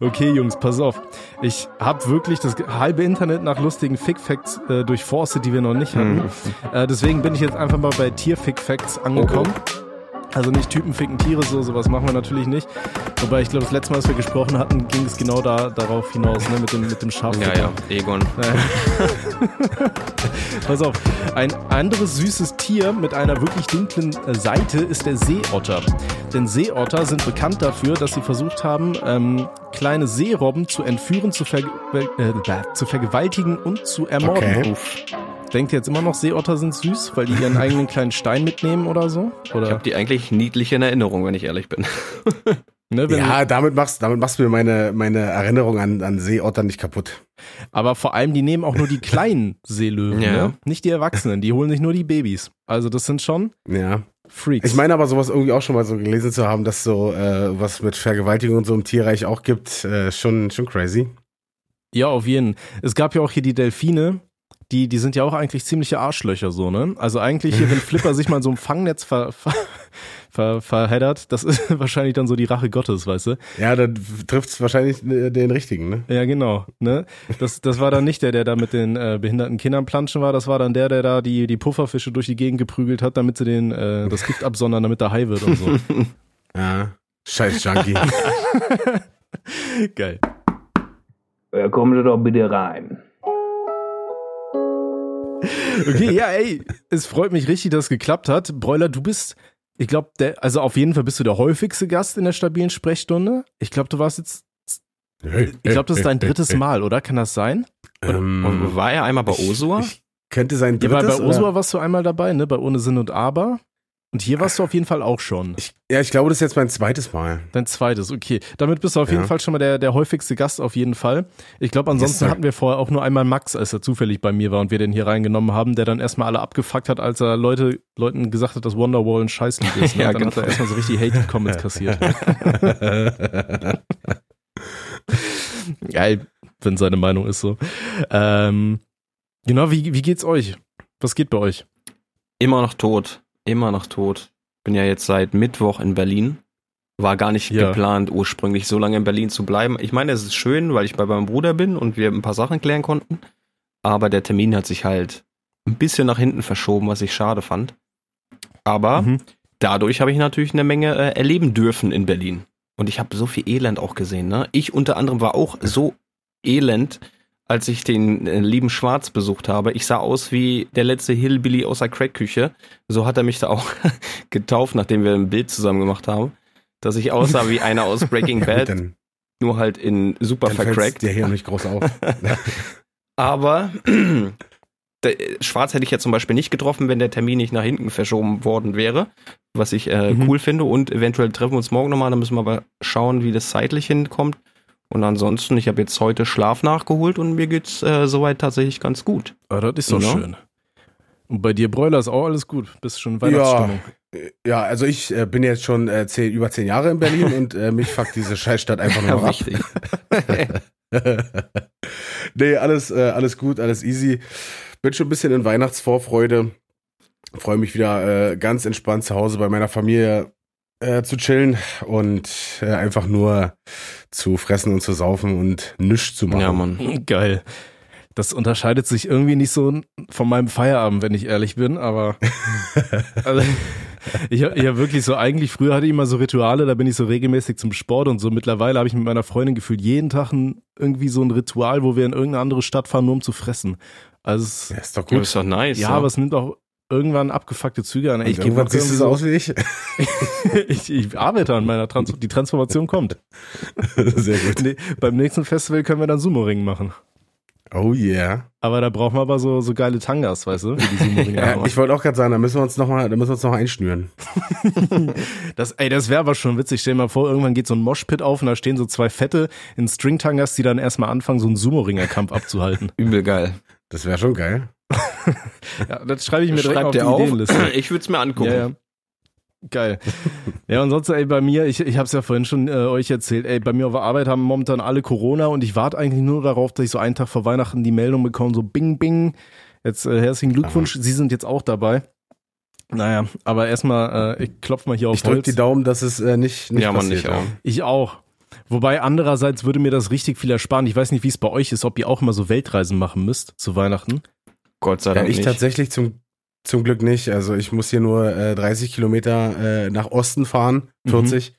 Okay, Jungs, pass auf. Ich habe wirklich das halbe Internet nach lustigen Fick-Facts äh, durchforstet, die wir noch nicht hatten. Hm. Äh, deswegen bin ich jetzt einfach mal bei Tier-Fick-Facts angekommen. Also nicht Typen ficken Tiere, so sowas machen wir natürlich nicht. Wobei ich glaube, das letzte Mal, als wir gesprochen hatten, ging es genau da darauf hinaus, ne, mit dem mit dem Schaf. Ja, ja, Egon. Pass auf, ein anderes süßes Tier mit einer wirklich dunklen äh, Seite ist der Seeotter. Denn Seeotter sind bekannt dafür, dass sie versucht haben, ähm, kleine Seerobben zu entführen, zu, ver äh, zu vergewaltigen und zu ermorden. Okay. Denkt ihr jetzt immer noch, Seeotter sind süß, weil die ihren eigenen kleinen Stein mitnehmen oder so? Ich Oder, habe die eigentlich niedlich in Erinnerung, wenn ich ehrlich bin. ne, wenn, Ja, damit machst, damit machst du mir meine, meine Erinnerung an, an Seeotter nicht kaputt. Aber vor allem, die nehmen auch nur die kleinen Seelöwen, Ja. ne? nicht die Erwachsenen. Die holen sich nur die Babys. Also das sind schon Ja. Freaks. Ich meine aber sowas irgendwie auch schon mal so gelesen zu haben, dass so äh, was mit Vergewaltigung und so im Tierreich auch gibt, äh, schon, schon crazy. Ja, auf jeden. Es gab ja auch hier die Delfine, die, die sind ja auch eigentlich ziemliche Arschlöcher so, ne? Also eigentlich hier, wenn Flipper sich mal in so einem Fangnetz ver, ver, ver, verheddert, das ist wahrscheinlich dann so die Rache Gottes, weißt du? Ja, dann trifft's wahrscheinlich äh, den richtigen, ne? Ja, genau. Ne? Das, das war dann nicht der, der da mit den äh, behinderten Kindern planschen war, das war dann der, der da die, die Pufferfische durch die Gegend geprügelt hat, damit sie den, äh, das Gift absondern, damit der Hai wird und so. Ja. Scheiß Junkie. Geil. Äh, kommen Sie doch bitte rein. Okay, ja, ey, es freut mich richtig, dass es geklappt hat. Bräuler, du bist, ich glaube, also auf jeden Fall bist du der häufigste Gast in der stabilen Sprechstunde. Ich glaube, du warst jetzt, ich glaube, das ist dein drittes Mal, oder? Kann das sein? Ähm, Und war er einmal bei Osua? Ich, könnte sein Ja, drittes. weil bei Osua oder? warst du einmal dabei, ne? Bei Ohne Sinn und Aber. Und hier warst du auf jeden Fall auch schon. Ich, ja, ich glaube, das ist jetzt mein zweites Mal. Dein zweites, okay. Damit bist du auf jeden Ja. Fall schon mal der, der häufigste Gast auf jeden Fall. Ich glaube, ansonsten sir. hatten wir vorher auch nur einmal Max, als er zufällig bei mir war und wir den hier reingenommen haben, der dann erstmal alle abgefuckt hat, als er Leute, Leuten gesagt hat, dass Wonderwall ein Scheißlied ist. Ne? Ja, dann hat er genau. erstmal so richtig Hate-Comments kassiert. Geil, wenn seine Meinung ist so. Ähm, genau, wie, wie geht's euch? Was geht bei euch? Immer noch tot. Immer noch tot. Bin ja jetzt seit Mittwoch in Berlin. War gar nicht Ja. geplant, ursprünglich so lange in Berlin zu bleiben. Ich meine, es ist schön, weil ich bei meinem Bruder bin und wir ein paar Sachen klären konnten. Aber der Termin hat sich halt ein bisschen nach hinten verschoben, was ich schade fand. Aber Mhm. dadurch habe ich natürlich eine Menge äh, erleben dürfen in Berlin. Und ich habe so viel Elend auch gesehen. Ne? Ich unter anderem war auch so elend, als ich den äh, lieben Schwarz besucht habe. Ich sah aus wie der letzte Hillbilly aus der Crackküche. So hat er mich da auch getauft, nachdem wir ein Bild zusammen gemacht haben. Dass ich aussah wie einer aus Breaking Ja, Bad, dann, nur halt in super dann vercrackt. dir hier nicht groß auf. Aber der, Schwarz hätte ich ja zum Beispiel nicht getroffen, wenn der Termin nicht nach hinten verschoben worden wäre, was ich äh, Mhm. cool finde. Und eventuell treffen wir uns morgen nochmal, dann müssen wir aber schauen, wie das zeitlich hinkommt. Und ansonsten, ich habe jetzt heute Schlaf nachgeholt und mir geht's äh, soweit tatsächlich ganz gut. Ah, das ist doch Ja. schön. Und bei dir, Bräuler, ist auch alles gut. Bist schon Weihnachtsstimmung. ja, also ich äh, bin jetzt schon äh, zehn, über zehn Jahre in Berlin und äh, mich fuckt diese Scheißstadt einfach nur noch ab. wichtig. nee, alles, äh, alles gut, alles easy. Bin schon ein bisschen in Weihnachtsvorfreude. Freue mich wieder äh, ganz entspannt zu Hause bei meiner Familie äh, zu chillen und äh, einfach nur zu fressen und zu saufen und nichts zu machen. Ja, Mann. Geil. Das unterscheidet sich irgendwie nicht so von meinem Feierabend, wenn ich ehrlich bin, aber also, ich habe ja wirklich so, eigentlich früher hatte ich immer so Rituale, da bin ich so regelmäßig zum Sport und so. Mittlerweile habe ich mit meiner Freundin gefühlt jeden Tag ein, irgendwie so ein Ritual, wo wir in irgendeine andere Stadt fahren, nur um zu fressen. Also es, Ja, ist doch Gut. gut. Ist doch nice. ja, aber es nimmt auch irgendwann abgefuckte Züge an. Ey, Ich, irgendwann mal siehst du so aus wie ich. ich, ich arbeite an meiner Trans die Transformation kommt. Sehr gut. Nee, beim nächsten Festival können wir dann Sumo-Ring machen. Oh yeah. Aber da brauchen wir aber so, so geile Tangas, weißt du, wie die Ja, ich wollte auch gerade sagen, da müssen wir uns noch mal, da müssen wir uns noch einschnüren. Das, ey, das wäre aber schon witzig. Stell dir mal vor, irgendwann geht so ein Moshpit auf und da stehen so zwei Fette in Stringtangas, die dann erstmal anfangen, so einen Sumo-Ringer-Kampf abzuhalten. Übel geil. Das wäre schon geil. Ja, das schreibe ich mir direkt Schreibt auf die der auf? Ideenliste. Ich würde es mir angucken. Ja, ja. Geil. Ja, und sonst, ey, bei mir, ich, ich habe es ja vorhin schon äh, euch erzählt, ey, bei mir auf der Arbeit haben momentan alle Corona und ich warte eigentlich nur darauf, dass ich so einen Tag vor Weihnachten die Meldung bekomme, so bing, bing. Jetzt äh, herzlichen Glückwunsch, Sie sind jetzt auch dabei. Naja, aber erstmal, äh, ich klopf mal hier auf Ich drücke die Daumen, dass es äh, nicht, nicht Ja, man, passiert. nicht auch. Ich auch. Wobei andererseits würde mir das richtig viel ersparen. Ich weiß nicht, wie es bei euch ist, ob ihr auch mal so Weltreisen machen müsst zu Weihnachten. Gott sei Ja, Dank ich nicht. tatsächlich zum, zum Glück nicht. Also ich muss hier nur äh, 30 Kilometer äh, nach Osten fahren, 40,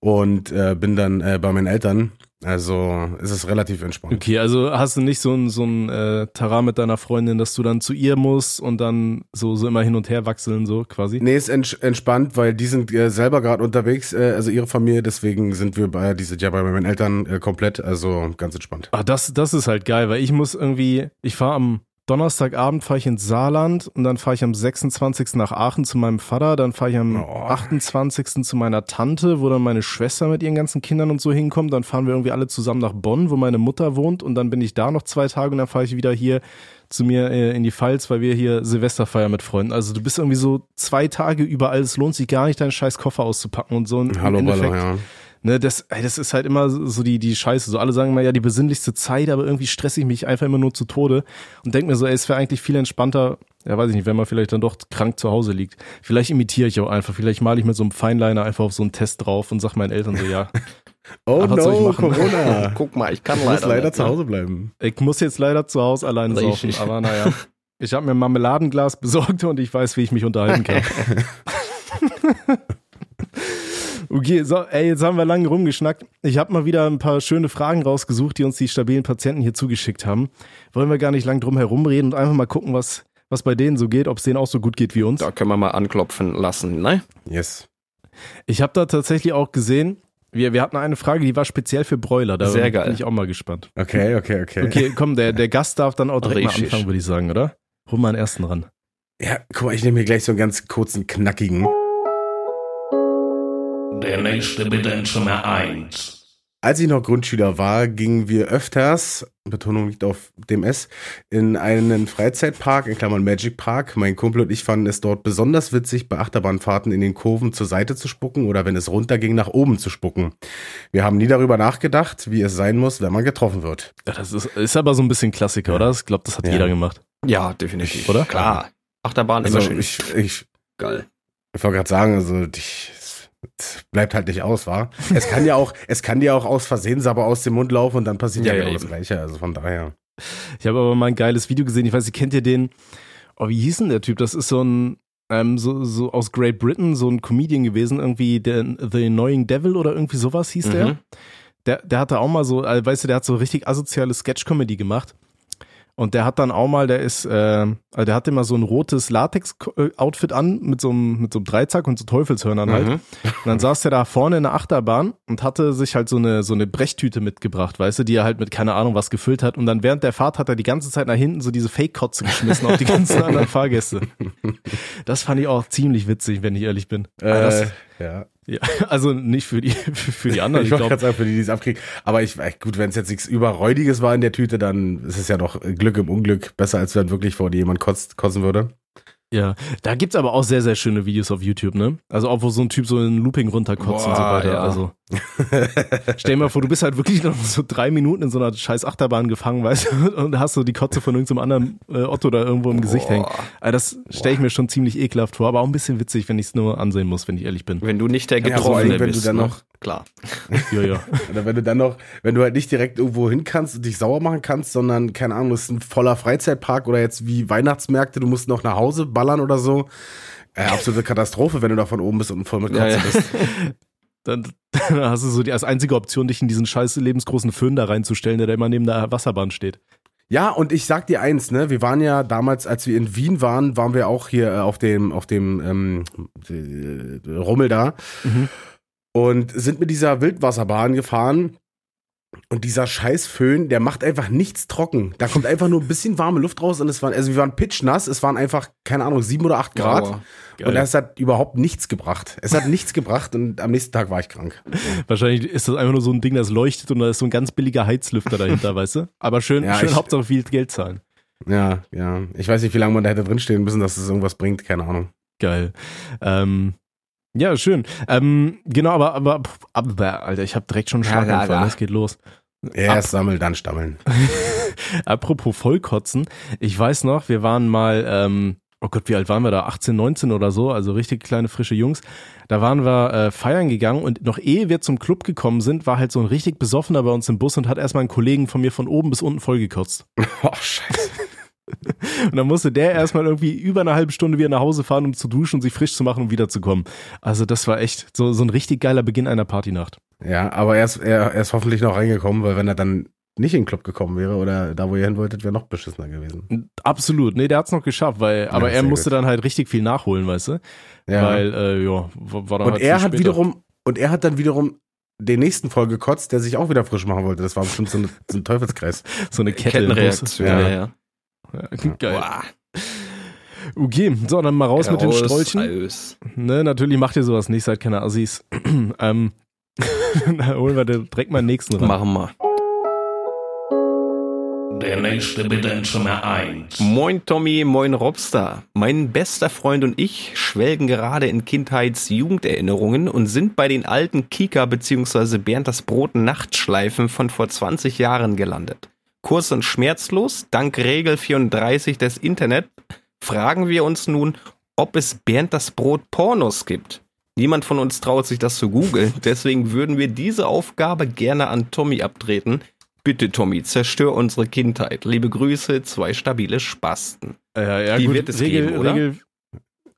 und äh, bin dann äh, bei meinen Eltern. Also es ist relativ entspannt. Okay, also hast du nicht so ein, so ein äh, Terrain mit deiner Freundin, dass du dann zu ihr musst und dann so, so immer hin und her wachseln, so quasi? Nee, ist ents entspannt, weil die sind äh, selber gerade unterwegs, äh, also ihre Familie, deswegen sind wir bei, die sind ja bei meinen Eltern äh, komplett, also ganz entspannt. Ah, das, das ist halt geil, weil ich muss irgendwie, ich fahre am Donnerstagabend fahre ich ins Saarland und dann fahre ich am 26. nach Aachen zu meinem Vater, dann fahre ich am Oh. 28. zu meiner Tante, wo dann meine Schwester mit ihren ganzen Kindern und so hinkommt, dann fahren wir irgendwie alle zusammen nach Bonn, wo meine Mutter wohnt und dann bin ich da noch zwei Tage und dann fahre ich wieder hier zu mir äh, in die Pfalz, weil wir hier Silvester feiern mit Freunden. Also du bist irgendwie so zwei Tage überall, es lohnt sich gar nicht, deinen scheiß Koffer auszupacken und so. Und im Hallo Endeffekt- Baller, ja. Ne, das, ey, das ist halt immer so die, die Scheiße. So alle sagen immer, ja, die besinnlichste Zeit, aber irgendwie stress ich mich einfach immer nur zu Tode und denk mir so, ey, es wäre eigentlich viel entspannter, ja, weiß ich nicht, wenn man vielleicht dann doch krank zu Hause liegt. Vielleicht imitiere ich auch einfach, vielleicht male ich mit so einem Feinliner einfach auf so einen Test drauf und sag meinen Eltern so, ja, Oh was ich no? Corona. Guck mal, ich kann musst leider, leider nicht, zu ne? Hause bleiben. ich muss jetzt leider zu Hause alleine Richtig. saufen, aber naja. Ich habe mir ein Marmeladenglas besorgt und ich weiß, wie ich mich unterhalten kann. Okay, so, ey, jetzt haben wir lange rumgeschnackt. Ich habe mal wieder ein paar schöne Fragen rausgesucht, die uns die stabilen Patienten hier zugeschickt haben. Wollen wir gar nicht lang drum herum reden und einfach mal gucken, was, was bei denen so geht, ob es denen auch so gut geht wie uns. Da können wir mal anklopfen lassen, ne? Yes. Ich habe da tatsächlich auch gesehen, wir, wir hatten eine Frage, die war speziell für Bräuler. Da Sehr bin geil. ich auch mal gespannt. Okay, okay, okay. Okay, komm, der, der Gast darf dann auch direkt mal anfangen, würde ich sagen, oder? Hol mal einen ersten ran. Ja, guck mal, ich nehme hier gleich so einen ganz kurzen, knackigen. Der nächste bitte in Zimmer 1. Als ich noch Grundschüler war, gingen wir öfters, Betonung liegt auf dem S, in einen Freizeitpark, in Klammern Magic Park. Mein Kumpel und ich fanden es dort besonders witzig, bei Achterbahnfahrten in den Kurven zur Seite zu spucken oder wenn es runterging, nach oben zu spucken. Wir haben nie darüber nachgedacht, wie es sein muss, wenn man getroffen wird. Ja, das ist, ist aber so ein bisschen Klassiker, oder? Ich glaube, das hat Ja. jeder gemacht. Ja, definitiv. Oder? Klar. Achterbahn Also immer schön. ich, ich, Geil. ich wollte gerade sagen, also ich, bleibt halt nicht aus, war. Es kann ja auch, es kann dir auch aus Versehen aber aus dem Mund laufen und dann passiert ja, Ja, ja, genau das. Gleiche. Also von daher. Ich habe aber mal ein geiles Video gesehen. Ich weiß, nicht, kennt ihr den? Oh, wie hieß denn der Typ? Das ist so ein, ähm, so, so aus Great Britain, so ein Comedian gewesen, irgendwie der The Annoying Devil oder irgendwie sowas hieß der. Mhm. Der, der hatte auch mal so, also, weißt du, der hat so richtig asoziale Sketch-Comedy gemacht. Und der hat dann auch mal, der ist, äh, also der hatte immer so ein rotes Latex-Outfit an mit so einem, mit so einem Dreizack und so Teufelshörnern halt. Mhm. Und dann saß der da vorne in der Achterbahn und hatte sich halt so eine, so eine Brechtüte mitgebracht, weißt du, die er halt mit keine Ahnung was gefüllt hat. Und dann während der Fahrt hat er die ganze Zeit nach hinten so diese Fake-Kotze geschmissen auf die ganzen anderen Fahrgäste. Das fand ich auch ziemlich witzig, wenn ich ehrlich bin. Äh, das, ja. ja, also nicht für die, für, die anderen. Ich wollte gerade sagen, für die, die es abkriegen. Aber ich, gut, wenn es jetzt nichts Überräudiges war in der Tüte, dann ist es ja doch Glück im Unglück. Besser, als wenn wirklich vor dir jemand kotzt, kotzen würde. Ja. Da gibt's aber auch sehr, sehr schöne Videos auf YouTube, ne? Also auch, wo so ein Typ so in Looping runterkotzt und so Boah, weiter. ja. Also stell dir mal vor, du bist halt wirklich noch so drei Minuten in so einer scheiß Achterbahn gefangen, weißt du, und hast so die Kotze von irgendeinem anderen äh, Otto da irgendwo im Gesicht hängen. Also das stelle ich mir schon ziemlich ekelhaft vor, aber auch ein bisschen witzig, wenn ich es nur ansehen muss, wenn ich ehrlich bin. Wenn du nicht der Ja, vor Getroffene allem, wenn du bist. dann ne? noch- Klar. Ja, ja. Oder wenn du dann noch, wenn du halt nicht direkt irgendwo hin kannst und dich sauer machen kannst, sondern, keine Ahnung, es ist ein voller Freizeitpark oder jetzt wie Weihnachtsmärkte, du musst noch nach Hause ballern oder so. Äh, absolute Katastrophe, wenn du da von oben bist und voll mit Kotze Ja, ja. bist. Dann, dann hast du so die als einzige Option, dich in diesen scheiß lebensgroßen Föhn da reinzustellen, der da immer neben der Wasserbahn steht. Ja, und ich sag dir eins, ne, wir waren ja damals, als wir in Wien waren, waren wir auch hier äh, auf dem, auf dem ähm, äh, Rummel da und sind mit dieser Wildwasserbahn gefahren. Und dieser scheiß Föhn, der macht einfach nichts trocken. Da kommt einfach nur ein bisschen warme Luft raus und es waren, also wir waren pitchnass, es waren einfach, keine Ahnung, sieben oder acht Grad. Wow. Und das hat überhaupt nichts gebracht. Es hat nichts gebracht und am nächsten Tag war ich krank. Wahrscheinlich ist das einfach nur so ein Ding, das leuchtet und da ist so ein ganz billiger Heizlüfter dahinter, weißt du? Aber schön, Ja, schön ich- Hauptsache viel Geld zahlen. Ja, ja. Ich weiß nicht, wie lange man da hätte drinstehen müssen, dass es irgendwas bringt, keine Ahnung. Geil. Ähm, ja, schön. Ähm, genau, aber, aber, aber Alter, ich habe direkt schon einen Schlaganfall. ja? Es geht los. Erst sammeln, dann stammeln. Apropos Vollkotzen, ich weiß noch, wir waren mal, ähm, oh Gott, wie alt waren wir da? 18, 19 oder so, also richtig kleine, frische Jungs. Da waren wir äh, feiern gegangen und noch ehe wir zum Club gekommen sind, war halt so ein richtig besoffener bei uns im Bus und hat erstmal einen Kollegen von mir von oben bis unten vollgekotzt. Oh, scheiße. Und dann musste der erstmal irgendwie über eine halbe Stunde wieder nach Hause fahren, um zu duschen und sich frisch zu machen, um wiederzukommen. Also das war echt so, so ein richtig geiler Beginn einer Partynacht. Ja, aber er ist, er, er ist hoffentlich noch reingekommen, weil wenn er dann nicht in den Club gekommen wäre oder da, wo ihr hin wolltet, wäre noch beschissener gewesen. Absolut. Nee, der hat's noch geschafft, weil, aber Ja, er sehr musste gut. dann halt richtig viel nachholen, weißt du? Ja. Weil, äh, ja, war war dann und halt er hat später. wiederum, und er hat dann wiederum den nächsten voll gekotzt, der sich auch wieder frisch machen wollte. Das war bestimmt so, eine, so ein Teufelskreis. so eine. Kettenreaktion. Ja. Ja, ja. Ja, geil. Boah. Okay, so, dann mal raus mit den Raus, Strolchen. raus. Ne, natürlich macht ihr sowas nicht, seid keine Assis. ähm, dann holen wir direkt mal den nächsten ran. Machen wir. Der nächste bitte in Zimmer 1. Moin Tommy, moin Robster. Mein bester Freund und ich schwelgen gerade in Kindheits-Jugenderinnerungen und sind bei den alten Kika bzw. Bernd das Brot Nachtschleifen von vor 20 Jahren gelandet. Kurz und schmerzlos, dank Regel 34 des Internet, fragen wir uns nun, ob es Bernd das Brot Pornos gibt. Niemand von uns traut sich das zu googeln, deswegen würden wir diese Aufgabe gerne an Tommy abtreten. Bitte, Tommy, zerstör unsere Kindheit. Liebe Grüße, zwei stabile Spasten. Äh, ja, Die gut, wird es Regel, geben, oder? Regel,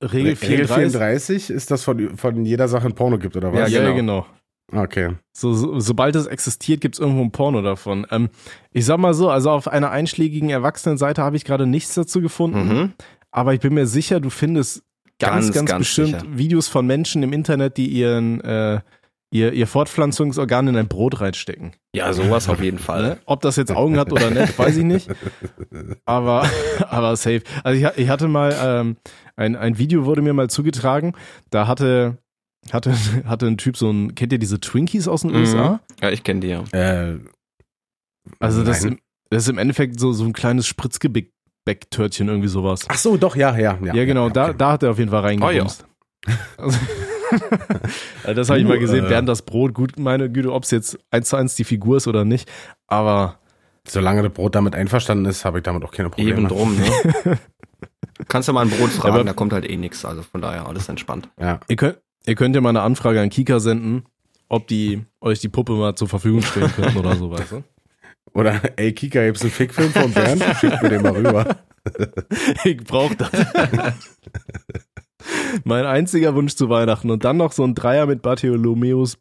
Regel Regel 34. 34 ist das von, von jeder Sache ein Porno gibt, oder Ja, was? ja, genau. genau. Okay. So, so, sobald es existiert, gibt's irgendwo ein Porno davon. Ähm, ich sag mal so, also auf einer einschlägigen Erwachsenenseite habe ich gerade nichts dazu gefunden, Mhm. aber ich bin mir sicher, du findest ganz, ganz, Ganz, ganz bestimmt sicher. Videos von Menschen im Internet, die ihren äh, ihr, ihr Fortpflanzungsorgan in ein Brot reinstecken. Ja, sowas auf jeden Ne? Fall. Ob das jetzt Augen hat oder nicht, weiß ich nicht. Aber, aber safe. Also ich, ich hatte mal, ähm, ein, ein Video wurde mir mal zugetragen, da hatte, hatte, hatte ein Typ so ein, kennt ihr diese Twinkies aus den Mhm. USA? Ja, ich kenne die ja. Äh, Also das, im, das ist im Endeffekt so, so ein kleines Spritzgebäck-Törtchen, irgendwie sowas. ach so, doch, ja, ja. Ja, Ja, genau, da, okay. da hat er auf jeden Fall reingebumst. Also, also das habe ich mal gesehen. Bernd das Brot, gut, meine Güte, ob es jetzt eins zu eins die Figur ist oder nicht, aber Solange das Brot damit einverstanden ist, habe ich damit auch keine Probleme. Eben drum, ne? Kannst ja mal ein Brot fragen, Aber- da kommt halt eh nichts. Also von daher alles entspannt. Ja. Ihr könnt, ihr könnt ja mal eine Anfrage an Kika senden, ob die euch die Puppe mal zur Verfügung stellen könnten oder so, weißt du? Oder, ey, Kika, gibt's einen Fickfilm von Bernd? Schick mir den mal rüber. Ich brauch das. mein einziger Wunsch zu Weihnachten. Und dann noch so ein Dreier mit Bartholomäus.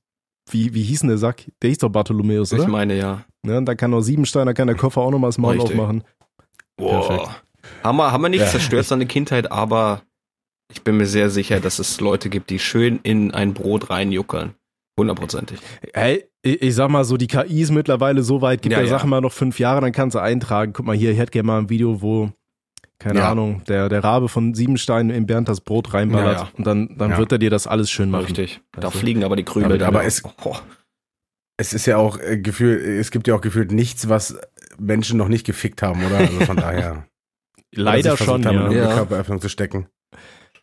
Wie, wie hieß denn der Sack? Der hieß doch Bartholomäus, oder? Ich meine ja. Ne, und da kann noch Siebenstein, da kann der Koffer auch noch mal das Maul Richtig. aufmachen. Perfekt. Haben wir, haben wir nicht Ja. zerstört seine Kindheit, aber ich bin mir sehr sicher, dass es Leute gibt, die schön in ein Brot reinjuckeln. Hundertprozentig. Ey, ich, sag mal so, die KI ist mittlerweile so weit, gibt Ja, der ja. Sache mal noch fünf Jahre, dann kannst du eintragen. Guck mal hier, ich hätte gerne mal ein Video, wo, keine Ja. Ahnung, der, der Rabe von Siebenstein in Bernd das Brot reinballert Ja, ja. und dann, dann Ja. wird er dir das alles schön machen. Richtig. Da Also- fliegen aber die Krümel. Aber- aber es- Oh, Es ist ja auch äh, gefühlt, es gibt ja auch gefühlt nichts, was Menschen noch nicht gefickt haben, oder? Also von daher. Leider schon, haben, ja. in irgendeine Ja. Körperöffnung zu stecken.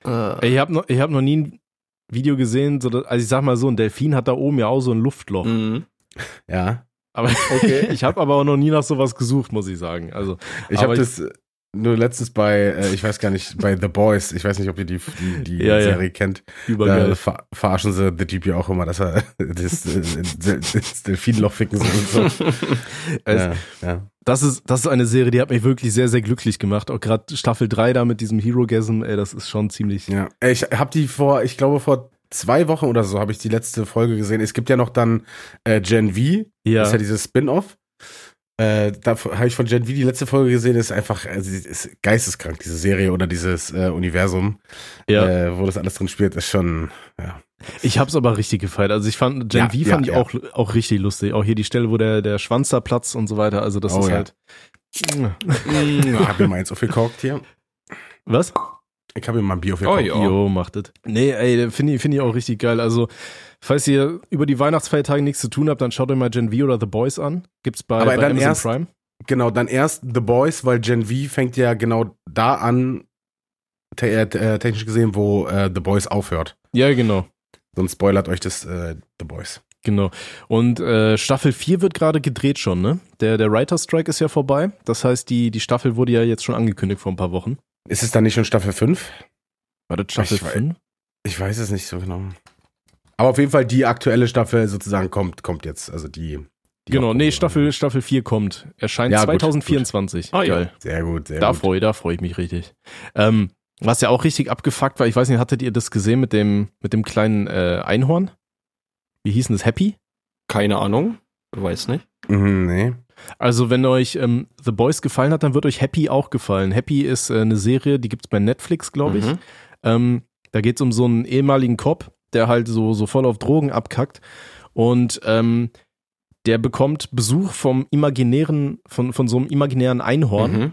Äh, Ich habe noch, ich hab noch nie ein Video gesehen, so, dass- also ich sag mal so, ein Delfin hat da oben ja auch so ein Luftloch. mhm. Ja. Aber Okay. ich habe aber auch noch nie nach sowas gesucht, muss ich sagen. Also Ich habe das nur letztens bei, äh, ich weiß gar nicht, bei The Boys, ich weiß nicht, ob ihr die, die, die Ja, ja. Serie kennt, übergeil. da ver verarschen sie The Deep ja auch immer, dass er das, äh, das, das Delfinloch ficken soll und so. Es- ja, ja. Das ist, das ist eine Serie, die hat mich wirklich sehr, sehr glücklich gemacht. Auch gerade Staffel 3 da mit diesem Hero-Gasm, ey, das ist schon ziemlich. Ja, ich habe die vor, ich glaube vor zwei Wochen oder so habe ich die letzte Folge gesehen. Es gibt ja noch dann äh, Gen V, Ja, das ist ja dieses Spin-off. Äh, da habe ich von Gen V die letzte Folge gesehen, ist einfach also, ist geisteskrank, diese Serie oder dieses äh, Universum, ja. äh, wo das alles drin spielt, ist schon, ja. Ich hab's aber richtig gefeiert. Also ich fand, Gen Ja, V ja, fand ich ja. auch, auch richtig lustig. Auch hier die Stelle, wo der, der Schwanz da platzt und so weiter. Also das Oh, ist ja. halt. Ich habe mir mal eins aufgekocht hier. Was? Ich habe mir mal ein Bier Oh aufgekocht. ja. Jo, macht das. Nee, ey, finde ich, finde ich auch richtig geil. Also, falls ihr über die Weihnachtsfeiertage nichts zu tun habt, dann schaut euch mal Gen V oder The Boys an. Gibt's bei, Aber bei dann Amazon erst- Prime. Genau, dann erst The Boys, weil Gen V fängt ja genau da an, te äh, äh, technisch gesehen, wo äh, The Boys aufhört. Ja, genau. Sonst spoilert euch das äh, The Boys. Genau. Und äh, Staffel 4 wird gerade gedreht schon, ne? Der, der Writer Strike ist ja vorbei. Das heißt, die, die Staffel wurde ja jetzt schon angekündigt vor ein paar Wochen. Ist es dann nicht schon Staffel 5? War das Staffel Ich weiß- 5? Ich weiß es nicht so genau. Aber auf jeden Fall die aktuelle Staffel sozusagen kommt, kommt jetzt. Also die. die Genau, nee, Staffel, Staffel 4 kommt. Erscheint Ja, gut, 2024. gut. Ah, ja. Geil. Sehr gut, sehr Da gut. freue da freu ich mich richtig. Ähm, was ja auch richtig abgefuckt war, ich weiß nicht, hattet ihr das gesehen mit dem, mit dem kleinen äh, Einhorn? Wie hieß denn das? Happy? Keine Ahnung. Weiß nicht. Mhm, nee. Also, wenn euch ähm, The Boys gefallen hat, dann wird euch Happy auch gefallen. Happy ist äh, eine Serie, die gibt's bei Netflix, glaube ich. Mhm. Ähm, da geht's um so einen ehemaligen Cop, der halt so, so voll auf Drogen abkackt. Und ähm, der bekommt Besuch vom imaginären, von, von so einem imaginären Einhorn. Mhm.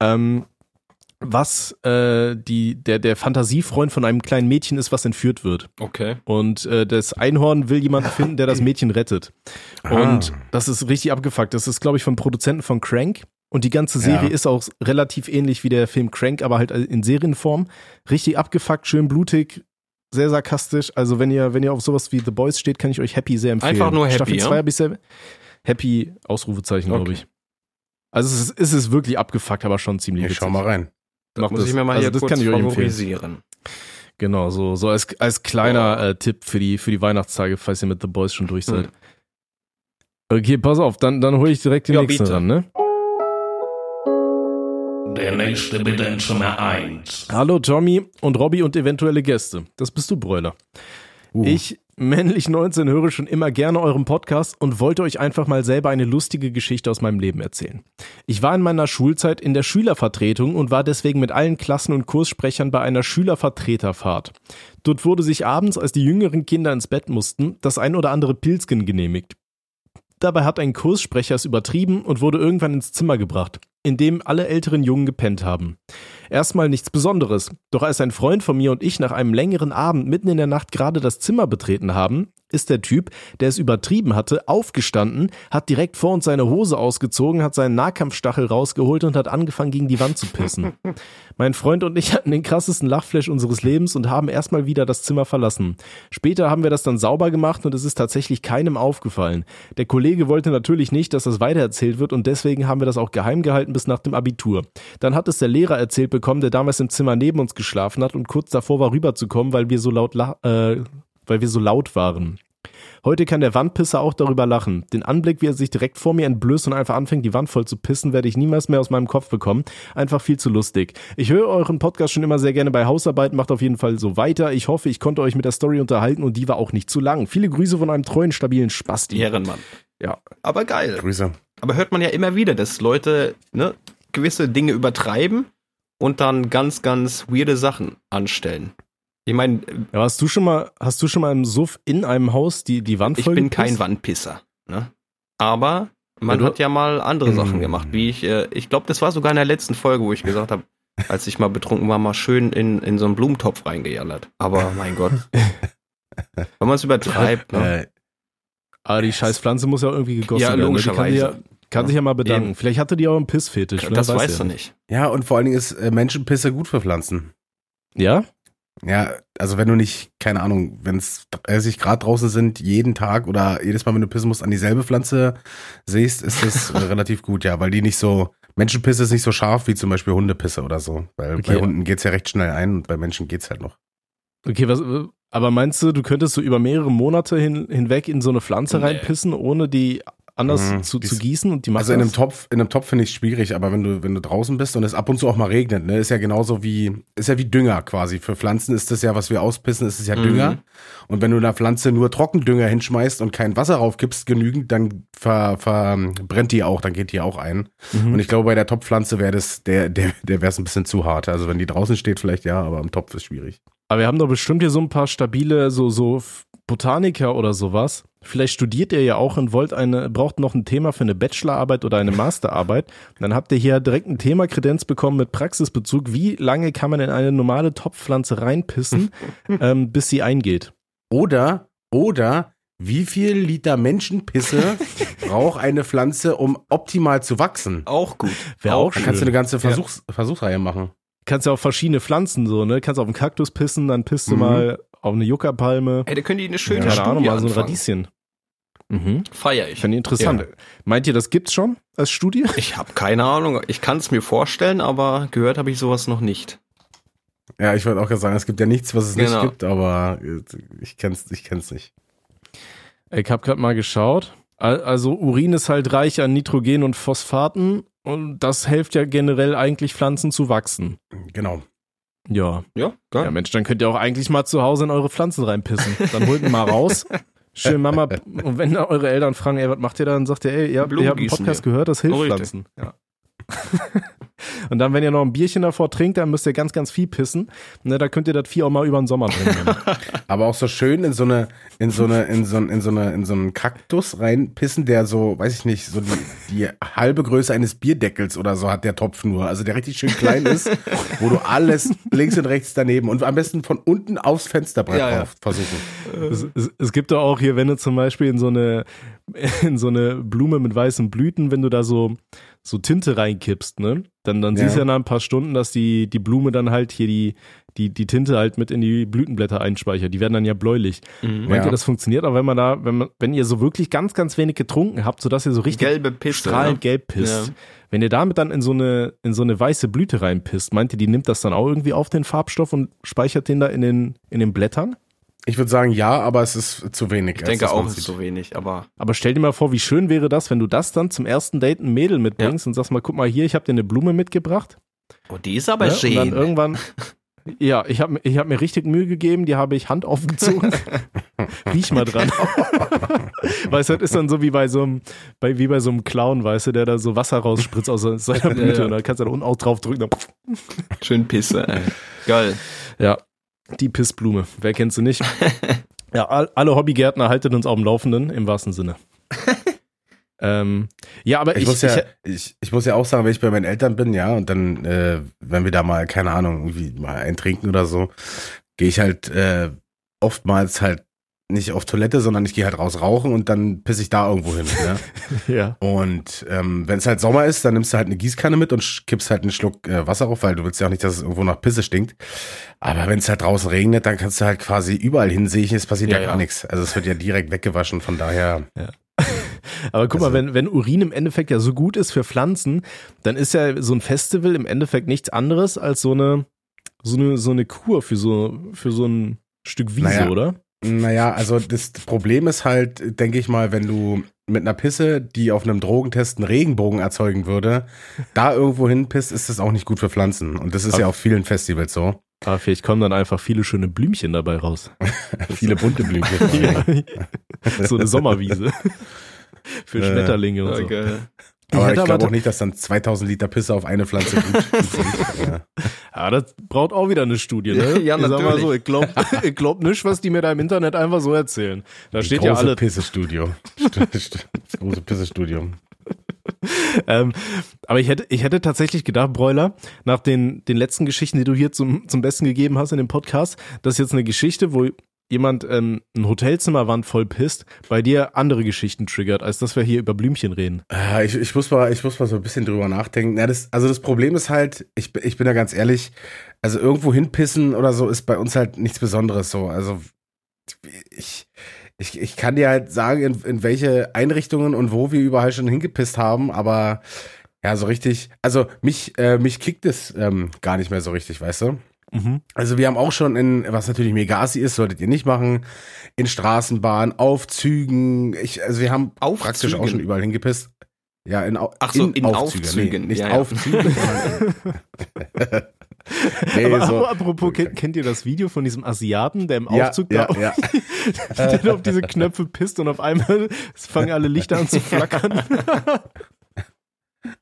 ähm, was äh, die, der, der Fantasiefreund von einem kleinen Mädchen ist, was entführt wird. Okay. Und äh, das Einhorn will jemanden finden, der das Mädchen rettet. Und das ist richtig abgefuckt. Das ist, glaube ich, vom Produzenten von Crank. Und die ganze Serie Ja. ist auch relativ ähnlich wie der Film Crank, aber halt in Serienform. Richtig abgefuckt, schön blutig, sehr sarkastisch. Also wenn ihr, wenn ihr auf sowas wie The Boys steht, kann ich euch Happy sehr empfehlen. Einfach nur Happy, Staffel ja? 2 habe ich sehr Happy Ausrufezeichen, glaube Okay. ich. Also es ist, es ist wirklich abgefuckt, aber schon ziemlich ich schau mal rein. Das Mach muss das. ich mir mal Also hier das kurz kann ich euch empfehlen. favorisieren. Genau, so, so als, als kleiner äh, Tipp für die, für die Weihnachtstage, falls ihr mit The Boys schon durch seid. Okay, pass auf, dann, dann hole ich direkt den Ja, nächsten bitte. ran, ne? Der nächste bitte in Zimmer 1. Hallo Tommy und Robby und eventuelle Gäste. Das bist du, Bräuler. Uh, Ich, männlich 19, höre schon immer gerne euren Podcast und wollte euch einfach mal selber eine lustige Geschichte aus meinem Leben erzählen. Ich war in meiner Schulzeit in der Schülervertretung und war deswegen mit allen Klassen- und Kurssprechern bei einer Schülervertreterfahrt. Dort wurde sich abends, als die jüngeren Kinder ins Bett mussten, das ein oder andere Pilzgen genehmigt. Dabei hat ein Kurssprecher es übertrieben und wurde irgendwann ins Zimmer gebracht, in dem alle älteren Jungen gepennt haben. Erstmal nichts Besonderes, doch als ein Freund von mir und ich nach einem längeren Abend mitten in der Nacht gerade das Zimmer betreten haben, ist der Typ, der es übertrieben hatte, aufgestanden, hat direkt vor uns seine Hose ausgezogen, hat seinen Nahkampfstachel rausgeholt und hat angefangen, gegen die Wand zu pissen. Mein Freund und ich hatten den krassesten Lachflash unseres Lebens und haben erstmal wieder das Zimmer verlassen. Später haben wir das dann sauber gemacht und es ist tatsächlich keinem aufgefallen. Der Kollege wollte natürlich nicht, dass das weitererzählt wird und deswegen haben wir das auch geheim gehalten bis nach dem Abitur. Dann hat es der Lehrer erzählt bekommen, der damals im Zimmer neben uns geschlafen hat und kurz davor war rüberzukommen, weil wir so laut, la- äh, weil wir so laut waren. Heute kann der Wandpisser auch darüber lachen. Den Anblick, wie er sich direkt vor mir entblößt und einfach anfängt, die Wand voll zu pissen, werde ich niemals mehr aus meinem Kopf bekommen. Einfach viel zu lustig. Ich höre euren Podcast schon immer sehr gerne bei Hausarbeiten, macht auf jeden Fall so weiter. Ich hoffe, ich konnte euch mit der Story unterhalten und die war auch nicht zu lang. Viele Grüße von einem treuen, stabilen Spasti. Ehrenmann. Ja. Aber geil. Grüße. Aber hört man ja immer wieder, dass Leute ne, gewisse Dinge übertreiben und dann ganz, ganz weirde Sachen anstellen. Ich meine, Ja, hast du schon mal, hast du schon mal im Suff in einem Haus die, die Wand ich voll bin kein? Wandpisser. Ne? Aber man Ja, hat ja mal andere Mm. Sachen gemacht, wie ich, äh, ich glaube, das war sogar in der letzten Folge, wo ich gesagt habe, als ich mal betrunken war, mal schön in, in so einen Blumentopf reingejallert. Aber mein Gott. Wenn man es übertreibt, ne? Äh, Ah, die scheiß Pflanze muss ja irgendwie gegossen Ja, werden. ne? Logischerweise. Ja, kann sich ja mal bedanken. Eben. Vielleicht hatte die auch einen Pissfetisch. das Weiß weißt ja du nicht. ja, und vor allen Dingen ist äh, Menschenpisse gut für Pflanzen. Ja? Ja, also wenn du nicht, keine Ahnung, wenn es 30 Grad draußen sind, jeden Tag oder jedes Mal, wenn du pissen musst, an dieselbe Pflanze siehst, ist das relativ gut, ja, weil die nicht so, Menschenpisse ist nicht so scharf wie zum Beispiel Hundepisse oder so. Weil Okay. bei Hunden geht's ja recht schnell ein und bei Menschen geht's halt noch. Okay, was, aber meinst du, du könntest so über mehrere Monate hin, hinweg in so eine Pflanze Nee. reinpissen, ohne die anders Mhm. zu, zu gießen und die macht Also in einem? Topf, in einem Topf finde ich schwierig, aber wenn du, wenn du draußen bist und es ab und zu auch mal regnet, ne, ist ja genauso wie, ist ja wie Dünger quasi. Für Pflanzen ist das ja, was wir auspissen, ist es ja Mhm. Dünger. Und wenn du einer Pflanze nur Trockendünger hinschmeißt und kein Wasser raufgibst, genügend, dann ver, verbrennt die auch, dann geht die auch ein. Mhm. Und ich glaube, bei der Topfpflanze wäre das, der, der, der wäre es ein bisschen zu hart. Also wenn die draußen steht, vielleicht ja, aber im Topf ist schwierig. Aber wir haben doch bestimmt hier so ein paar stabile, so, so Botaniker oder sowas. Vielleicht studiert ihr ja auch und wollt eine, braucht noch ein Thema für eine Bachelorarbeit oder eine Masterarbeit. Dann habt ihr hier direkt ein Thema Kredenz bekommen mit Praxisbezug. Wie lange kann man in eine normale Topfpflanze reinpissen, ähm, bis sie eingeht? Oder, oder, wie viel Liter Menschenpisse braucht eine Pflanze, um optimal zu wachsen? Auch gut. Wäre auch Dann kannst du schön. eine ganze Versuchs Versuchsreihe machen. Kannst ja auf verschiedene Pflanzen so, ne? Kannst auf einen Kaktus pissen, dann pisst du Mhm. mal auf eine Juckerpalme. Ey, da können die eine schöne Keine Studie Ahnung, mal so ein. Radieschen. Mhm. Feier ich. Finde ich interessant. Meint ihr, das gibt's schon als Studie? Ich habe keine Ahnung. Ich kann es mir vorstellen, aber gehört habe ich sowas noch nicht. Ja, ich wollte auch gerade sagen, es gibt ja nichts, was es nicht Genau. gibt, aber äh, ich kenn's, ich kenn's nicht. Ich habe gerade mal geschaut. Al- Also Urin ist halt reich an Nitrogen und Phosphaten und das hilft ja generell eigentlich Pflanzen zu wachsen. Genau. Ja. Ja, Ja, Mensch, dann könnt ihr auch eigentlich mal zu Hause in eure Pflanzen reinpissen. Dann holt ihn mal raus. Schön, Mama. Und wenn eure Eltern fragen, ey, was macht ihr da? Dann sagt ihr, ey, ihr habt, ihr habt einen Podcast wir. gehört, das hilft. Pflanzen. Ja. Und dann, wenn ihr noch ein Bierchen davor trinkt, dann müsst ihr ganz, ganz viel pissen. Ne, da könnt ihr das Vieh auch mal über den Sommer bringen. Aber auch so schön in so eine, in so eine, in so, in so eine, in so einen Kaktus reinpissen, der so, weiß ich nicht, so die, die halbe Größe eines Bierdeckels oder so hat der Topf nur. Also der richtig schön klein ist, wo du alles links und rechts daneben und am besten von unten aufs Fensterbrett Ja, ja. drauf versuchen. es, es, es gibt doch auch hier, wenn du zum Beispiel in so eine, in so eine Blume mit weißen Blüten, wenn du da so, so Tinte reinkippst, ne? Dann, dann Ja. siehst du ja nach ein paar Stunden, dass die, die Blume dann halt hier die, die, die Tinte halt mit in die Blütenblätter einspeichert. Die werden dann ja bläulich. Mhm. Meint Ja. ihr, das funktioniert auch, wenn man da, wenn man, wenn ihr so wirklich ganz, ganz wenig getrunken habt, sodass ihr so richtig Gelbe Piste. strahlend ne? gelb pisst. Ja. Wenn ihr damit dann in so eine, in so eine weiße Blüte reinpisst, meint ihr, die nimmt das dann auch irgendwie auf den Farbstoff und speichert den da in den, in den Blättern? Ich würde sagen, ja, aber es ist zu wenig. Ich denke auch, es ist so wenig, aber Aber stell dir mal vor, wie schön wäre das, wenn du das dann zum ersten Date ein Mädel mitbringst und sagst mal, guck mal hier, ich habe dir eine Blume mitgebracht. oh, die ist aber ne? Und dann schön. irgendwann, ja, ich habe ich hab mir richtig Mühe gegeben, die habe ich Hand aufgezogen. Riech mal dran. weißt du, das ist dann so wie bei so einem, bei, wie bei so einem Clown, weißt du, der da so Wasser rausspritzt aus seiner Blüte ja. und dann kannst du da unten auch drauf drücken. Schön Pisse, ey. Geil. ja, die Pissblume. Wer kennt sie nicht? Ja, all, alle Hobbygärtner haltet uns auf dem Laufenden, im wahrsten Sinne. ähm, ja, aber Ich, ich, muss ja, ich, ich, ich muss ja auch sagen, wenn ich bei meinen Eltern bin, ja, und dann, äh, wenn wir da mal, keine Ahnung, irgendwie mal ein trinken oder so, gehe ich halt äh, oftmals halt nicht auf Toilette, sondern ich gehe halt raus rauchen und dann pisse ich da irgendwo hin. Ne? ja. Und ähm, wenn es halt Sommer ist, dann nimmst du halt eine Gießkanne mit und kippst halt einen Schluck äh, Wasser auf, weil du willst ja auch nicht, dass es irgendwo nach Pisse stinkt. Aber wenn es halt draußen regnet, dann kannst du halt quasi überall hinsehen, es passiert ja, Ja, gar ja. nichts. Also es wird ja direkt weggewaschen, von daher. Aber guck mal, Also- wenn, wenn Urin im Endeffekt ja so gut ist für Pflanzen, dann ist ja so ein Festival im Endeffekt nichts anderes als so eine, so eine, so eine Kur für so, für so ein Stück Wiese, Naja. oder? Naja, also das Problem ist halt, denke ich mal, wenn du mit einer Pisse, die auf einem Drogentest einen Regenbogen erzeugen würde, da irgendwo hinpisst, ist das auch nicht gut für Pflanzen. Und das ist ja auf vielen Festivals so. Aber vielleicht kommen dann einfach viele schöne Blümchen dabei raus. Viele bunte Blümchen. ja. So eine Sommerwiese. Für Äh, Schmetterlinge und so. geil. Aber ich aber glaube auch nicht, dass dann 2000 Liter Pisse auf eine Pflanze gut, sind. Ja. Ja, das braucht auch wieder eine Studie, ne? Ja, ich sag mal natürlich. so, ich glaub, ich glaub nicht, was die mir da im Internet einfach so erzählen. Da steht große ja alle, Pissestudio. das große Pissestudio. Ähm, aber ich hätte, ich hätte tatsächlich gedacht, Bräuler, nach den, den letzten Geschichten, die du hier zum, zum Besten gegeben hast in dem Podcast, das ist jetzt eine Geschichte, wo jemand ähm, ein Hotelzimmerwand voll pisst, bei dir andere Geschichten triggert, als dass wir hier über Blümchen reden. Äh, Ich, ich, muss mal, ich muss mal so ein bisschen drüber nachdenken. Ja, das, also das Problem ist halt, ich, bin- ich bin da ganz ehrlich, also irgendwo hinpissen oder so ist bei uns halt nichts Besonderes so. Also ich, ich, ich kann dir halt sagen, in, in welche Einrichtungen und wo wir überall schon hingepisst haben, aber ja, so richtig, also mich, äh, mich kickt es ähm, gar nicht mehr so richtig, weißt du? Mhm. Also wir haben auch schon in, was natürlich mega assi ist, solltet ihr nicht machen, in Straßenbahnen, Aufzügen, ich, also wir haben Aufzügen? praktisch auch schon überall hingepisst. Ja, in, Ach so, in Aufzügen, Nee, nicht ja, ja. Aufzügen, in, nee, aber, so, aber apropos, kennt, kennt ihr das Video von diesem Asiaten, der im ja, Aufzug ja, da ja. der auf diese Knöpfe pisst und auf einmal fangen alle Lichter an zu flackern?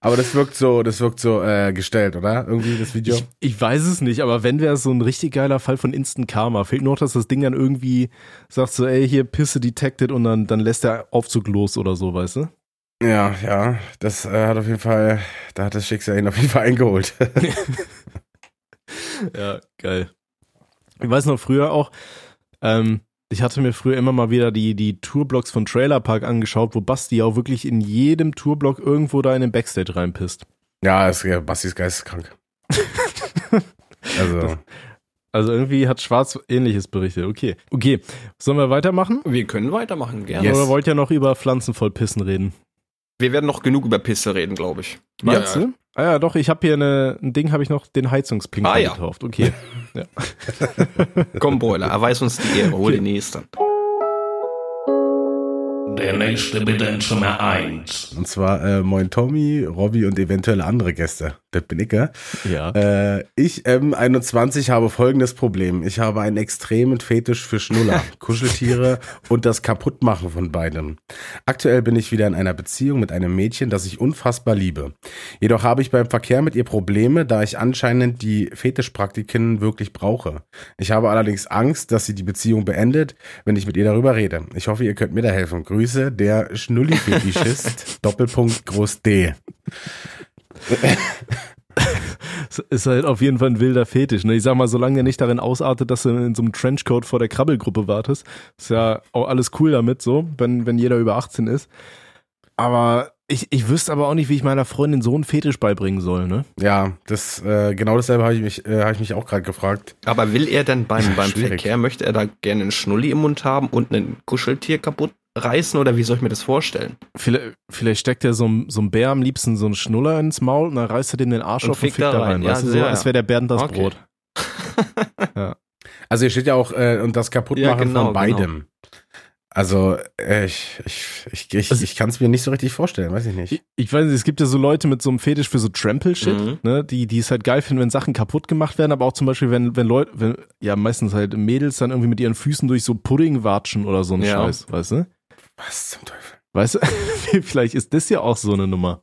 Aber das wirkt so, das wirkt so äh, gestellt, oder? Irgendwie das Video. Ich, ich weiß es nicht, aber wenn wäre es so ein richtig geiler Fall von Instant Karma. Fehlt nur noch, dass das Ding dann irgendwie sagt so, ey, hier Pisse detected und dann, dann lässt der Aufzug los oder so, weißt du? ja, ja, das äh, hat auf jeden Fall, da hat das Schicksal ihn auf jeden Fall eingeholt. Ja, geil. Ich weiß noch früher auch, ähm, ich hatte mir früher immer mal wieder die, die Tourblogs von Trailer Park angeschaut, wo Basti auch wirklich in jedem Tourblock irgendwo da in den Backstage reinpisst. ja, ist, ja, Basti ist geisteskrank. also, Also irgendwie hat Schwarz ähnliches berichtet. Okay. Okay. Sollen wir weitermachen? Wir können weitermachen, gerne. Yes. Oder wollt ihr noch über Pflanzen voll Pissen reden? Wir werden noch genug über Pisse reden, glaube ich. Meinst du? Ah ja, doch, ich habe hier eine, ein Ding, habe ich noch den Heizungspinker Ah, ja. getauft. Okay. ja. Komm, Boiler, erweis uns die Ehre, hol den nächsten. Der nächste bitte in Zimmer 1. Und zwar äh, Moin Tommy, Robby und eventuelle andere Gäste. Das bin ich, ja. ja. Äh, ich, M21, habe folgendes Problem. Ich habe einen extremen Fetisch für Schnuller, Kuscheltiere und das Kaputtmachen von beidem. Aktuell bin ich wieder in einer Beziehung mit einem Mädchen, das ich unfassbar liebe. Jedoch habe ich beim Verkehr mit ihr Probleme, da ich anscheinend die Fetischpraktiken wirklich brauche. Ich habe allerdings Angst, dass sie die Beziehung beendet, wenn ich mit ihr darüber rede. Ich hoffe, ihr könnt mir da helfen. Grüße, der Schnulli-Fetischist, Doppelpunkt Groß D. Ist halt auf jeden Fall ein wilder Fetisch. Ne? Ich sag mal, solange der nicht darin ausartet, dass du in so einem Trenchcoat vor der Krabbelgruppe wartest, ist ja auch alles cool damit, so, wenn, wenn jeder über 18 ist. Aber ich, ich wüsste aber auch nicht, wie ich meiner Freundin so einen Fetisch beibringen soll, ne? Ja, das äh, genau dasselbe habe ich mich, äh, habe ich mich auch gerade gefragt. Aber will er denn beim, beim. Verkehr, möchte er da gerne einen Schnulli im Mund haben und ein Kuscheltier kaputt reißen oder wie soll ich mir das vorstellen? Vielleicht, vielleicht steckt er so, ein- so ein Bär am liebsten so einen Schnuller ins Maul und dann reißt er dem den Arsch Und auf und fickt da rein. rein. Ja, weißt du, so, als ja. wäre der Bernd das Okay. Brot. Also hier steht ja auch äh, und das Kaputtmachen Ja, genau, von beidem. Also äh, ich ich ich ich, Also- ich kann es mir nicht so richtig vorstellen, weiß ich nicht. Ich, ich weiß nicht, es gibt ja so Leute mit so einem Fetisch für so Trample-Shit, Mhm. ne, die, die es halt geil finden, wenn Sachen kaputt gemacht werden, aber auch zum Beispiel, wenn, wenn Leute, wenn, ja, meistens halt Mädels dann irgendwie mit ihren Füßen durch so Pudding watschen oder so ein Ja. Scheiß, weißt du? Was zum Teufel? Weißt du, vielleicht ist das ja auch so eine Nummer.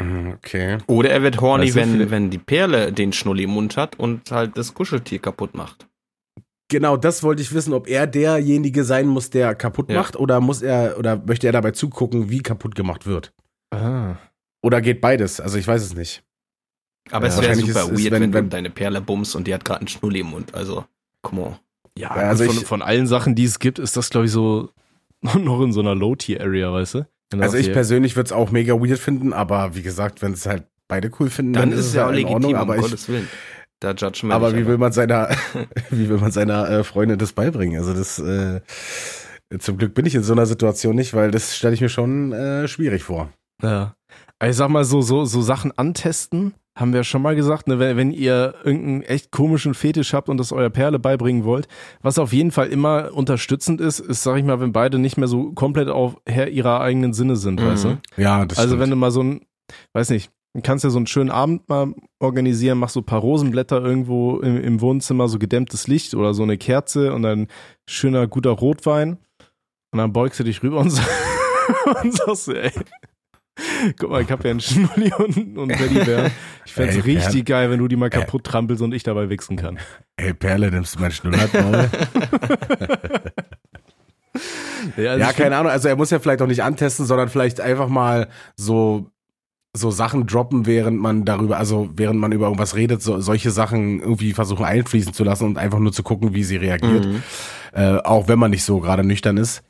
Mhm, Okay. Oder er wird horny, Weißt du, wenn, wenn die Perle den Schnulli im Mund hat und halt das Kuscheltier kaputt macht. Genau, das wollte ich wissen, ob er derjenige sein muss, der kaputt Ja. macht, oder muss er oder möchte er dabei zugucken, wie kaputt gemacht wird? Ah. Oder geht beides? Also ich weiß es nicht. Aber Ja, es wäre wahrscheinlich super ist- ist, weird, wenn- wenn, wenn- du deine Perle bummst und die hat gerade einen Schnulli im Mund. Also, come on. Ja, Ja, also von, ich- von allen Sachen, die es gibt, ist das, glaube ich, so noch in so einer Low-Tier-Area, weißt du? Also ich hier- persönlich würde es auch mega weird finden, aber wie gesagt, wenn es halt beide cool finden, Dann, dann, ist es ja auch halt in legitim, Ordnung, um aber ich, Gottes Willen. Da judgen wir Aber wie will man seiner, wie will man seiner äh, Freundin das beibringen? Also das, äh, zum Glück bin ich in so einer Situation nicht, weil das stelle ich mir schon äh, schwierig vor. Ja. Also Ich sag mal so, so, so Sachen antesten, haben wir schon mal gesagt, ne, wenn, wenn ihr irgendeinen echt komischen Fetisch habt und das eurer Perle beibringen wollt, was auf jeden Fall immer unterstützend ist, ist, sag ich mal, wenn beide nicht mehr so komplett auf Herr ihrer eigenen Sinne sind, Mhm. weißt du? Ja, das Also wenn du mal so ein, weiß nicht, du kannst ja so einen schönen Abend mal organisieren, machst so ein paar Rosenblätter irgendwo im, im Wohnzimmer, so gedämmtes Licht oder so eine Kerze und dann schöner, guter Rotwein und dann beugst du dich rüber und, und sagst, ey, guck mal, ich hab ja einen Schnulli und, und Teddybär. Ich fänd's Ey, richtig Bernd. geil, wenn du die mal kaputt trampelst und ich dabei wichsen kann. Ey, Perle, nimmst du mein Schnullertmaul? Ja, also ja, keine Ahnung. Also er muss ja vielleicht auch nicht antesten, sondern vielleicht einfach mal so so Sachen droppen, während man darüber, also während man über irgendwas redet, so, solche Sachen irgendwie versuchen einfließen zu lassen und einfach nur zu gucken, wie sie reagiert. Mhm. Äh, auch wenn man nicht so gerade nüchtern ist.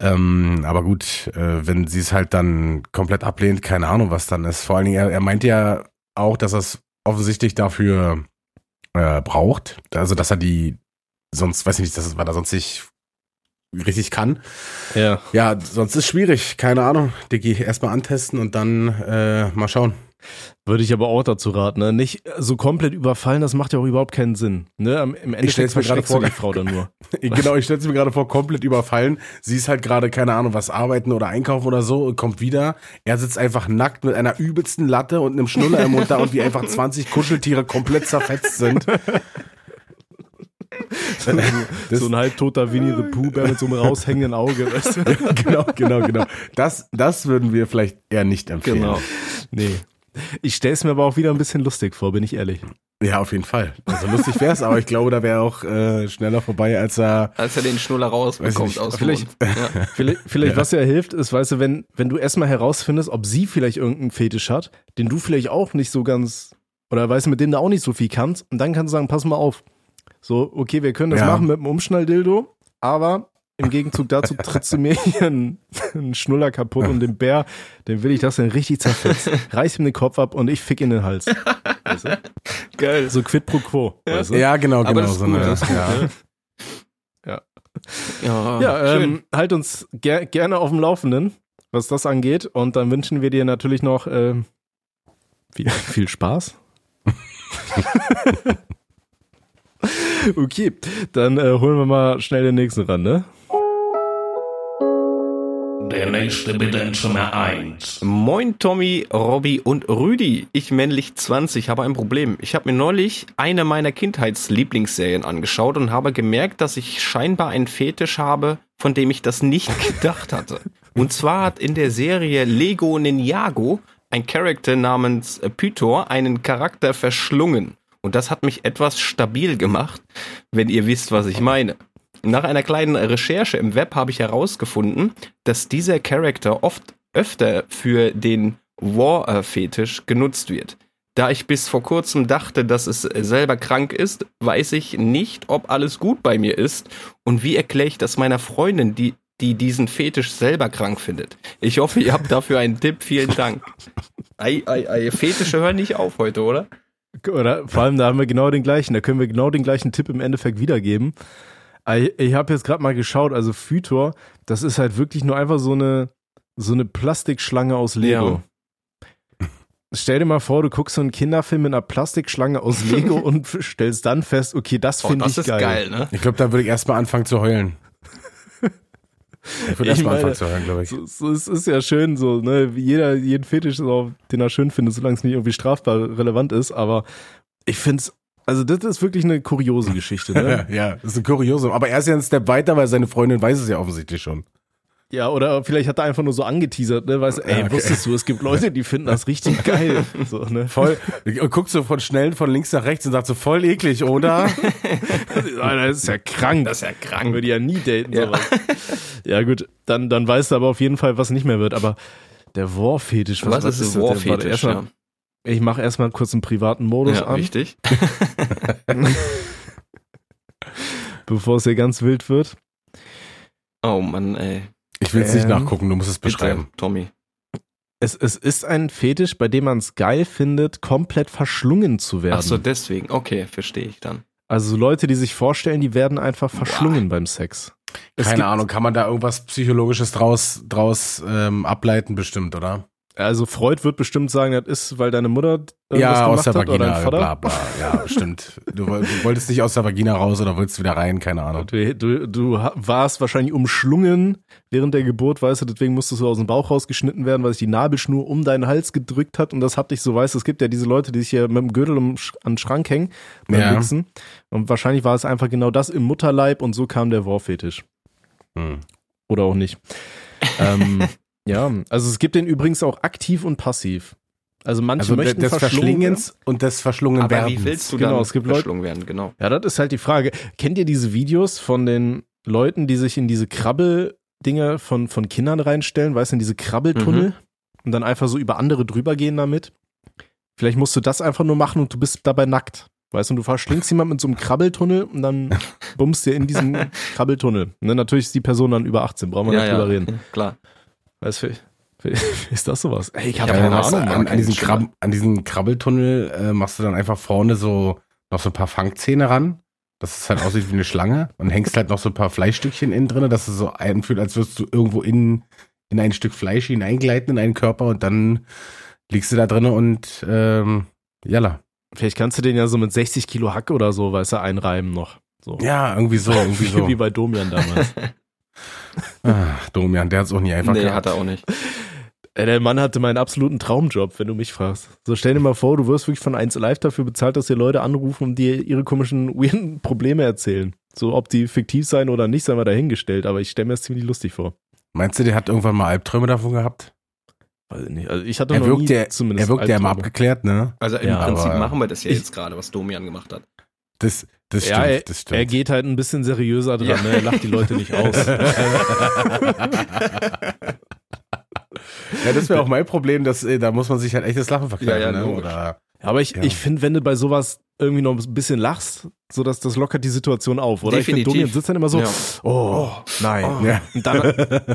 Ähm, aber gut, äh, wenn sie es halt dann komplett ablehnt, keine Ahnung, was dann ist. Vor allen Dingen, er, er meint ja auch, dass er es offensichtlich dafür äh, braucht. Also, dass er die sonst, weiß ich nicht, das, weil er sonst nicht richtig kann. Ja. Ja, sonst ist schwierig. Keine Ahnung. Diggi, erstmal antesten und dann äh, mal schauen. Würde ich aber auch dazu raten, ne? Nicht so komplett überfallen, das macht ja auch überhaupt keinen Sinn. Ne? Am- Im Endeffekt stell's mir gerade vor. die Frau dann nur. genau, ich stelle mir gerade vor, komplett überfallen. Sie ist halt gerade, keine Ahnung, was arbeiten oder einkaufen oder so kommt wieder. Er sitzt einfach nackt mit einer übelsten Latte und einem Schnuller im Mund da und wie einfach 20 Kuscheltiere komplett zerfetzt sind. Das- so ein halbtoter Winnie the Pooh Bär mit so einem raushängenden Auge, weißt du? genau, genau, genau. Das, das würden wir vielleicht eher nicht empfehlen. Genau. Nee. Ich stell's mir aber auch wieder ein bisschen lustig vor, bin ich ehrlich. Ja, auf jeden Fall. Also lustig wär's, aber ich glaube, da wäre auch äh, schneller vorbei, als er. Als er den Schnuller rausbekommt aus dem Vielleicht-. Ja. Vielleicht, vielleicht Ja. was ja hilft, ist, weißt du, wenn, wenn du erstmal herausfindest, ob sie vielleicht irgendeinen Fetisch hat, den du vielleicht auch nicht so ganz, oder weißt du, mit dem du auch nicht so viel kannst, und dann kannst du sagen, pass mal auf. So, okay, wir können das Ja. machen mit dem Umschnalldildo, aber im Gegenzug dazu trittst du mir hier einen, einen Schnuller kaputt und den Bär, den will ich, dass er ihn richtig zerfetzt. Reiß ihm den Kopf ab und ich fick ihn in den Hals. Weißt du? Geil. So quid pro quo. Weißt du? Ja, genau, Aber genau. das ist so gut, eine, das ist gut, ja. Ja, Ja, schön. ähm, halt uns ger gerne auf dem Laufenden, was das angeht. Und dann wünschen wir dir natürlich noch ähm, viel, viel Spaß. okay, dann äh, holen wir mal schnell den nächsten ran, ne? Der nächste bitte in Zimmer 1. Moin Tommy, Robby und Rüdi. Ich männlich 20 habe ein Problem. Ich habe mir neulich eine meiner Kindheitslieblingsserien angeschaut und habe gemerkt, dass ich scheinbar einen Fetisch habe, von dem ich das nicht gedacht hatte. Und zwar hat in der Serie Lego Ninjago ein Charakter namens äh, Pythor einen Charakter verschlungen. Und das hat mich etwas stabil gemacht, wenn ihr wisst, was ich meine. Nach einer kleinen Recherche im Web habe ich herausgefunden, dass dieser Charakter oft öfter für den War-Fetisch genutzt wird. Da ich bis vor kurzem dachte, dass es selber krank ist, weiß ich nicht, ob alles gut bei mir ist und wie erkläre ich das meiner Freundin, die, die diesen Fetisch selber krank findet. Ich hoffe, ihr habt dafür einen Tipp. Vielen Dank. Ei, ei, ei. Fetische hören nicht auf heute, oder? Oder vor allem, da haben wir genau den gleichen, da können wir genau den gleichen Tipp im Endeffekt wiedergeben. Ich, ich habe jetzt gerade mal geschaut, also Phytor, das ist halt wirklich nur einfach so eine, so eine Plastikschlange aus Lego. Stell dir mal vor, du guckst so einen Kinderfilm mit einer Plastikschlange aus Lego und stellst dann fest, okay, das Oh, finde das ich ist geil. geil, ne? Ich glaube, da würde ich erstmal anfangen zu heulen. Ich würde erstmal anfangen zu heulen, glaube ich. So, so, es ist ja schön so, ne? wie Jeder, jeden Fetisch, so, den er schön findet, solange es nicht irgendwie strafbar relevant ist, aber ich finde es, also das ist wirklich eine kuriose Geschichte, ne? Ja, das ist ein Kuriosum. Aber er ist ja einen Step weiter, weil seine Freundin weiß es ja offensichtlich schon. Ja, oder vielleicht hat er einfach nur so angeteasert, ne? Weißt du, ey, Ja, okay. wusstest du, es gibt Leute, die finden das richtig geil. So, ne? Voll. Und guckt so von schnell von links nach rechts und sagt so voll eklig, oder? Das ist ja krank. Das ist ja krank. würde ja nie daten, Ja. sowas. Ja, gut, dann, dann weißt du aber auf jeden Fall, was nicht mehr wird. Aber der War-Fetisch, Was, ist das ein War-Fetisch? Ja, Ich mache erstmal kurz einen privaten Modus ja an, richtig. bevor es hier ganz wild wird. Oh Mann, ey. Ich will es nicht Ähm, nachgucken, du musst es beschreiben. Bitte, Tommy. Es, es ist ein Fetisch, bei dem man es geil findet, komplett verschlungen zu werden. Ach so, deswegen. Okay, verstehe ich dann. Also Leute, die sich vorstellen, die werden einfach verschlungen beim Sex. Es Keine Ahnung, kann man da irgendwas Psychologisches draus, draus ähm, ableiten, bestimmt, oder? Also Freud wird bestimmt sagen, das ist, weil deine Mutter irgendwas ja, aus gemacht der hat oder Vagina, dein Vater. bla bla. Ja, bestimmt. Du, du wolltest nicht aus der Vagina raus oder wolltest wieder rein, keine Ahnung. Du, du, du warst wahrscheinlich umschlungen während der Geburt, weißt du, deswegen musstest du aus dem Bauch rausgeschnitten werden, weil sich die Nabelschnur um deinen Hals gedrückt hat und das hat dich so, weißt du, es gibt ja diese Leute, die sich hier mit dem Gürtel um, an den Schrank hängen beim Ja. Wichsen und wahrscheinlich war es einfach genau das im Mutterleib und so kam der Warfetisch. Hm. Oder auch nicht. ähm, ja, also es gibt den übrigens auch aktiv und passiv. Also manche Also möchten des. Verschlingens und des Verschlungen Aber werden. wie willst du Genau, dann es gibt Leute- verschlungen werden? Genau. Ja, das ist halt die Frage. Kennt ihr diese Videos von den Leuten, die sich in diese Krabbeldinger von, von Kindern reinstellen, weißt du, in diese Krabbeltunnel Mhm. und dann einfach so über andere drüber gehen damit? Vielleicht musst du das einfach nur machen und du bist dabei nackt. Weißt du, und du verschlingst jemand mit so einem Krabbeltunnel und dann bummst dir in diesen Krabbeltunnel. Ne, natürlich ist die Person dann über 18, brauchen wir ja, nicht ja. drüber reden. Klar. Weißt du, ist das sowas? Ey, ich habe Ja, keine Ahnung. an, an, diesen. Krab, an diesen Krabbeltunnel äh, machst du dann einfach vorne so noch so ein paar Fangzähne ran, dass es halt aussieht wie eine Schlange und hängst halt noch so ein paar Fleischstückchen innen drin, dass es so einfühlt, als würdest du irgendwo in, in ein Stück Fleisch hineingleiten in einen Körper und dann liegst du da drin und ähm, jalla. Vielleicht kannst du den ja so mit 60 Kilo Hack oder so, weißt du, einreiben noch. So. Ja, irgendwie so, irgendwie so. Wie bei Domian damals. Ah, Domian, der hat's auch nie einfach nee, gehabt. hat er auch nicht. Der Mann hatte meinen absoluten Traumjob, wenn du mich fragst. So stell dir mal vor, du wirst wirklich von 1 Live dafür bezahlt, dass dir Leute anrufen und dir ihre komischen, weirden Probleme erzählen. So, ob die fiktiv sein oder nicht, sei mal dahingestellt, aber ich stelle mir das ziemlich lustig vor. Meinst du, der hat irgendwann mal Albträume davon gehabt? Weiß ich nicht. Also ich hatte Er noch wirkt nie ja, zumindest er wirkt ja immer abgeklärt, ne? Also im Ja, Prinzip aber- machen wir das ja Ich- jetzt gerade, was Domian gemacht hat. Das, das Ja, stimmt, er, das er stimmt. geht halt ein bisschen seriöser dran, Ja. ne? er lacht die Leute nicht aus. Ja, das wäre auch mein Problem, dass äh, da muss man sich halt echt das Lachen verkleiden, Ja, ja, ne? Oder Ja, aber ich, Ja. ich finde, wenn du bei sowas irgendwie noch ein bisschen lachst, so dass das lockert die Situation auf, oder? Ich finde, Definitiv. Domian sitzt dann immer so, Ja. oh, nein. Ja. Und dann,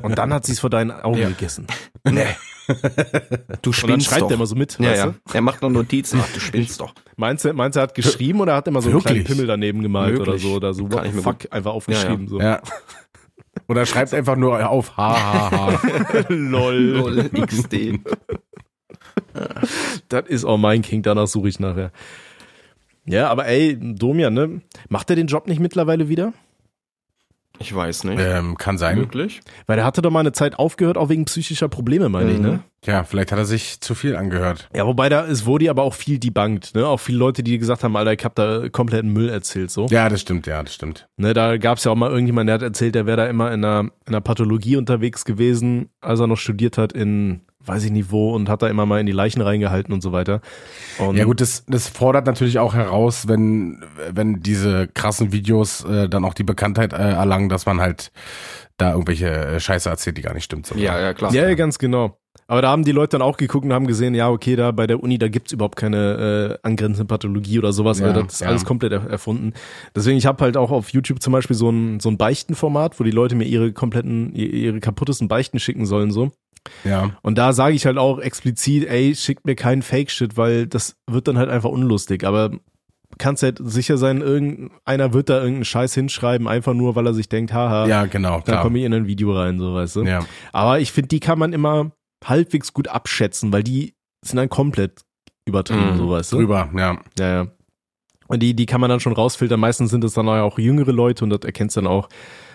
und dann hat sie es vor deinen Augen Ja. gegessen. Nee. Du Und dann spinnst schreibt doch. er immer so mit, ja, ja. Er macht noch Notizen. Ach, du spinnst doch. Meinst du, meinst du, er hat geschrieben oder hat immer so einen kleinen Wirklich? Pimmel daneben gemalt oder Möglich. so oder so, what fuck, einfach aufgeschrieben, so. Ja. Oder schreibt einfach nur auf, ha, ha, ha. Lol. Lol, XD. Das ist auch mein King, danach suche ich nachher. Ja, aber ey, Domian, ne? Macht er den Job nicht mittlerweile wieder? Ich weiß nicht. Ähm, kann sein. Möglich? Weil er hatte doch mal eine Zeit aufgehört, auch wegen psychischer Probleme, meine ich, Mhm. ne? Ja, vielleicht hat er sich zu viel angehört. Ja, wobei da, es wurde aber auch viel debunked, ne? Auch viele Leute, die gesagt haben, Alter, ich hab da kompletten Müll erzählt, so. Ja, das stimmt, ja, das stimmt. Ne, da gab's ja auch mal irgendjemand, der hat erzählt, der wäre da immer in einer, in einer Pathologie unterwegs gewesen, als er noch studiert hat in, weiß ich nicht wo, und hat da immer mal in die Leichen reingehalten und so weiter. Und Ja gut, das, das fordert natürlich auch heraus, wenn, wenn diese krassen Videos äh, dann auch die Bekanntheit äh, erlangen, dass man halt da irgendwelche äh, Scheiße erzählt, die gar nicht stimmt. So. Ja, ja, klar. Ja, ja, ganz genau. Aber da haben die Leute dann auch geguckt und haben gesehen, ja, okay, da bei der Uni, da gibt's überhaupt keine äh, angrenzende Pathologie oder sowas, Ja, also das ist ja. alles komplett er erfunden. Deswegen, ich habe halt auch auf YouTube zum Beispiel so ein, so ein Beichtenformat, wo die Leute mir ihre kompletten, ihre kaputtesten Beichten schicken sollen, so. Ja. Und da sage ich halt auch explizit, ey, schickt mir keinen Fake-Shit, weil das wird dann halt einfach unlustig. Aber kannst halt sicher sein, irgendeiner wird da irgendeinen Scheiß hinschreiben, einfach nur, weil er sich denkt, haha, Ja, genau, da komme ich in ein Video rein, so weißt du. Ja. Aber ich finde, die kann man immer halbwegs gut abschätzen, weil die sind dann komplett übertrieben, Mhm. so weißt du. Drüber, ja. Ja, ja. Und die, die kann man dann schon rausfiltern. Meistens sind es dann auch jüngere Leute und das erkennst du dann auch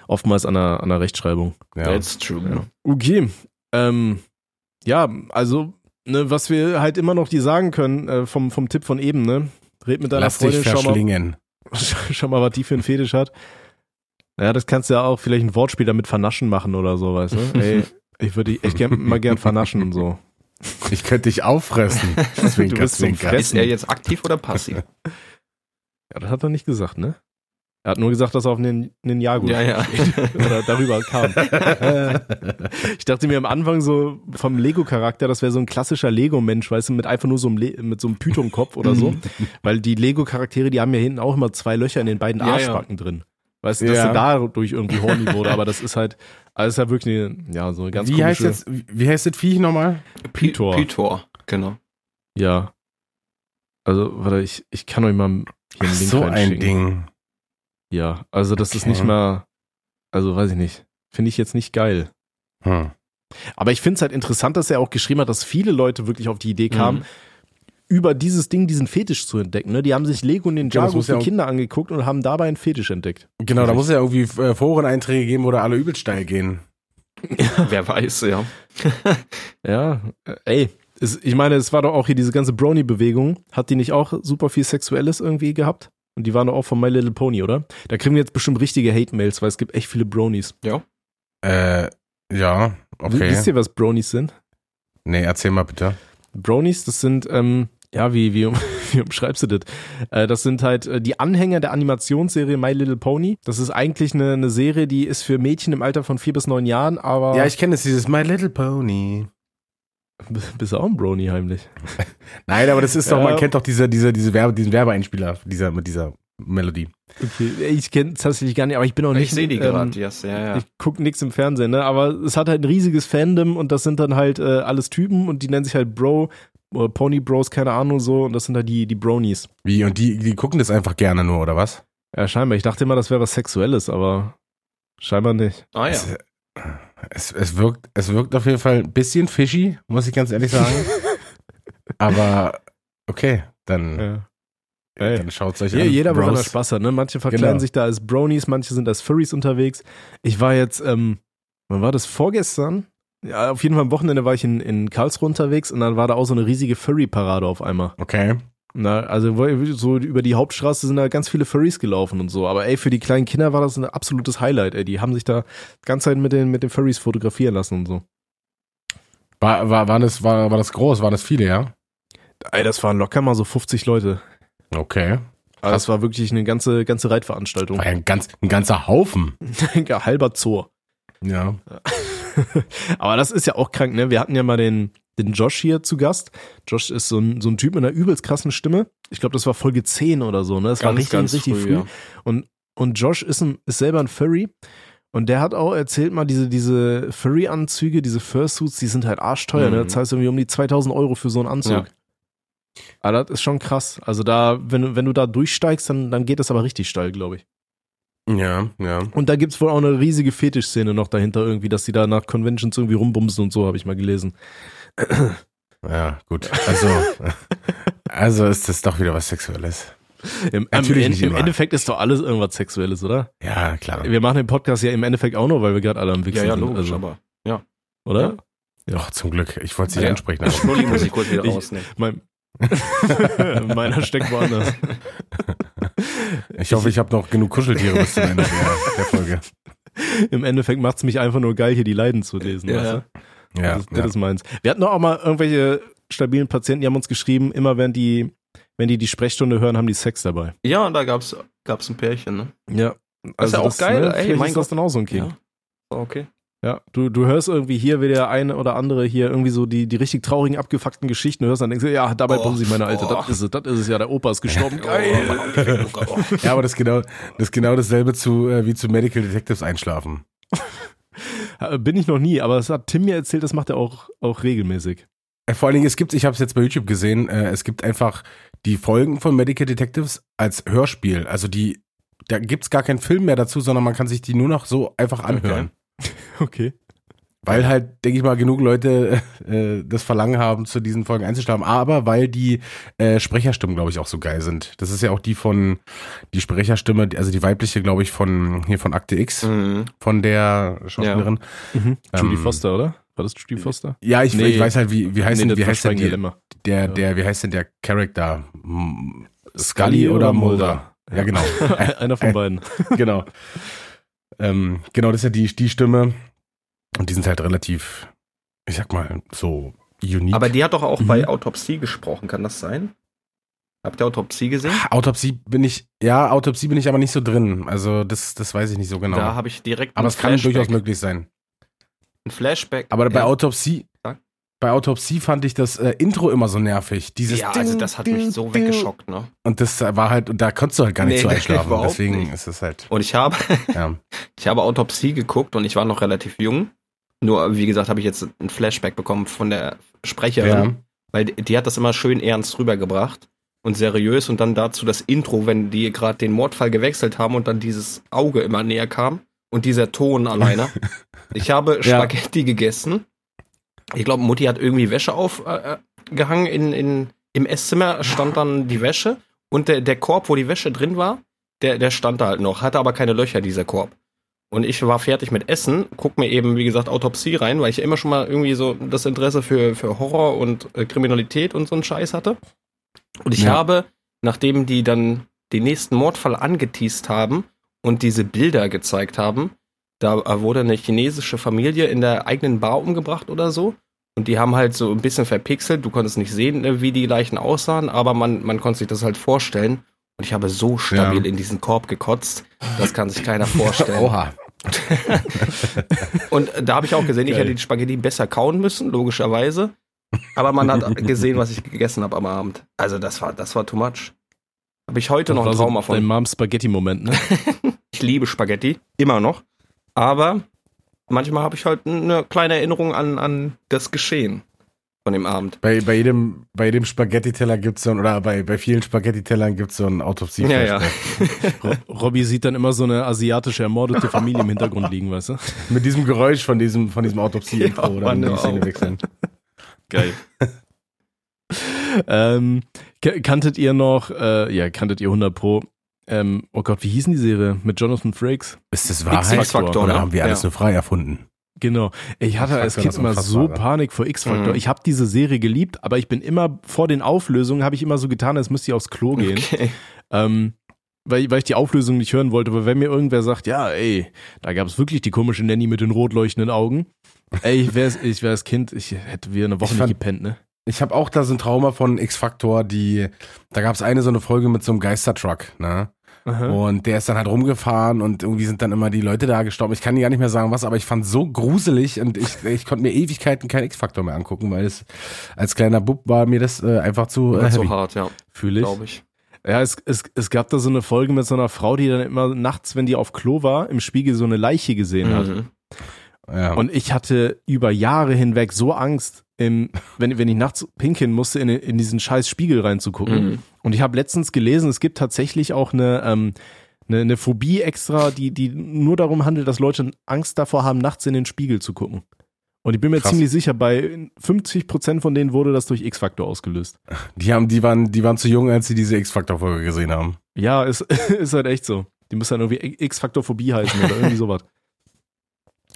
oftmals an der, an der Rechtschreibung. ja. That's true. Okay. Ähm, ja, also, ne, was wir halt immer noch dir sagen können, äh, vom, vom Tipp von eben, ne? Red mit deiner Lass dich Freundin, schau mal, verschlingen. schau mal, was die für einen Fetisch hat. Ja, das kannst du ja auch vielleicht ein Wortspiel damit vernaschen machen oder so, weißt du? Ey, ich würde dich echt gern, mal gern vernaschen und so. Ich könnte dich auffressen. Zwinker, Du bist so ein zwinker. Ist er jetzt aktiv oder passiv? Ja, das hat er nicht gesagt, ne? Er hat nur gesagt, dass er auf einen Ninjago ja, ja. oder darüber kam. Ich dachte mir am Anfang so vom Lego-Charakter, das wäre so ein klassischer Lego-Mensch, weißt du, mit einfach nur so einem, Le mit so einem Python-Kopf oder so. Weil die Lego-Charaktere, die haben ja hinten auch immer zwei Löcher in den beiden Ja, ja. Arschbacken drin. Weißt du, dass Ja. er dadurch irgendwie horny wurde, aber das ist halt, alles ja wirklich eine, ja, so eine ganz Wie heißt komische, jetzt, wie heißt das Viech nochmal? Pythor. Pythor, genau. ja. Also, warte, ich, ich kann euch mal hier Ach, einen Link so ein. Ding. Ja, also das ist Okay. nicht mal, also weiß ich nicht, finde ich jetzt nicht geil. Hm. Aber ich finde es halt interessant, dass er auch geschrieben hat, dass viele Leute wirklich auf die Idee kamen, Mhm. über dieses Ding diesen Fetisch zu entdecken. Ne? Die haben sich Lego und den Ja, Jago ja für Kinder angeguckt und haben dabei einen Fetisch entdeckt. Genau, da muss es ja irgendwie äh, Foreneinträge geben, wo da alle übelst steil gehen. Wer weiß, ja. Ja, äh, ey, es, ich meine, es war doch auch hier diese ganze Brony-Bewegung. Hat die nicht auch super viel Sexuelles irgendwie gehabt? Und die waren doch auch von My Little Pony, oder? Da kriegen wir jetzt bestimmt richtige Hate-Mails, weil es gibt echt viele Bronies. Äh, ja, okay. Wisst ihr, was Bronies sind? Nee, erzähl mal bitte. Bronies, das sind, ähm, ja, wie, wie, wie umschreibst du das? Äh, das sind halt äh, die Anhänger der Animationsserie My Little Pony. Das ist eigentlich eine, eine Serie, die ist für Mädchen im Alter von vier bis neun Jahren, aber Ja, ich kenne es, dieses My Little Pony. Bist du auch ein Brony heimlich. Nein, aber das ist doch, Ja. man kennt doch diese, diese, diese Werbe, diesen Werbeeinspieler dieser, mit dieser Melodie. Okay, ich kenne es tatsächlich gar nicht, aber ich bin auch nicht. Ich sehe die ähm, gerade, yes, ja, ja. Ich guck nix im Fernsehen, ne? Aber es hat halt ein riesiges Fandom und das sind dann halt äh, alles Typen und die nennen sich halt Bro oder Pony Bros, keine Ahnung so und das sind halt die die Bronies. Wie, und die, die gucken das einfach gerne nur, oder was? Ja, scheinbar. Ich dachte immer, das wäre was Sexuelles, aber scheinbar nicht. Ah ja. Es, es, es wirkt, es wirkt auf jeden Fall ein bisschen fishy, muss ich ganz ehrlich sagen. aber okay, dann, Ja. Ey. dann schaut's euch Ja, an. jeder, woran er. Spaß hat, ne? Manche verkleiden Genau. sich da als Bronies, manche sind als Furries unterwegs. Ich war jetzt, ähm, wann war das? Vorgestern? Ja, auf jeden Fall am Wochenende war ich in, in Karlsruhe unterwegs und dann war da auch so eine riesige Furry-Parade auf einmal. Okay. Na, also wo- so über die Hauptstraße sind da ganz viele Furries gelaufen und so. Aber ey, für die kleinen Kinder war das ein absolutes Highlight, ey. Die haben sich da die ganze Zeit mit den, mit den Furries fotografieren lassen und so. War, war, war, das, war, war das groß? Waren das viele, ja? Ey, das waren locker mal so 50 Leute. Okay. Also das war wirklich eine ganze, ganze Reitveranstaltung. War ja ein, ganz, ein ganzer Haufen. Ein halber Zoo. Ja. Aber das ist ja auch krank, ne? Wir hatten ja mal den, den Josh hier zu Gast. Josh ist so ein, so ein Typ mit einer übelst krassen Stimme. Ich glaube, das war Folge 10 oder so, ne? Das war Ganz, richtig, ganz richtig früh, früh. ja. Und, und Josh ist, ein, ist selber ein Furry. Und der hat auch erzählt mal, diese, diese Furry-Anzüge, diese Fursuits, die sind halt arschteuer, ne? Mhm. Das heißt irgendwie um die 2000 Euro für so einen Anzug. Ja. Aber das ist schon krass. Also da, wenn, du- wenn du da durchsteigst, dann, dann geht das aber richtig steil, glaube ich. Ja, ja. Und da gibt's wohl auch eine riesige Fetischszene noch dahinter irgendwie, dass die da nach Conventions irgendwie rumbumsen und so, habe ich mal gelesen. Ja, gut. Also, also ist das doch wieder was Sexuelles. Im, Natürlich im, nicht Im. Endeffekt ist doch alles irgendwas Sexuelles, oder? Ja, klar. Wir machen den Podcast ja im Endeffekt auch nur, weil wir gerade alle am Wichsen Ja, ja, sind. logisch, also, aber. Oder? Ach, zum Glück. Ich wollte es nicht Ja. ansprechen. aber- Schnulli muss ich kurz wieder Ich- rausnehmen. Mein, meiner steckt woanders. Ich hoffe, ich habe noch genug Kuscheltiere bis zum Ende der, der Folge. Im Endeffekt macht's mich einfach nur geil, hier die Leiden zu lesen. Ja, weißt ja. du? Ja, das, ja. das ist meins. Wir hatten doch auch mal irgendwelche stabilen Patienten, die haben uns geschrieben, immer wenn die, wenn die die Sprechstunde hören, haben die Sex dabei. Ja, und da gab's, gab's ein Pärchen, ne? Ja. Also ja auch geil, ey, vielleicht mein ist das Gott. dann auch so ein King. Ja. So, okay. Ja, du, du hörst irgendwie hier wie der eine oder andere hier irgendwie so die, die richtig traurigen, abgefuckten Geschichten hörst, dann denkst du, ja, dabei Oh, bumse ich meine Alte, oh. das ist es, das ist es ja, der Opa ist gestorben, geil. ja, aber das ist genau, das ist genau dasselbe zu, äh, wie zu Medical Detectives einschlafen. Äh, Bin ich noch nie, aber das hat Tim mir erzählt, das macht er auch, auch regelmäßig. Äh, Vor allen Dingen, es gibt, ich habe es jetzt bei YouTube gesehen, äh, es gibt einfach die Folgen von Medical Detectives als Hörspiel. Also die, da gibt's gar keinen Film mehr dazu, sondern man kann sich die nur noch so einfach anhören. Okay. Weil halt, denke ich mal, genug Leute äh, das Verlangen haben, zu diesen Folgen einzuschlafen. Aber weil die äh, Sprecherstimmen, glaube ich, auch so geil sind. Das ist ja auch die von, die Sprecherstimme, also die weibliche, glaube ich, von hier von Akte X, Mhm. von der Schauspielerin. Mhm. Judy Ähm, Foster, oder? War das Judy Foster? Ja, ich, Nee. ich weiß halt, wie, wie heißt denn, das wie heißt denn die, Dilemma. der, der, wie heißt denn der Charakter? Scully oder Mulder? Ja, genau. Einer von beiden. genau. Ähm, genau, das ist ja die, die Stimme. Und die sind halt relativ, ich sag mal, so unique. Aber die hat doch auch Mhm. bei Autopsie gesprochen, kann das sein? Habt ihr Autopsie gesehen? Autopsie bin ich, ja, Autopsie bin ich aber nicht so drin. Also das, das weiß ich nicht so genau. Da habe ich direkt aber es kann durchaus möglich sein. Ein Flashback. Aber bei ja. Autopsie, bei Autopsie fand ich das äh, Intro immer so nervig. Dieses Ja, also das hat mich so weggeschockt, ne? Und das war halt, und da konntest du halt gar nicht Nee, so einschlafen. Deswegen nicht. ist es halt, Und ich habe, ja. ich habe Autopsie geguckt und ich war noch relativ jung. Nur, wie gesagt, habe ich jetzt ein Flashback bekommen von der Sprecherin. ja. Weil die, die hat das immer schön ernst rübergebracht und seriös und dann dazu das Intro, wenn die gerade den Mordfall gewechselt haben und dann dieses Auge immer näher kam und dieser Ton alleine. ich habe Ja. Spaghetti gegessen. Ich glaube, Mutti hat irgendwie Wäsche aufgehangen äh, gehangen in, in, im Esszimmer, stand dann die Wäsche und der, der Korb, wo die Wäsche drin war, der, der stand da halt noch, hatte aber keine Löcher, dieser Korb. Und ich war fertig mit Essen, guck mir eben, wie gesagt, Autopsie rein, weil ich immer schon mal irgendwie so das Interesse für, für Horror und äh, Kriminalität und so einen Scheiß hatte. Und ich Ja. habe, nachdem die dann den nächsten Mordfall angeteased haben und diese Bilder gezeigt haben, da äh, wurde eine chinesische Familie in der eigenen Bar umgebracht oder so. Und die haben halt so ein bisschen verpixelt. Du konntest nicht sehen, äh, wie die Leichen aussahen, aber man, man konnte sich das halt vorstellen. Und ich habe so stabil Ja. in diesen Korb gekotzt, das kann sich keiner vorstellen. Oha. Und da habe ich auch gesehen, ich Geil. hätte die Spaghetti besser kauen müssen, logischerweise. Aber man hat gesehen, was ich gegessen habe am Abend. Also das war, das war too much. Habe ich heute noch Das ein war Trauma so Dein von. Moms Spaghetti-Moment, ne? Ich liebe Spaghetti, immer noch. Aber manchmal habe ich halt eine kleine Erinnerung an, an das Geschehen von dem Abend. Bei, bei jedem, bei jedem Spaghetti-Teller gibt's so ein, oder bei, bei vielen Spaghetti-Tellern gibt's so ein autopsie Ja, ja. Robby sieht dann immer so eine asiatische ermordete Familie im Hintergrund liegen, weißt du? Mit diesem Geräusch von diesem, von diesem Autopsie-Intro Ja, oder die Szene wechseln. Geil. ähm, kanntet ihr noch, äh, ja, kanntet ihr 100 Pro, ähm, oh Gott, wie hieß denn die Serie? Mit Jonathan Frakes? Ist das Wahrheit? Oder ne? haben wir alles Ja. nur frei erfunden? Genau. Ich hatte als Kind immer so. Panik vor X-Factor. Mhm. Ich habe diese Serie geliebt, aber ich bin immer vor den Auflösungen, habe ich immer so getan, als müsste ich aufs Klo gehen. Okay. Ähm, weil, weil ich die Auflösung nicht hören wollte. Aber wenn mir irgendwer sagt, ja, ey, da gab es wirklich die komische Nanny mit den rot leuchtenden Augen. Ey, ich wär's, ich wär's Kind, ich hätte wieder eine Woche fand- nicht gepennt, ne? Ich habe auch da so ein Trauma von X-Factor, die, da gab's eine so eine Folge mit so einem Geistertruck, ne? Aha. Und der ist dann halt rumgefahren und irgendwie sind dann immer die Leute da gestorben. Ich kann dir gar nicht mehr sagen, was, aber ich fand so gruselig und ich, ich konnte mir Ewigkeiten kein X-Faktor mehr angucken, weil es als kleiner Bub war mir das äh, einfach zu äh, so heavy. hart, ja, Fühle ich. glaube ich. Ja, es, es, es gab da so eine Folge mit so einer Frau, die dann immer nachts, wenn die auf Klo war, im Spiegel so eine Leiche gesehen hat. Mhm. Ja. Und ich hatte über Jahre hinweg so Angst, im, wenn, wenn ich nachts pinkeln musste, in, in diesen scheiß Spiegel reinzugucken. Mhm. Und ich habe letztens gelesen, es gibt tatsächlich auch eine, ähm, eine, eine Phobie extra, die, die nur darum handelt, dass Leute Angst davor haben, nachts in den Spiegel zu gucken. Und ich bin mir Krass. ziemlich sicher, bei 50 Prozent von denen wurde das durch X-Faktor ausgelöst. Die haben, die waren, die waren zu jung, als sie diese X-Faktor-Folge gesehen haben. Ja, ist, ist halt echt so. Die muss dann irgendwie X-Faktor-Phobie heißen oder irgendwie sowas.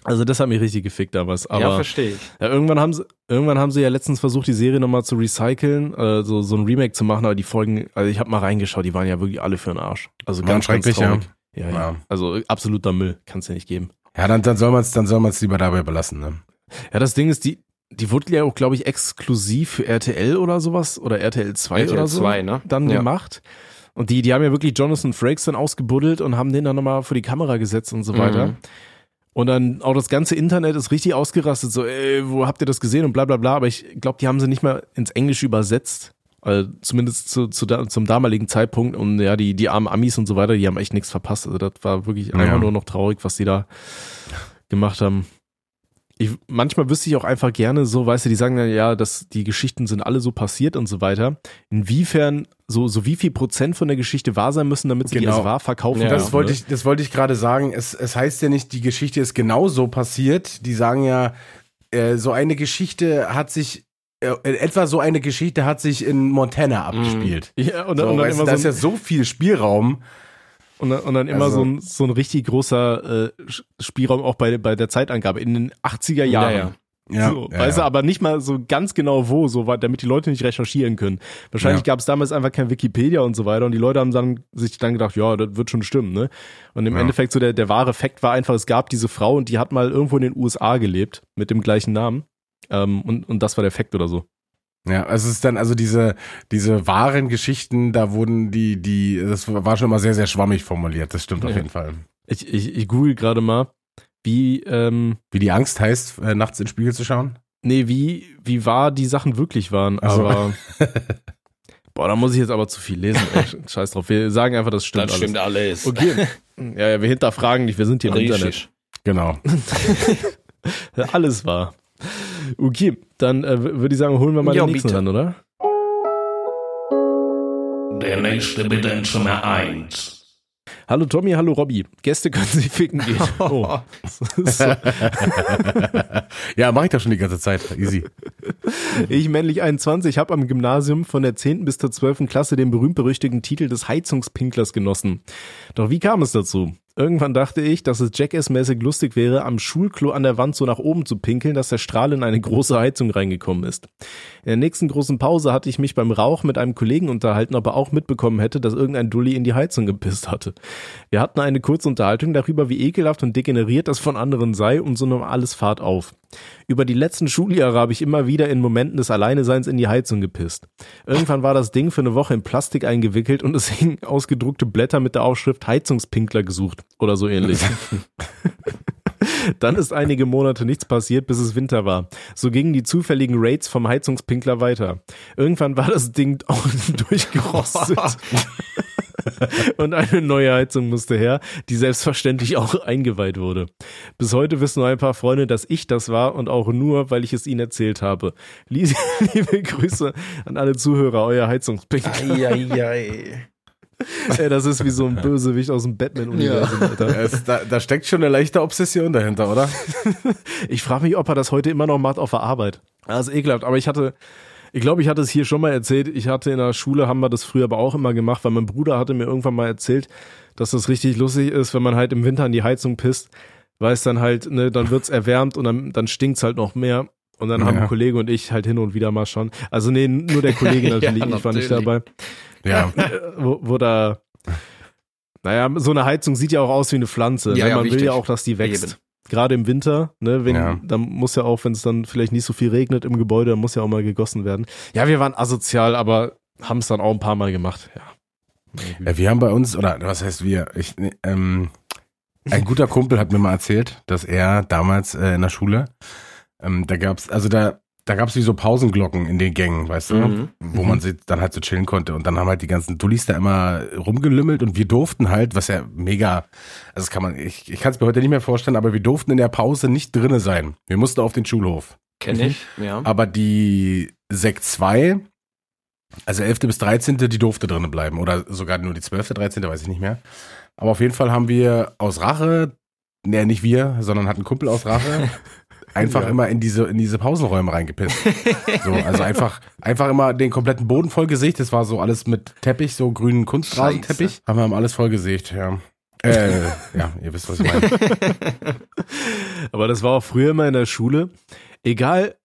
Also das hat mich richtig gefickt damals. Aber ja, verstehe ich. Ja, irgendwann haben sie, irgendwann haben sie ja letztens versucht, die Serie nochmal zu recyceln, äh, so, so ein Remake zu machen, aber die Folgen, also ich habe mal reingeschaut, die waren ja wirklich alle für den Arsch. Also ganz, ganz schrecklich. Ja, ja. Ja. Also absoluter Müll, kannst du nicht geben. Ja, dann, dann soll man es, dann soll man es lieber dabei belassen. Ne? Ja, das Ding ist, die, die wurde ja auch, glaube ich, exklusiv für RTL oder sowas oder RTL 2 RTL oder so 2, ne? dann Ja. gemacht. Und die, die haben ja wirklich Jonathan Frakes dann ausgebuddelt und haben den dann nochmal vor die Kamera gesetzt und so weiter. Mhm. Und dann auch das ganze Internet ist richtig ausgerastet, so, ey, wo habt ihr das gesehen und bla bla bla. Aber ich glaube, die haben sie nicht mal ins Englische übersetzt. Also zumindest zu, zu zum damaligen Zeitpunkt. Und ja, die, die armen Amis und so weiter, die haben echt nichts verpasst. Also das war wirklich Ja. einfach nur noch traurig, was die da gemacht haben. Ich, manchmal wüsste ich auch einfach gerne so, weißt du, die sagen dann, ja, dass die Geschichten sind alle so passiert und so weiter. Inwiefern, so, so wie viel Prozent von der Geschichte wahr sein müssen, damit sie die Genau. als wahr verkaufen Ja. Das dürfen, wollte ne? ich, das wollte ich gerade sagen. Es, es heißt ja nicht, die Geschichte ist genau so passiert. Die sagen ja, äh, so eine Geschichte hat sich, äh, etwa so eine Geschichte hat sich in Montana abgespielt. Ja, und, So, dann- und dann weißt immer da so ist ja so viel Spielraum. Und dann, und dann immer Also- so, ein, so ein richtig großer äh, Spielraum auch bei, bei der Zeitangabe in den 80er Jahren. Ja, ja. Ja, so, ja, weißt ja. du, aber nicht mal so ganz genau wo, so weit, damit die Leute nicht recherchieren können. Wahrscheinlich Ja. gab es damals einfach kein Wikipedia und so weiter und die Leute haben dann sich dann gedacht, ja, das wird schon stimmen, ne? Und im Ja. Endeffekt so der, der wahre Fakt war einfach, es gab diese Frau und die hat mal irgendwo in den USA gelebt mit dem gleichen Namen. Ähm, und, und das war der Fakt oder so. Ja, es ist dann also diese, diese wahren Geschichten, da wurden die, die, das war schon immer sehr, sehr schwammig formuliert. Das stimmt auf Ja. jeden Fall. Ich, ich, ich google gerade mal, wie, ähm, Wie die Angst heißt, äh, nachts in den Spiegel zu schauen. Nee, wie, wie wahr die Sachen wirklich waren. Ach so. Aber. boah, da muss ich jetzt aber zu viel lesen. Ey, Scheiß drauf. Wir sagen einfach, das stimmt, Das stimmt alles. alles. Okay. Ja, ja, wir hinterfragen nicht, wir sind hier im Internet. Richtig. Genau. Alles wahr. Okay, dann äh, würde ich sagen, holen wir mal Ja, den nächsten bitte. ran, oder? Der nächste bitte ins Zimmer 1. Hallo Tommy, hallo Robby. Gäste können Sie ficken gehen. Oh. Ja, mache ich doch schon die ganze Zeit. Easy. Ich, männlich 21, habe am Gymnasium von der 10. bis zur 12. Klasse den berühmt-berüchtigten Titel des Heizungspinklers genossen. Doch wie kam es dazu? Irgendwann dachte ich, dass es Jackass-mäßig lustig wäre, am Schulklo an der Wand so nach oben zu pinkeln, dass der Strahl in eine große Heizung reingekommen ist. In der nächsten großen Pause hatte ich mich beim Rauch mit einem Kollegen unterhalten, ob er auch mitbekommen hätte, dass irgendein Dulli in die Heizung gepisst hatte. Wir hatten eine kurze Unterhaltung darüber, wie ekelhaft und degeneriert das von anderen sei und so nahm alles Fahrt auf. Über die letzten Schuljahre habe ich immer wieder in Momenten des Alleineseins in die Heizung gepisst. Irgendwann war das Ding für eine Woche in Plastik eingewickelt und es hingen ausgedruckte Blätter mit der Aufschrift Heizungspinkler gesucht oder so ähnlich. Dann ist einige Monate nichts passiert, bis es Winter war. So gingen die zufälligen Raids vom Heizungspinkler weiter. Irgendwann war das Ding auch durchgerostet. Und eine neue Heizung musste her, die selbstverständlich auch eingeweiht wurde. Bis heute wissen nur ein paar Freunde, dass ich das war und auch nur, weil ich es ihnen erzählt habe. Lie- Liebe Grüße an alle Zuhörer, euer Heizungspinkler. Eieiei. Ey, das ist wie so ein Bösewicht aus dem Batman-Universum, Alter. Es, da, da steckt schon eine leichte Obsession dahinter, oder? Ich frage mich, ob er das heute immer noch macht auf der Arbeit. Das ist ekelhaft, aber ich hatte, ich glaube, ich hatte es hier schon mal erzählt. Ich hatte in der Schule, haben wir das früher aber auch immer gemacht, weil mein Bruder hatte mir irgendwann mal erzählt, dass das richtig lustig ist, wenn man halt im Winter an die Heizung pisst, weil es dann halt, ne, dann wird's erwärmt und dann, dann stinkt's halt noch mehr. Und dann haben Ja. ein Kollege und ich halt hin und wieder mal schon. Also nee, nur der Kollege natürlich, Ja, ich war nicht natürlich. dabei. Ja. Wo, wo da, naja, so eine Heizung sieht ja auch aus wie eine Pflanze. Ja, ne? ja, Man will wichtig. ja auch, dass die wächst. Gerade im Winter, ne, wenn, Ja. dann muss ja auch, wenn es dann vielleicht nicht so viel regnet im Gebäude, dann muss ja auch mal gegossen werden. Ja, wir waren asozial, aber haben es dann auch ein paar Mal gemacht, ja. Ja, wir haben bei uns, oder was heißt wir? Ich, ähm, ein guter Kumpel hat mir mal erzählt, dass er damals äh, in der Schule, ähm, da gab's, also da, da gab's wie so Pausenglocken in den Gängen, weißt du, Mhm. wo man sich dann halt so chillen konnte. Und dann haben halt die ganzen Dullis da immer rumgelümmelt und wir durften halt, was ja mega, also das kann man, ich, ich kann es mir heute nicht mehr vorstellen, aber wir durften in der Pause nicht drinne sein. Wir mussten auf den Schulhof. Kenne ich, ja. Aber die Sekt 2, also 11. bis 13., die durfte drinnen bleiben. Oder sogar nur die 12., 13., weiß ich nicht mehr. Aber auf jeden Fall haben wir aus Rache, ne, nicht wir, sondern hat ein Kumpel aus Rache, einfach Ja. immer in diese, in diese Pausenräume reingepisst. so, also einfach, einfach immer den kompletten Boden vollgesägt. Das war so alles mit Teppich, so grünen Kunstrasenteppich. Haben wir haben alles vollgesägt, ja. Äh, ja, ihr wisst, was ich meine. Aber das war auch früher immer in der Schule. Egal,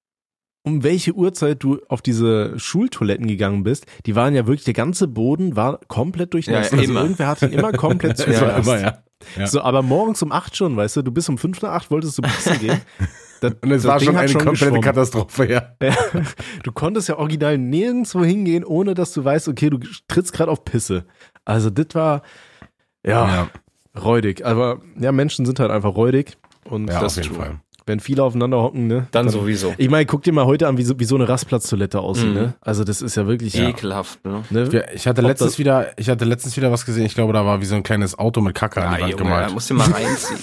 um welche Uhrzeit du auf diese Schultoiletten gegangen bist, die waren ja wirklich, der ganze Boden war komplett durchnässt. Ja, also immer. irgendwer hat ihn immer komplett war zugelassen. immer, ja. Ja. So, aber morgens um acht schon, weißt du, du bist um fünf nach acht, wolltest du pissen gehen. Das, Und es das war Ding schon eine komplette geschwommen. Katastrophe, ja. Ja, du konntest ja original nirgendwo hingehen, ohne dass du weißt, okay, du trittst gerade auf Pisse. Also das war, ja, räudig. Aber ja, Menschen sind halt einfach räudig. Und Ja, das auf jeden. Fall. Wenn viele aufeinander hocken, ne? Dann sowieso. Ich meine, guck dir mal heute an, wie so, wie so eine Rastplatztoilette aussieht, Mhm. ne? Also das ist ja wirklich. Ekelhaft, ne? Ne? Ja, Ich hatte Ob letztens wieder, ich hatte letztens wieder was gesehen. Ich glaube, da war wie so ein kleines Auto mit Kacke an Ja, die Wand Junge, gemalt. da musst du mal reinziehen,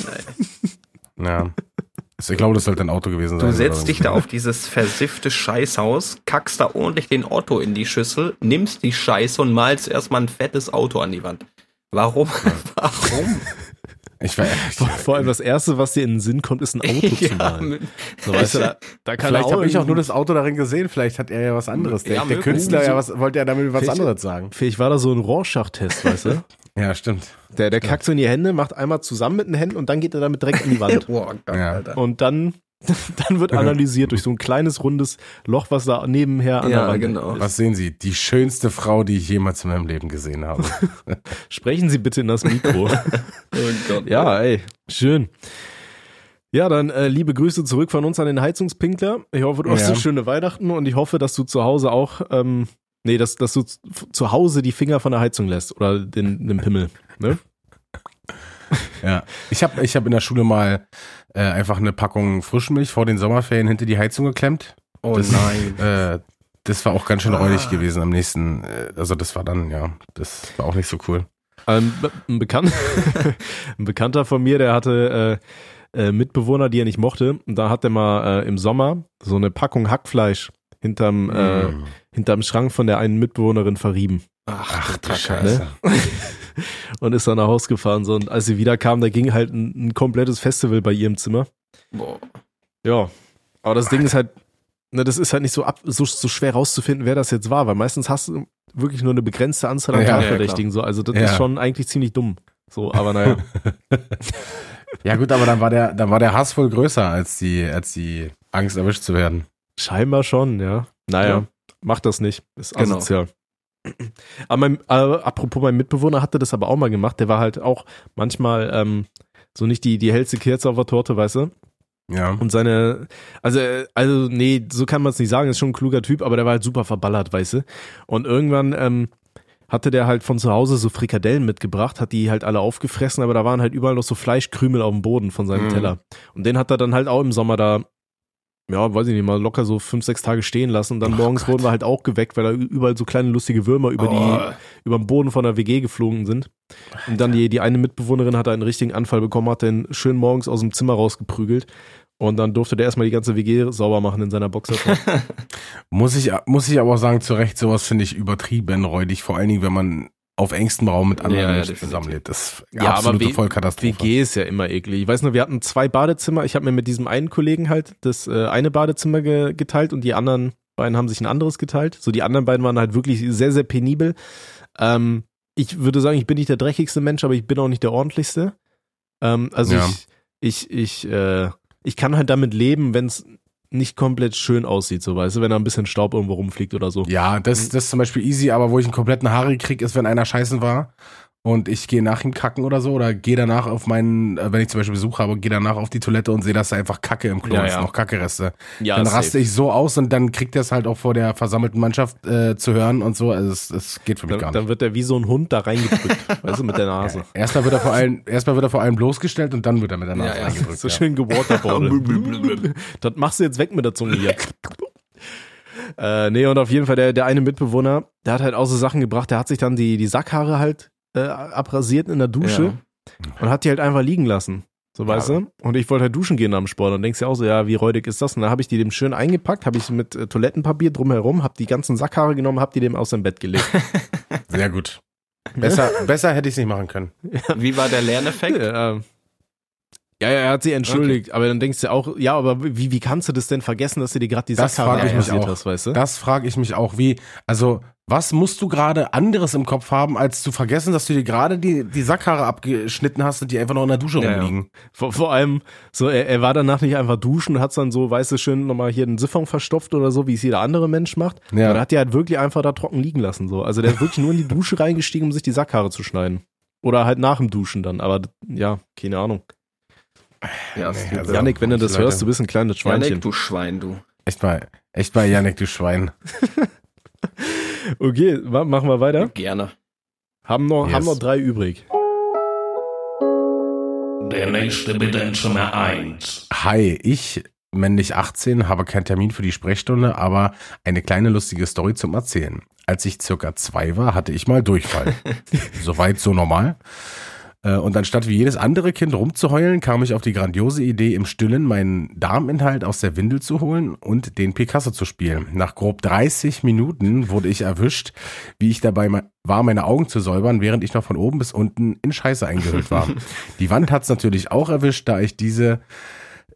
ey. Ja. Ich glaube, das sollte ein Auto gewesen sein. Du setzt dich da auf dieses versiffte Scheißhaus, kackst da ordentlich den Otto in die Schüssel, nimmst die Scheiße und malst erstmal ein fettes Auto an die Wand. Warum? Warum? Ich war, vor, vor allem das erste, was dir in den Sinn kommt, ist ein Auto zu malen. So, weißt du, da, da kann vielleicht habe ich auch nur das Auto darin gesehen. Vielleicht hat er ja was anderes. Der, Ja, der. Künstler ja was, wollte ja damit was Vielleicht- anderes sagen. Vielleicht war da so ein Rorschach-Test, weißt du? Ja, stimmt. Der, der kackt so in die Hände, macht einmal zusammen mit den Händen und dann geht er damit direkt an die Wand. Boah, Gott, Ja. Alter. Und dann, dann wird analysiert durch so ein kleines rundes Loch, was da nebenher an der Ja, Wand genau. ist. Was sehen Sie? Die schönste Frau, die ich jemals in meinem Leben gesehen habe. Sprechen Sie bitte in das Mikro. Oh Gott. ja, ey, schön. Ja, dann äh, liebe Grüße zurück von uns an den Heizungspinkler. Ich hoffe, du hast Ja. so schöne Weihnachten und ich hoffe, dass du zu Hause auch, ähm, nee, dass, dass du zu Hause die Finger von der Heizung lässt oder den, den Pimmel. Ne? ja. Ich habe ich hab in der Schule mal äh, einfach eine Packung Frischmilch vor den Sommerferien hinter die Heizung geklemmt. Oh Das- nein. Äh, das war auch ganz schön räudig Ah. gewesen am nächsten. Äh, also das war dann, ja, das war auch nicht so cool. Ähm, be- ein, Bekan ein Bekannter von mir, der hatte äh, äh, Mitbewohner, die er nicht mochte. Und da hat er mal äh, im Sommer so eine Packung Hackfleisch hinterm, äh, Mm. hinterm Schrank von der einen Mitbewohnerin verrieben. Ach, du du. Scheiße. und ist dann nach Hause gefahren. So. Und als sie wiederkam, da ging halt ein, ein komplettes Festival bei ihr im Zimmer. Boah. Ja. Aber das Ding ist halt, ne, das ist halt nicht so, ab, so, so schwer rauszufinden, wer das jetzt war, weil meistens hast du wirklich nur eine begrenzte Anzahl an Ja, ja, Tatverdächtigen. so. Also das Ja. ist schon eigentlich ziemlich dumm. So, aber naja. Ja gut, aber dann war der, dann war der Hass voll größer als die, als die Angst erwischt zu werden. Scheinbar schon, ja. Naja, Ja. macht das nicht. Ist Genau. Aber mein, äh, apropos, mein Mitbewohner hatte das aber auch mal gemacht. Der war halt auch manchmal ähm, so nicht die, die hellste Kerze auf der Torte, weißt du? Ja. Und seine, also, also, nee, so kann man es nicht sagen, ist schon ein kluger Typ, aber der war halt super verballert, weißt du? Und irgendwann ähm, hatte der halt von zu Hause so Frikadellen mitgebracht, hat die halt alle aufgefressen, aber da waren halt überall noch so Fleischkrümel auf dem Boden von seinem Mhm. Teller. Und den hat er dann halt auch im Sommer da, ja, weiß ich nicht, mal locker so fünf, sechs Tage stehen lassen. Und dann Oh morgens Gott. wurden wir halt auch geweckt, weil da überall so kleine lustige Würmer über Oh. die, über den Boden von der WG geflogen sind. Und dann die, die eine Mitbewohnerin hat einen richtigen Anfall bekommen, hat den schön morgens aus dem Zimmer rausgeprügelt. Und dann durfte der erstmal die ganze WG sauber machen in seiner Boxershorts. Muss ich, muss ich aber auch sagen, zu Recht, sowas finde ich übertrieben räudig, vor allen Dingen, wenn man auf engstem Raum mit anderen Ja, Menschen zusammenlebt. Das ist Ja, aber absolute W- Vollkatastrophe. WG ist ja immer eklig. Ich weiß nur, wir hatten zwei Badezimmer. Ich habe mir mit diesem einen Kollegen halt das äh, eine Badezimmer ge geteilt und die anderen beiden haben sich ein anderes geteilt. So die anderen beiden waren halt wirklich sehr, sehr penibel. Ähm, ich würde sagen, ich bin nicht der dreckigste Mensch, aber ich bin auch nicht der ordentlichste. Ähm, also Ja. ich, ich, ich, äh, ich kann halt damit leben, wenn es nicht komplett schön aussieht, so weißt du, wenn da ein bisschen Staub irgendwo rumfliegt oder so. Ja, das, das ist zum Beispiel easy, aber wo ich einen kompletten Haare krieg, ist, wenn einer scheißen war und ich gehe nach ihm kacken oder so oder gehe danach auf meinen, äh, wenn ich zum Beispiel Besuch habe, gehe danach auf die Toilette und sehe, dass da einfach Kacke im Klo Ja, ist, ja. noch Kackereste. Ja, dann safe. raste ich so aus und dann kriegt er es halt auch vor der versammelten Mannschaft äh, zu hören und so. Also es, es geht für mich Dann, gar nicht. dann wird er wie so ein Hund da reingedrückt, weißt du, mit der Nase. Erstmal wird er vor allem, erstmal wird er vor allem bloßgestellt und dann wird er mit der Nase Ja, ja. reingedrückt. So ja. schön gewaterboardet. das machst du jetzt weg mit der Zunge hier. äh, nee, und auf jeden Fall, der, der eine Mitbewohner, der hat halt auch so Sachen gebracht, der hat sich dann die, die Sackhaare halt äh, abrasiert in der Dusche und hat die halt einfach liegen lassen. So, weißt du? Und ich wollte halt duschen gehen am Sport und denkst dir auch so, ja, wie räudig ist das? Und dann habe ich die dem schön eingepackt, habe ich mit äh, Toilettenpapier drumherum, habe die ganzen Sackhaare genommen, habe die dem aus dem Bett gelegt. Sehr gut. Besser, besser hätte ich es nicht machen können. Wie war der Lerneffekt? Ja, ähm, ja, ja, er hat sie entschuldigt, aber dann denkst du auch, ja, aber wie, wie kannst du das denn vergessen, dass du dir gerade die Das Sackhaare frage ich mich auch. hast, weißt du? Das frage ich mich auch, wie, also, was musst du gerade anderes im Kopf haben, als zu vergessen, dass du dir gerade die, die Sackhaare abgeschnitten hast und die einfach noch in der Dusche Ja, ja. rumliegen? Vor, vor allem, so, er, er war danach nicht einfach duschen und hat dann so, weißt du, schön nochmal hier einen Siphon verstopft oder so, wie es jeder andere Mensch macht. Ja. Er hat die halt wirklich einfach da trocken liegen lassen, so. Also der ist wirklich nur in die Dusche reingestiegen, um sich die Sackhaare zu schneiden. Oder halt nach dem Duschen dann, aber ja, keine Ahnung. Ja, Nee, also- Janik, wenn du das Leute. hörst, du bist ein kleines Schweinchen. Janik, du Schwein, du. Echt mal, echt mal, Janik, du Schwein. Okay, ma- machen wir weiter. Gerne. Haben noch, Yes. haben noch drei übrig. Der nächste bitte in Zimmer 1. Hi, ich, männlich 18, habe keinen Termin für die Sprechstunde, aber eine kleine lustige Story zum Erzählen. Als ich circa zwei war, hatte ich mal Durchfall. Soweit so normal. Äh, Und anstatt wie jedes andere Kind rumzuheulen, kam ich auf die grandiose Idee, im Stillen meinen Darminhalt aus der Windel zu holen und den Picasso zu spielen. Nach grob 30 Minuten wurde ich erwischt, wie ich dabei war, meine Augen zu säubern, während ich noch von oben bis unten in Scheiße eingehüllt war. Die Wand hat's natürlich auch erwischt, da ich diese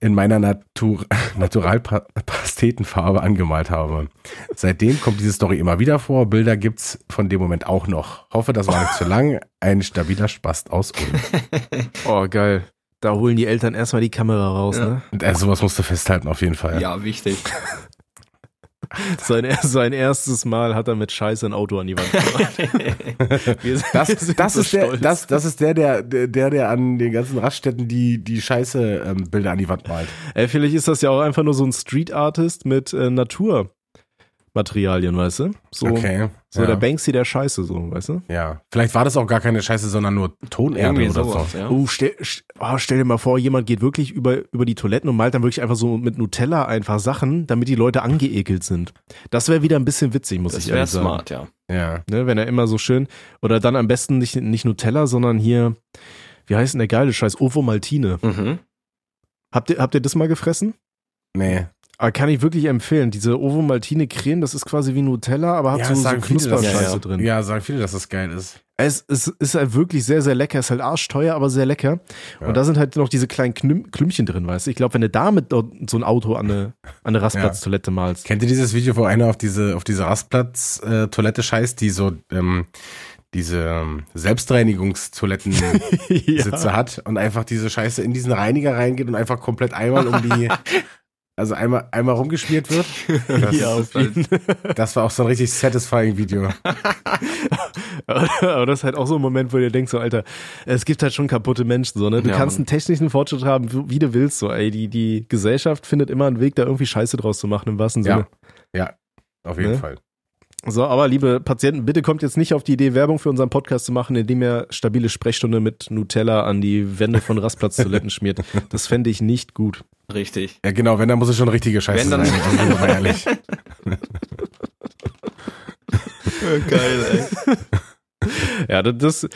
in meiner Natur Naturalpastetenfarbe angemalt habe. Seitdem kommt diese Story immer wieder vor. Bilder gibt's von dem Moment auch noch. Hoffe, das war nicht zu lang. Ein stabiler Spast aus Ulm. Oh, geil. Da holen die Eltern erstmal die Kamera raus, Ja. ne? Und, äh, sowas musst du festhalten auf jeden Fall. Ja, wichtig. Sein, sein erstes Mal hat er mit Scheiße ein Auto an die Wand gemacht. Das, das, so ist der, das, das ist der, der, der, der an den ganzen Raststätten die, die scheiße ähm, Bilder an die Wand malt. Ey, vielleicht ist das ja auch einfach nur so ein Street Artist mit äh, Naturmaterialien, weißt du? So, Okay. so ja. der Banksy der Scheiße, so, weißt du? ja. Vielleicht war das auch gar keine Scheiße, sondern nur Tonerde Irgendwie oder sowas, so. ja. Oh, stell, st- oh, stell dir mal vor, jemand geht wirklich über, über die Toiletten und malt dann wirklich einfach so mit Nutella einfach Sachen, damit die Leute angeekelt sind. Das wäre wieder ein bisschen witzig, muss Das ich wäre ehrlich sagen. smart, ja. Ja. Ne, wenn er immer so schön, oder dann am besten nicht, nicht Nutella, sondern hier, wie heißt denn der geile Scheiß? Ovo Maltine. Mhm. Habt ihr, habt ihr das mal gefressen? Nee. Aber kann ich wirklich empfehlen. Diese Ovo Maltine Creme, das ist quasi wie Nutella, aber hat Ja, so, so Knusperscheiße Ja, ja. drin. Ja, sagen viele, dass das geil ist. Es, es ist halt wirklich sehr, sehr lecker. Es ist halt arschteuer, aber sehr lecker. Ja. Und da sind halt noch diese kleinen Knüm Klümpchen drin, weißt du? Ich glaube, wenn du damit so ein Auto an eine, an eine Rastplatztoilette malst. Kennt ihr dieses Video, wo einer auf diese, auf diese Rastplatz-Toilette scheißt, die so ähm, diese ähm, Selbstreinigungstoiletten-Sitze ja. hat und einfach diese Scheiße in diesen Reiniger reingeht und einfach komplett einmal um die, also einmal, einmal rumgeschmiert wird? Das, ja, auf jeden das war auch so ein richtig satisfying Video. Aber das ist halt auch so ein Moment, wo du denkst, so, Alter, es gibt halt schon kaputte Menschen, so, ne? Du Ja, kannst einen technischen Fortschritt haben, wie du willst, so, ey. Die, die Gesellschaft findet immer einen Weg, da irgendwie Scheiße draus zu machen, im wahrsten Sinne. Ja. Ja, auf jeden Ne? Fall. So, aber liebe Patienten, bitte kommt jetzt nicht auf die Idee, Werbung für unseren Podcast zu machen, indem ihr stabile Sprechstunde mit Nutella an die Wände von Rastplatztoiletten schmiert. Das fände ich nicht gut. Richtig. Ja, genau, wenn, dann muss es schon richtige Scheiße Wenn, dann- sein. Also, mal ehrlich. Geil, ey. Ja, das, das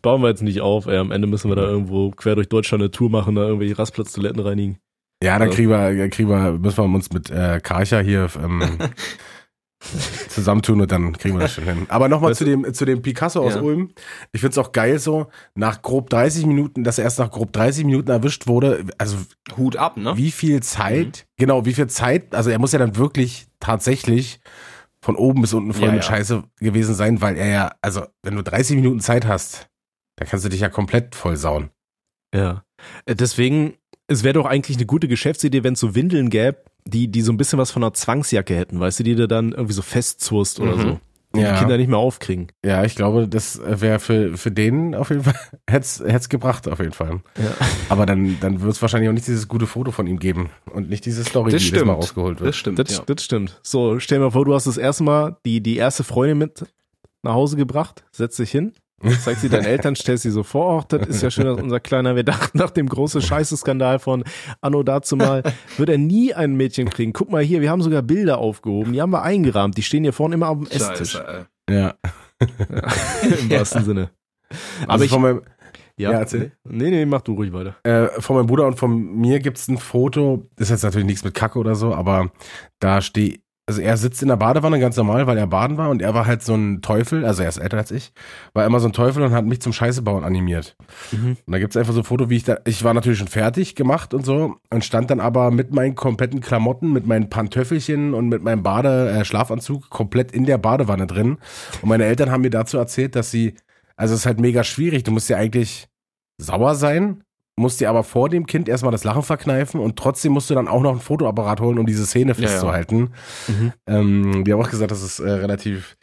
bauen wir jetzt nicht auf. Ey. Am Ende müssen wir da irgendwo quer durch Deutschland eine Tour machen, da irgendwelche Rastplatztoiletten reinigen. Ja, dann Ja. kriegen wir, kriegen wir, müssen wir uns mit äh, Karcher hier ähm, zusammentun und dann kriegen wir das schon hin. Aber nochmal zu dem, zu dem Picasso aus Ja. Ulm. Ich find's auch geil so, nach grob 30 Minuten, dass er erst nach grob 30 Minuten erwischt wurde. Also Hut ab, ne? wie viel Zeit, genau, wie viel Zeit, also er muss ja dann wirklich tatsächlich von oben bis unten voll Ja, mit ja. Scheiße gewesen sein, weil er ja, also wenn du 30 Minuten Zeit hast, dann kannst du dich ja komplett voll sauen. Ja. Äh, Deswegen, es wäre doch eigentlich eine gute Geschäftsidee, wenn es so Windeln gäbe, die, die so ein bisschen was von einer Zwangsjacke hätten, weißt du, die du dann irgendwie so festzurst oder Mhm. so. die Ja. die Kinder nicht mehr aufkriegen. Ja, ich glaube, das wäre für, für den auf jeden Fall, hätte es gebracht, auf jeden Fall. Ja. Aber dann, dann wird es wahrscheinlich auch nicht dieses gute Foto von ihm geben und nicht diese Story, Das die jedes Mal stimmt. rausgeholt wird. Das stimmt. Das, ja. das stimmt. So, stell dir mal vor, du hast das erste Mal die, die erste Freundin mit nach Hause gebracht, setzt dich hin, zeigst sie deinen Eltern, stellst sie so vor, ach, das ist ja schön, dass unser Kleiner, wir dachten nach dem großen Scheiße-Skandal von Anno dazu mal, wird er nie ein Mädchen kriegen. Guck mal hier, wir haben sogar Bilder aufgehoben, die haben wir eingerahmt, die stehen hier vorne immer auf dem Esstisch. Scheiße, ey. Ja. Im wahrsten Sinne. Aber Aber ich, von meinem, ja, ja, erzähl. Nee, nee, mach du ruhig weiter. äh, von meinem Bruder und von mir gibt's ein Foto, das ist jetzt natürlich nichts mit Kacke oder so, aber da steht, also er sitzt in der Badewanne ganz normal, weil er baden war und er war halt so ein Teufel, also er ist älter als ich, war immer so ein Teufel und hat mich zum Scheißebauen animiert. Mhm. Und da gibt's einfach so ein Foto, wie ich da, ich war natürlich schon fertig gemacht und so und stand dann aber mit meinen kompletten Klamotten, mit meinen Pantöffelchen und mit meinem Bade, äh, Schlafanzug komplett in der Badewanne drin. Und meine Eltern haben mir dazu erzählt, dass sie, also es ist halt mega schwierig, du musst ja eigentlich sauer sein, musst dir aber vor dem Kind erstmal das Lachen verkneifen und trotzdem musst du dann auch noch einen Fotoapparat holen, um diese Szene Ja, ja. festzuhalten. Mhm. Ähm, die haben auch gesagt, dass es äh, relativ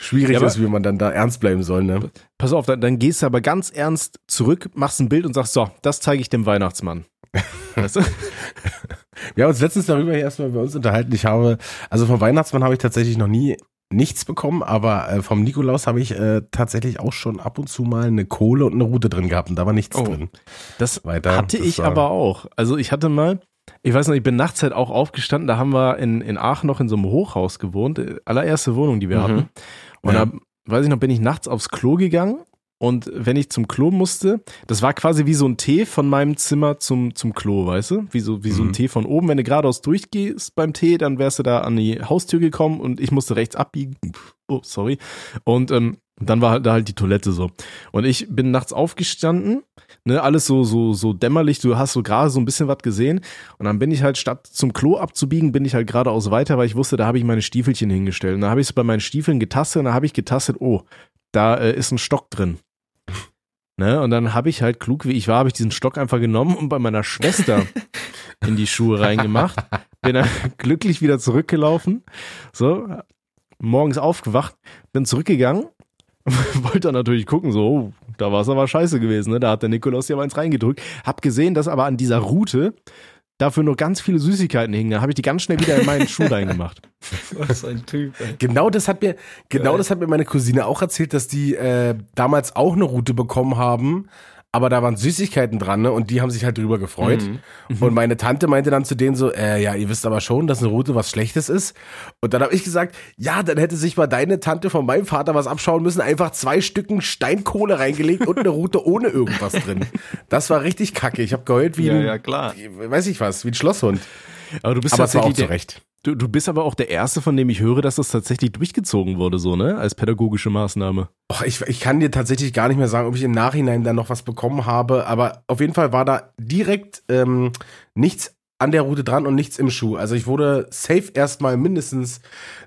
schwierig Ja, ist, wie man dann da ernst bleiben soll, ne? Pass auf, dann, dann gehst du aber ganz ernst zurück, machst ein Bild und sagst, so, das zeige ich dem Weihnachtsmann. Weißt du? Wir haben uns letztens darüber hier erstmal bei uns unterhalten. Ich habe, also vom Weihnachtsmann habe ich tatsächlich noch nie nichts bekommen, aber äh, vom Nikolaus habe ich äh, tatsächlich auch schon ab und zu mal eine Kohle und eine Rute drin gehabt und da war nichts Oh. drin. Das Weiter. hatte Das ich war- aber auch. Also ich hatte mal, ich weiß noch, ich bin nachts halt auch aufgestanden, da haben wir in, in Aachen noch in so einem Hochhaus gewohnt, äh, allererste Wohnung, die wir Mhm. hatten. Und Ja. da, weiß ich noch, bin ich nachts aufs Klo gegangen und wenn ich zum Klo musste, das war quasi wie so ein T von meinem Zimmer zum, zum Klo, weißt du? Wie so, wie so ein Mhm. T von oben. Wenn du geradeaus durchgehst beim T, dann wärst du da an die Haustür gekommen und ich musste rechts abbiegen. Oh, sorry. Und ähm, dann war da halt die Toilette so. Und ich bin nachts aufgestanden, ne, alles so, so, so dämmerlich, du hast so gerade so ein bisschen was gesehen. Und dann bin ich halt, statt zum Klo abzubiegen, bin ich halt geradeaus weiter, weil ich wusste, da habe ich meine Stiefelchen hingestellt. Und da habe ich es bei meinen Stiefeln getastet und da habe ich getastet, oh, da äh, ist ein Stock drin. Ne? Und dann habe ich halt klug, wie ich war, habe ich diesen Stock einfach genommen und bei meiner Schwester in die Schuhe reingemacht. Bin dann glücklich wieder zurückgelaufen. So, morgens aufgewacht, bin zurückgegangen, wollte dann natürlich gucken, so, oh, da war es aber scheiße gewesen, ne? Da hat der Nikolaus ja mal eins reingedrückt. Hab gesehen, dass aber an dieser Route dafür nur ganz viele Süßigkeiten hingen. Da habe ich die ganz schnell wieder in meinen Schuh reingemacht. Was ein Typ, ey. Genau das hat mir, genau Geil. das hat mir meine Cousine auch erzählt, dass die äh, damals auch eine Route bekommen haben, aber da waren Süßigkeiten dran, ne? Und die haben sich halt drüber gefreut. Mhm. Und meine Tante meinte dann zu denen so, äh, ja, ihr wisst aber schon, dass eine Route was Schlechtes ist. Und dann habe ich gesagt, ja, dann hätte sich mal deine Tante von meinem Vater was abschauen müssen, einfach zwei Stücken Steinkohle reingelegt und eine Route ohne irgendwas drin. Das war richtig kacke. Ich habe geheult wie Ja, ein, ja, klar. weiß ich was, wie ein Schlosshund. Aber du bist Aber auch tatsächlich zu der, Recht. Du, du bist aber auch der Erste, von dem ich höre, dass das tatsächlich durchgezogen wurde, so, ne? Als pädagogische Maßnahme. Och, ich, ich kann dir tatsächlich gar nicht mehr sagen, ob ich im Nachhinein dann noch was bekommen habe, aber auf jeden Fall war da direkt ähm, nichts an der Route dran und nichts im Schuh. Also ich wurde safe erstmal mindestens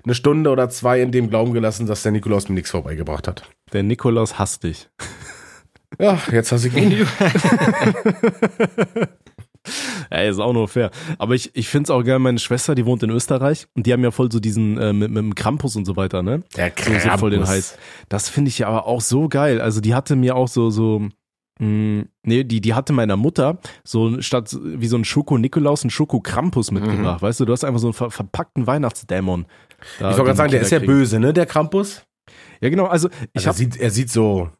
eine Stunde oder zwei in dem Glauben gelassen, dass der Nikolaus mir nichts vorbeigebracht hat. Der Nikolaus hasst dich. Ja, jetzt hast du ihn. Ey, ist auch nur fair. Aber ich, ich finde es auch geil, meine Schwester, die wohnt in Österreich und die haben ja voll so diesen, äh, mit, mit dem Krampus und so weiter, ne? Der So, so voll den Heiß. Das finde ich ja aber auch so geil. Also die hatte mir auch so, so, mh, nee, die, die hatte meiner Mutter so statt wie so ein Schoko-Nikolaus einen Schoko-Krampus mitgebracht. Weißt du, du hast einfach so einen ver verpackten Weihnachtsdämon. Ich wollte gerade sagen, der ist ja böse, ne, der Krampus? Ja, genau. Also ich Also er, habe sieht, er sieht so.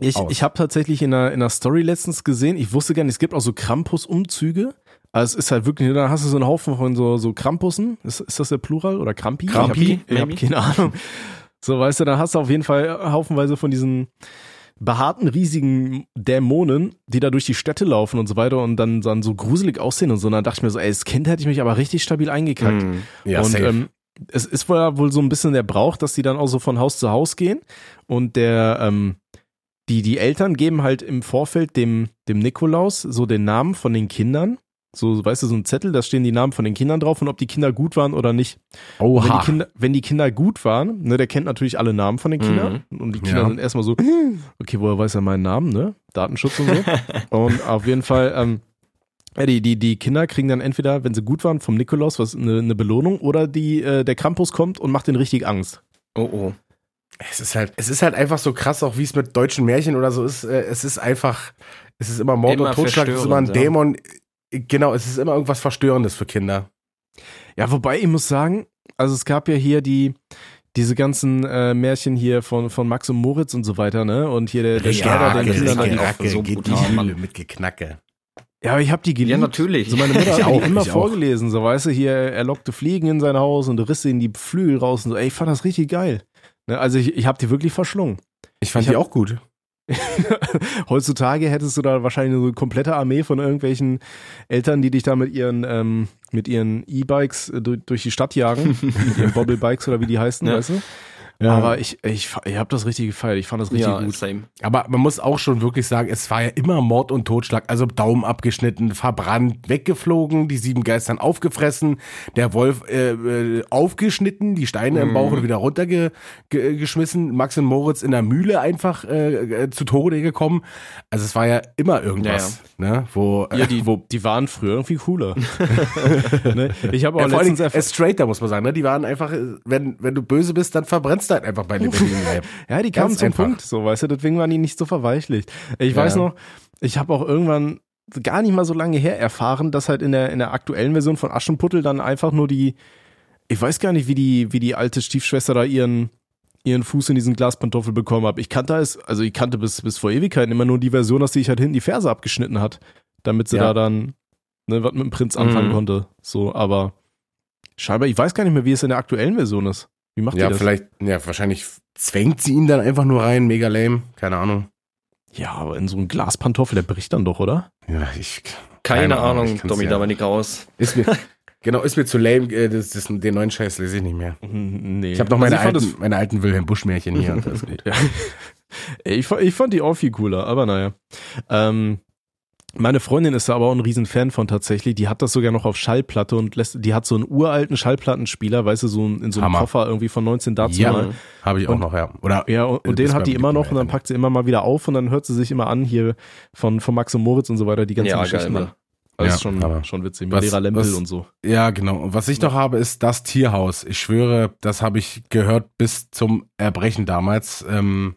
Ich, aus. ich hab tatsächlich in einer, in einer Story letztens gesehen, ich wusste gar nicht, es gibt auch so Krampus-Umzüge. Also es ist halt wirklich, da hast du so einen Haufen von so, so Krampussen. Ist, ist das der Plural oder Krampi? Krampi, Ich habe hab keine Ahnung. So, weißt du, dann hast du auf jeden Fall haufenweise von diesen behaarten, riesigen Dämonen, die da durch die Städte laufen und so weiter und dann, dann so gruselig aussehen und so. Und dann dachte ich mir so, ey, als Kind hätte ich mich aber richtig stabil eingekackt. Mhm. Ja, und ähm, es ist wohl, wohl so ein bisschen der Brauch, dass die dann auch so von Haus zu Haus gehen und der ähm, die die Eltern geben halt im Vorfeld dem dem Nikolaus so den Namen von den Kindern. So, weißt du, so ein Zettel, da stehen die Namen von den Kindern drauf und ob die Kinder gut waren oder nicht. Und Wenn die, Oha. Kinder, wenn die Kinder gut waren, ne, der kennt natürlich alle Namen von den Kindern. Und die Kinder Ja. sind erstmal so, okay, woher weiß er meinen Namen, ne? Datenschutz und so. und auf jeden Fall, ähm, ja, die, die, die Kinder kriegen dann entweder, wenn sie gut waren, vom Nikolaus was eine, eine Belohnung oder die, äh, der Krampus kommt und macht den richtig Angst. Oh, oh. Es ist halt, es ist halt einfach so krass, auch wie es mit deutschen Märchen oder so ist. Äh, Es ist einfach, es ist immer Mord Immer und Totschlag, es ist immer ein ja. Dämon. Genau, es ist immer irgendwas Verstörendes für Kinder. Ja, wobei ich muss sagen, also es gab ja hier die, diese ganzen äh, Märchen hier von, von Max und Moritz und so weiter, ne? Und hier der, der Scherder, den Kindern dann die Racke, so geht die brutal. Hülle mit Geknacke. Ja, aber ich habe die geliebt. Ja, natürlich. So meine Mutter hat auch, die immer vorgelesen, so weißt du, hier, er lockte Fliegen in sein Haus und riss ihnen die Flügel raus und so. Ey, ich fand das richtig geil. Ne, also ich, ich habe die wirklich verschlungen. Ich fand Ich die hab- auch gut. Heutzutage hättest du da wahrscheinlich eine komplette Armee von irgendwelchen Eltern, die dich da mit ihren ähm, mit ihren E-Bikes äh, durch, durch die Stadt jagen, mit ihren Bobble-Bikes oder wie die heißen, Ja. weißt du? Aber ich, ich, ich habe das richtig gefeiert. Ich fand das richtig ja, gut. same. Aber man muss auch schon wirklich sagen, es war ja immer Mord und Totschlag. Also Daumen abgeschnitten, verbrannt, weggeflogen, die sieben Geistern aufgefressen, der Wolf äh, äh, aufgeschnitten, die Steine im Bauch und wieder runtergeschmissen, Max und Moritz in der Mühle einfach äh, äh, zu Tode gekommen. Also es war ja immer irgendwas, ne? Wo, Ja, die, die waren früher irgendwie cooler. ne? Ich habe auch ja, vor allem letztens erfahren. äh, straight, da muss man sagen, ne? Die waren einfach, äh, wenn, wenn du böse bist, dann verbrennst du halt einfach bei lebendigem Leib. Ja, die kamen zum einfach. Punkt, so, weißt du, deswegen waren die nicht so verweichlicht. Ich weiß Ja. noch, ich habe auch irgendwann gar nicht mal so lange her erfahren, dass halt in der, in der aktuellen Version von Aschenputtel dann einfach nur die, ich weiß gar nicht, wie die, wie die alte Stiefschwester da ihren, ihren Fuß in diesen Glaspantoffel bekommen hat. Ich kannte es, also ich kannte bis, bis vor Ewigkeiten immer nur die Version, dass die sich halt hinten die Ferse abgeschnitten hat, damit sie Ja. da dann, ne, was mit dem Prinz anfangen Mhm. konnte. So, aber scheinbar, ich weiß gar nicht mehr, wie es in der aktuellen Version ist. Wie macht Ja, das? vielleicht, ja, wahrscheinlich zwängt sie ihn dann einfach nur rein, mega lame, keine Ahnung. Ja, aber in so einem Glaspantoffel, der bricht dann doch, oder? Ja, ich. Keine, Keine Ahnung, ich Ahnung, Domi, ja. da bin ich raus. Ist mir, genau, ist mir zu lame, äh, das, das, den neuen Scheiß lese ich nicht mehr. Nee. Ich habe noch Also meine, ich fand alten, meine alten Wilhelm Busch-Märchen hier. und das ist gut. Ja. Ich, fand- ich fand die auch viel cooler, aber naja. Ähm, meine Freundin ist da aber auch ein Riesenfan von tatsächlich. Die hat das sogar noch auf Schallplatte und lässt, die hat so einen uralten Schallplattenspieler, weißt du, so ein- in so einem Hammer. Koffer irgendwie von 19 dazu Ja. mal. Habe ich auch Und- noch, ja. Oder, Ja, und, und den hat die immer noch und dann packt sie immer mal wieder auf und dann hört sie sich immer an hier von, von Max und Moritz und so weiter, die ganzen Ja, geil, Geschichten. Mann. dann. Also Ja, ist schon, schon witzig. Mit was- Lehrer Lempel was- und so. ja, genau. Und was ich noch habe, ist das Tierhaus. Ich schwöre, das habe ich gehört bis zum Erbrechen damals. Ähm,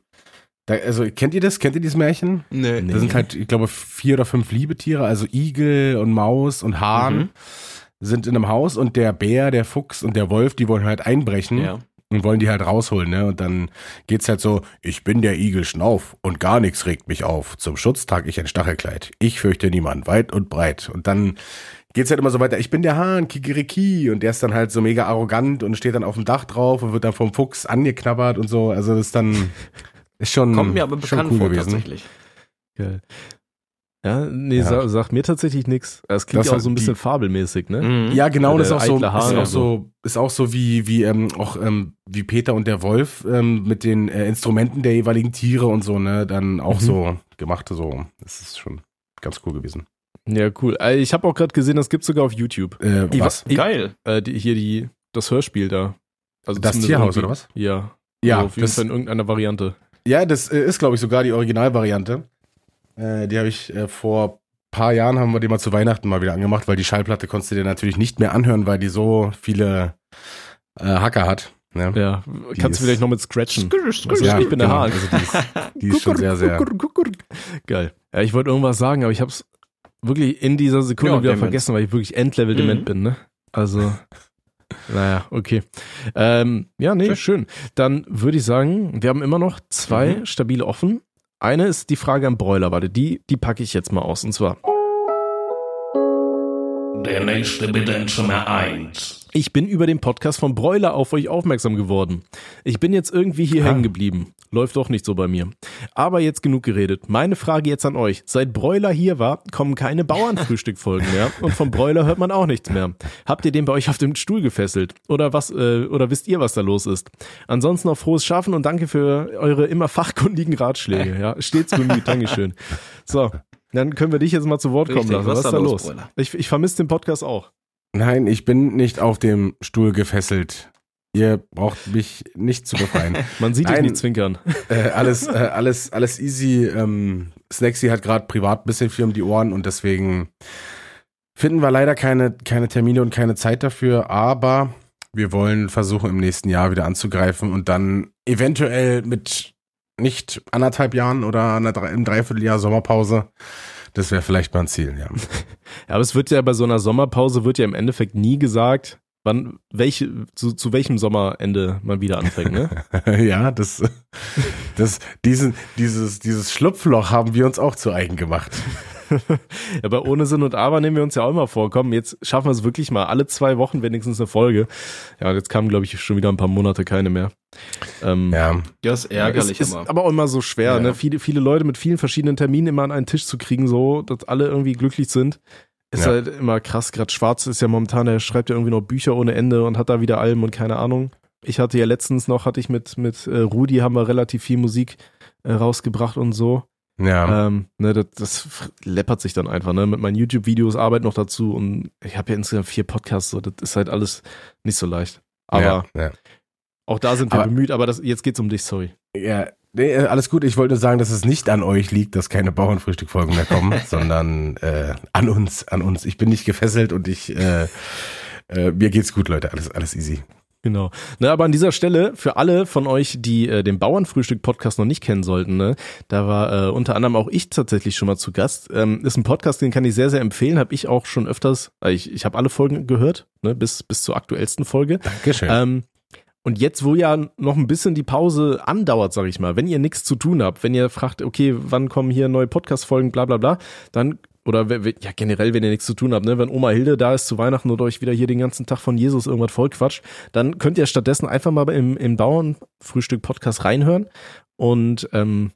da, also, kennt ihr das? Kennt ihr dieses Märchen? Nee. Da sind halt, ich glaube, vier oder fünf Liebetiere, also Igel und Maus und Hahn Mhm. sind in einem Haus und der Bär, der Fuchs und der Wolf, die wollen halt einbrechen. Ja. und wollen die halt rausholen, ne? Und dann geht's halt so, ich bin der Igel Schnauf und gar nichts regt mich auf. Zum Schutz trage ich ein Stachelkleid. Ich fürchte niemand, weit und breit. Und dann geht's halt immer so weiter, ich bin der Hahn, Kikiriki. Und der ist dann halt so mega arrogant und steht dann auf dem Dach drauf und wird dann vom Fuchs angeknabbert und so. Also das ist dann, ist schon, Kommt mir aber bekannt cool vor, gewesen. tatsächlich. Geil. Ja, nee, Ja. Sa sagt mir tatsächlich nichts. Es klingt Das ja auch so ein bisschen die- fabelmäßig, ne? Mhm. Ja, genau, das ist auch so, ist und auch so, ist auch so wie, wie, ähm, auch, ähm, wie Peter und der Wolf, ähm, mit den äh, Instrumenten der jeweiligen Tiere und so, ne, dann auch Mhm. so gemacht, so, das ist schon ganz cool gewesen. Ja, cool. Äh, Ich habe auch gerade gesehen, das gibt's sogar auf YouTube. Äh, was? wa- ich- Geil. Äh, die, hier die, das Hörspiel da. Also Das Tierhaus, oder was? Ja. Ja, also auf jeden das, Fall in irgendeiner Variante. Ja, das äh, ist, glaube ich, sogar die Originalvariante. Äh, die habe ich äh, vor paar Jahren haben wir die mal zu Weihnachten mal wieder angemacht, weil die Schallplatte konntest du dir natürlich nicht mehr anhören, weil die so viele äh, Hacker hat. Ne? Ja. Die Kannst du vielleicht noch mit scratchen. Also, Ja, ich bin der genau. Hahn. Also die ist, die ist schon sehr, sehr. Geil. Ja, ich wollte irgendwas sagen, aber ich habe es wirklich in dieser Sekunde Ja, wieder Demenz. vergessen, weil ich wirklich Endlevel dement Mhm. bin, ne? Also, naja, okay. Ähm, ja, nee, schön. Dann würde ich sagen, wir haben immer noch zwei Mhm. stabile offen. Eine ist die Frage am Broiler, warte, die, die packe ich jetzt mal aus. Und zwar, Der nächste bitte in Zimmer 1. Ich bin über den Podcast von Broiler auf euch aufmerksam geworden. Ich bin jetzt irgendwie hier Ah. hängen geblieben. Läuft doch nicht so bei mir. Aber jetzt genug geredet. Meine Frage jetzt an euch. Seit Broiler hier war, kommen keine Bauernfrühstück-Folgen mehr und vom Broiler hört man auch nichts mehr. Habt ihr den bei euch auf dem Stuhl gefesselt? Oder was, äh, oder wisst ihr, was da los ist? Ansonsten noch frohes Schaffen und danke für eure immer fachkundigen Ratschläge. Ja, stets bemüht. Dankeschön. So. Dann können wir dich jetzt mal zu Wort kommen Richtig, lassen. was Was ist da los? Broiler? Ich, ich vermisse den Podcast auch. Nein, ich bin nicht auf dem Stuhl gefesselt. Ihr braucht mich nicht zu befreien. Man sieht dich Nein. nicht zwinkern. äh, alles, äh, alles, alles easy. Ähm, Snacksy hat gerade privat ein bisschen viel um die Ohren und deswegen finden wir leider keine, keine Termine und keine Zeit dafür, aber wir wollen versuchen, im nächsten Jahr wieder anzugreifen und dann eventuell mit nicht anderthalb Jahren oder einer, im Dreivierteljahr Sommerpause. Das wäre vielleicht mal ein Ziel, ja. Ja, aber es wird ja bei so einer Sommerpause wird ja im Endeffekt nie gesagt, wann, welche, zu, zu welchem Sommerende man wieder anfängt, ne? ja, das, das, diesen, dieses, dieses Schlupfloch haben wir uns auch zu eigen gemacht. Aber ohne Sinn und Aber nehmen wir uns ja auch immer vor. Komm, jetzt schaffen wir es wirklich mal. Alle zwei Wochen wenigstens eine Folge. Ja, und jetzt kamen, glaube ich, schon wieder ein paar Monate keine mehr. Ähm, Ja, Ja, ist ärgerlich, ist, ist aber. aber auch immer so schwer, Ja. ne? Viele, viele Leute mit vielen verschiedenen Terminen immer an einen Tisch zu kriegen, so, dass alle irgendwie glücklich sind. Ist Ja. halt immer krass. Gerade Schwarz ist ja momentan, der schreibt ja irgendwie noch Bücher ohne Ende und hat da wieder Alben und keine Ahnung. Ich hatte ja letztens noch, hatte ich mit, mit äh, Rudi, haben wir relativ viel Musik äh, rausgebracht und so. Ja. Ähm, ne, das, das läppert sich dann einfach, ne? Mit meinen YouTube-Videos Arbeit noch dazu und ich habe ja insgesamt vier Podcasts, so, das ist halt alles nicht so leicht. Aber ja, ja. auch da sind wir Aber- bemüht, aber das, jetzt geht's um dich, sorry. Ja, nee, äh, alles gut. Ich wollte nur sagen, dass es nicht an euch liegt, dass keine Bauernfrühstück-Folgen mehr kommen, sondern äh, an uns, an uns. Ich bin nicht gefesselt und ich, äh, äh, mir geht's gut, Leute. Alles, alles easy. Genau. Ne, aber an dieser Stelle, für alle von euch, die äh, den Bauernfrühstück-Podcast noch nicht kennen sollten, ne, da war äh, unter anderem auch ich tatsächlich schon mal zu Gast. Ähm, ist ein Podcast, den kann ich sehr, sehr empfehlen. Habe ich auch schon öfters, äh, ich, ich habe alle Folgen gehört, ne, bis, bis zur aktuellsten Folge. Dankeschön. Ähm, und jetzt, wo ja noch ein bisschen die Pause andauert, sag ich mal, wenn ihr nichts zu tun habt, wenn ihr fragt, okay, wann kommen hier neue Podcast-Folgen, bla bla bla, dann, oder ja generell, wenn ihr nichts zu tun habt, ne, wenn Oma Hilde da ist zu Weihnachten oder euch wieder hier den ganzen Tag von Jesus irgendwas vollquatscht, dann könnt ihr stattdessen einfach mal im, im Bauernfrühstück-Podcast reinhören und ähm,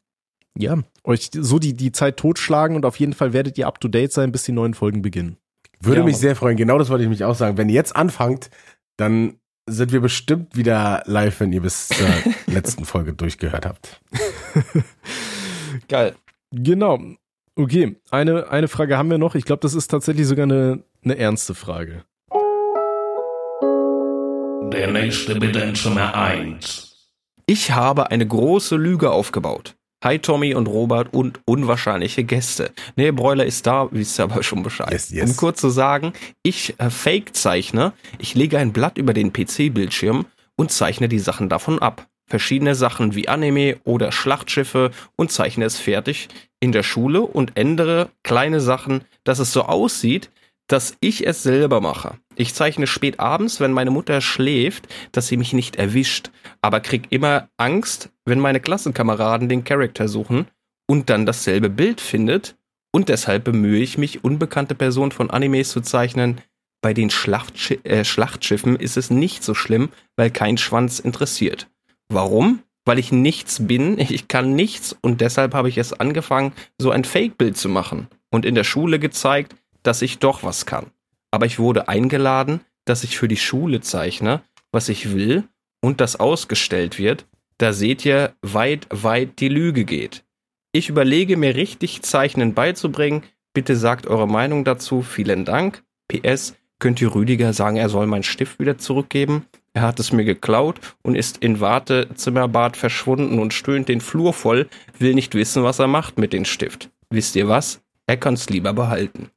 ja, euch so die, die Zeit totschlagen und auf jeden Fall werdet ihr up to date sein, bis die neuen Folgen beginnen. Würde ja, mich Mann. sehr freuen. Genau das wollte ich mich auch sagen. Wenn ihr jetzt anfangt, dann sind wir bestimmt wieder live, wenn ihr bis zur letzten Folge durchgehört habt. Geil. Genau. Okay, eine, eine Frage haben wir noch. Ich glaube, das ist tatsächlich sogar eine, eine ernste Frage. Der nächste bitte in Zimmer 1. Ich habe eine große Lüge aufgebaut. Hi Tommy und Robert und unwahrscheinliche Gäste. Nee, Broiler ist da, wisst ihr aber schon Bescheid. Yes, yes. Um kurz zu sagen, ich äh, fake zeichne, ich lege ein Blatt über den PC-Bildschirm und zeichne die Sachen davon ab. Verschiedene Sachen wie Anime oder Schlachtschiffe und zeichne es fertig in der Schule und ändere kleine Sachen, dass es so aussieht, dass ich es selber mache. Ich zeichne spät abends, wenn meine Mutter schläft, dass sie mich nicht erwischt, aber krieg immer Angst, wenn meine Klassenkameraden den Charakter suchen und dann dasselbe Bild findet und deshalb bemühe ich mich, unbekannte Personen von Animes zu zeichnen. Bei den Schlachtschi äh, Schlachtschiffen ist es nicht so schlimm, weil kein Schwanz interessiert. Warum? Weil ich nichts bin, ich kann nichts und deshalb habe ich es angefangen, so ein Fake-Bild zu machen und in der Schule gezeigt, dass ich doch was kann. Aber ich wurde eingeladen, dass ich für die Schule zeichne, was ich will und das ausgestellt wird. Da seht ihr, weit, weit die Lüge geht. Ich überlege mir richtig Zeichnen beizubringen. Bitte sagt eure Meinung dazu. Vielen Dank. PS, könnt ihr Rüdiger sagen, er soll meinen Stift wieder zurückgeben? Er hat es mir geklaut und ist in Wartezimmerbad verschwunden und stöhnt den Flur voll, will nicht wissen, was er macht mit dem Stift. Wisst ihr was? Er kann's lieber behalten.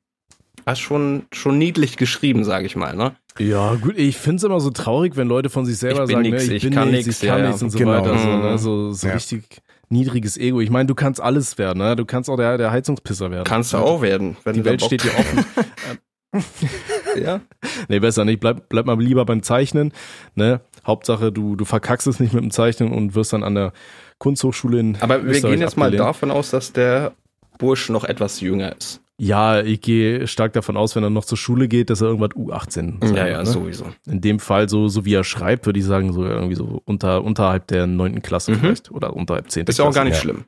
Das ist schon, schon niedlich geschrieben, sage ich mal, ne? Ja, gut, ich finde es immer so traurig, wenn Leute von sich selber Ich bin sagen, nix, ne, ich kann nichts, ich kann ja, nichts ja. und so Genau. weiter. So, Mhm. ne? so, so Ja. richtig niedriges Ego. Ich meine, du kannst alles werden, ne? Du kannst auch der, der Heizungspisser werden. Kannst du Ja, auch werden. Wenn Die Welt steht dir offen. Ja. Nee, besser nicht. Bleib, bleib mal lieber beim Zeichnen. Ne? Hauptsache, du, du verkackst es nicht mit dem Zeichnen und wirst dann an der Kunsthochschule in Aber wir Österreich gehen jetzt mal abgelehnt. davon aus, dass der Bursch noch etwas jünger ist. Ja, ich gehe stark davon aus, wenn er noch zur Schule geht, dass er irgendwas U18 sein ja, ja, ne? sowieso. In dem Fall, so, so wie er schreibt, würde ich sagen, so irgendwie so unter, unterhalb der neunten Klasse Mhm. vielleicht. Oder unterhalb zehnten Ist ja auch gar nicht ja. schlimm.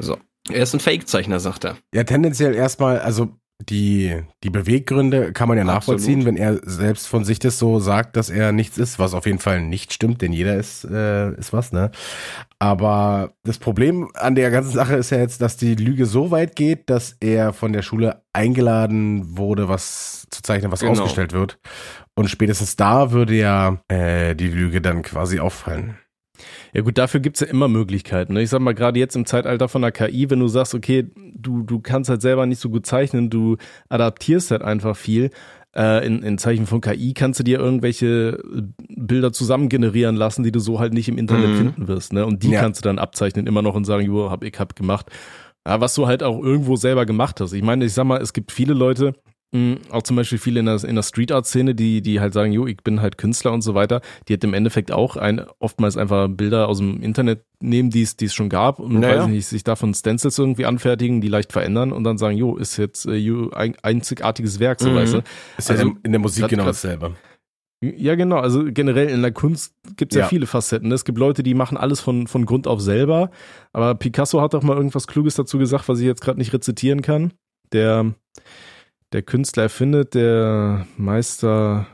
So. Er ist ein Fake-Zeichner, sagt er. Ja, tendenziell erstmal, also die, die Beweggründe kann man ja Absolut. nachvollziehen, wenn er selbst von sich das so sagt, dass er nichts ist, was auf jeden Fall nicht stimmt, denn jeder ist, äh, ist was, ne? Aber das Problem an der ganzen Sache ist ja jetzt, dass die Lüge so weit geht, dass er von der Schule eingeladen wurde, was zu zeichnen, was Genau. ausgestellt wird. Und spätestens da würde ja äh, die Lüge dann quasi auffallen. Ja gut, dafür gibt's ja immer Möglichkeiten. Ne? Ich sag mal, gerade jetzt im Zeitalter von der KI, wenn du sagst, okay, du, du kannst halt selber nicht so gut zeichnen, du adaptierst halt einfach viel. äh, in, in Zeichen von KI kannst du dir irgendwelche Bilder zusammen generieren lassen, die du so halt nicht im Internet Mhm. finden wirst. Ne? Und die Ja. kannst du dann abzeichnen immer noch und sagen, jo, hab ich hab gemacht. Ja, was du halt auch irgendwo selber gemacht hast. Ich meine, ich sag mal, es gibt viele Leute, mh, auch zum Beispiel viele in der, in der Street Art Szene, die, die halt sagen, jo, ich bin halt Künstler und so weiter, die halt im Endeffekt auch ein, oftmals einfach Bilder aus dem Internet nehmen, die es, die es schon gab und Naja. weiß ich nicht, sich davon Stencils irgendwie anfertigen, die leicht verändern und dann sagen, jo, ist jetzt äh, jo, ein einzigartiges Werk, so Mhm. weißt du. Ist ja Also, in, in der Musik grad- genau dasselbe. Ja, genau. Also generell in der Kunst gibt es ja. Ja. viele Facetten. Es gibt Leute, die machen alles von, von Grund auf selber. Aber Picasso hat doch mal irgendwas Kluges dazu gesagt, was ich jetzt gerade nicht rezitieren kann. Der, der Künstler erfindet, der Meister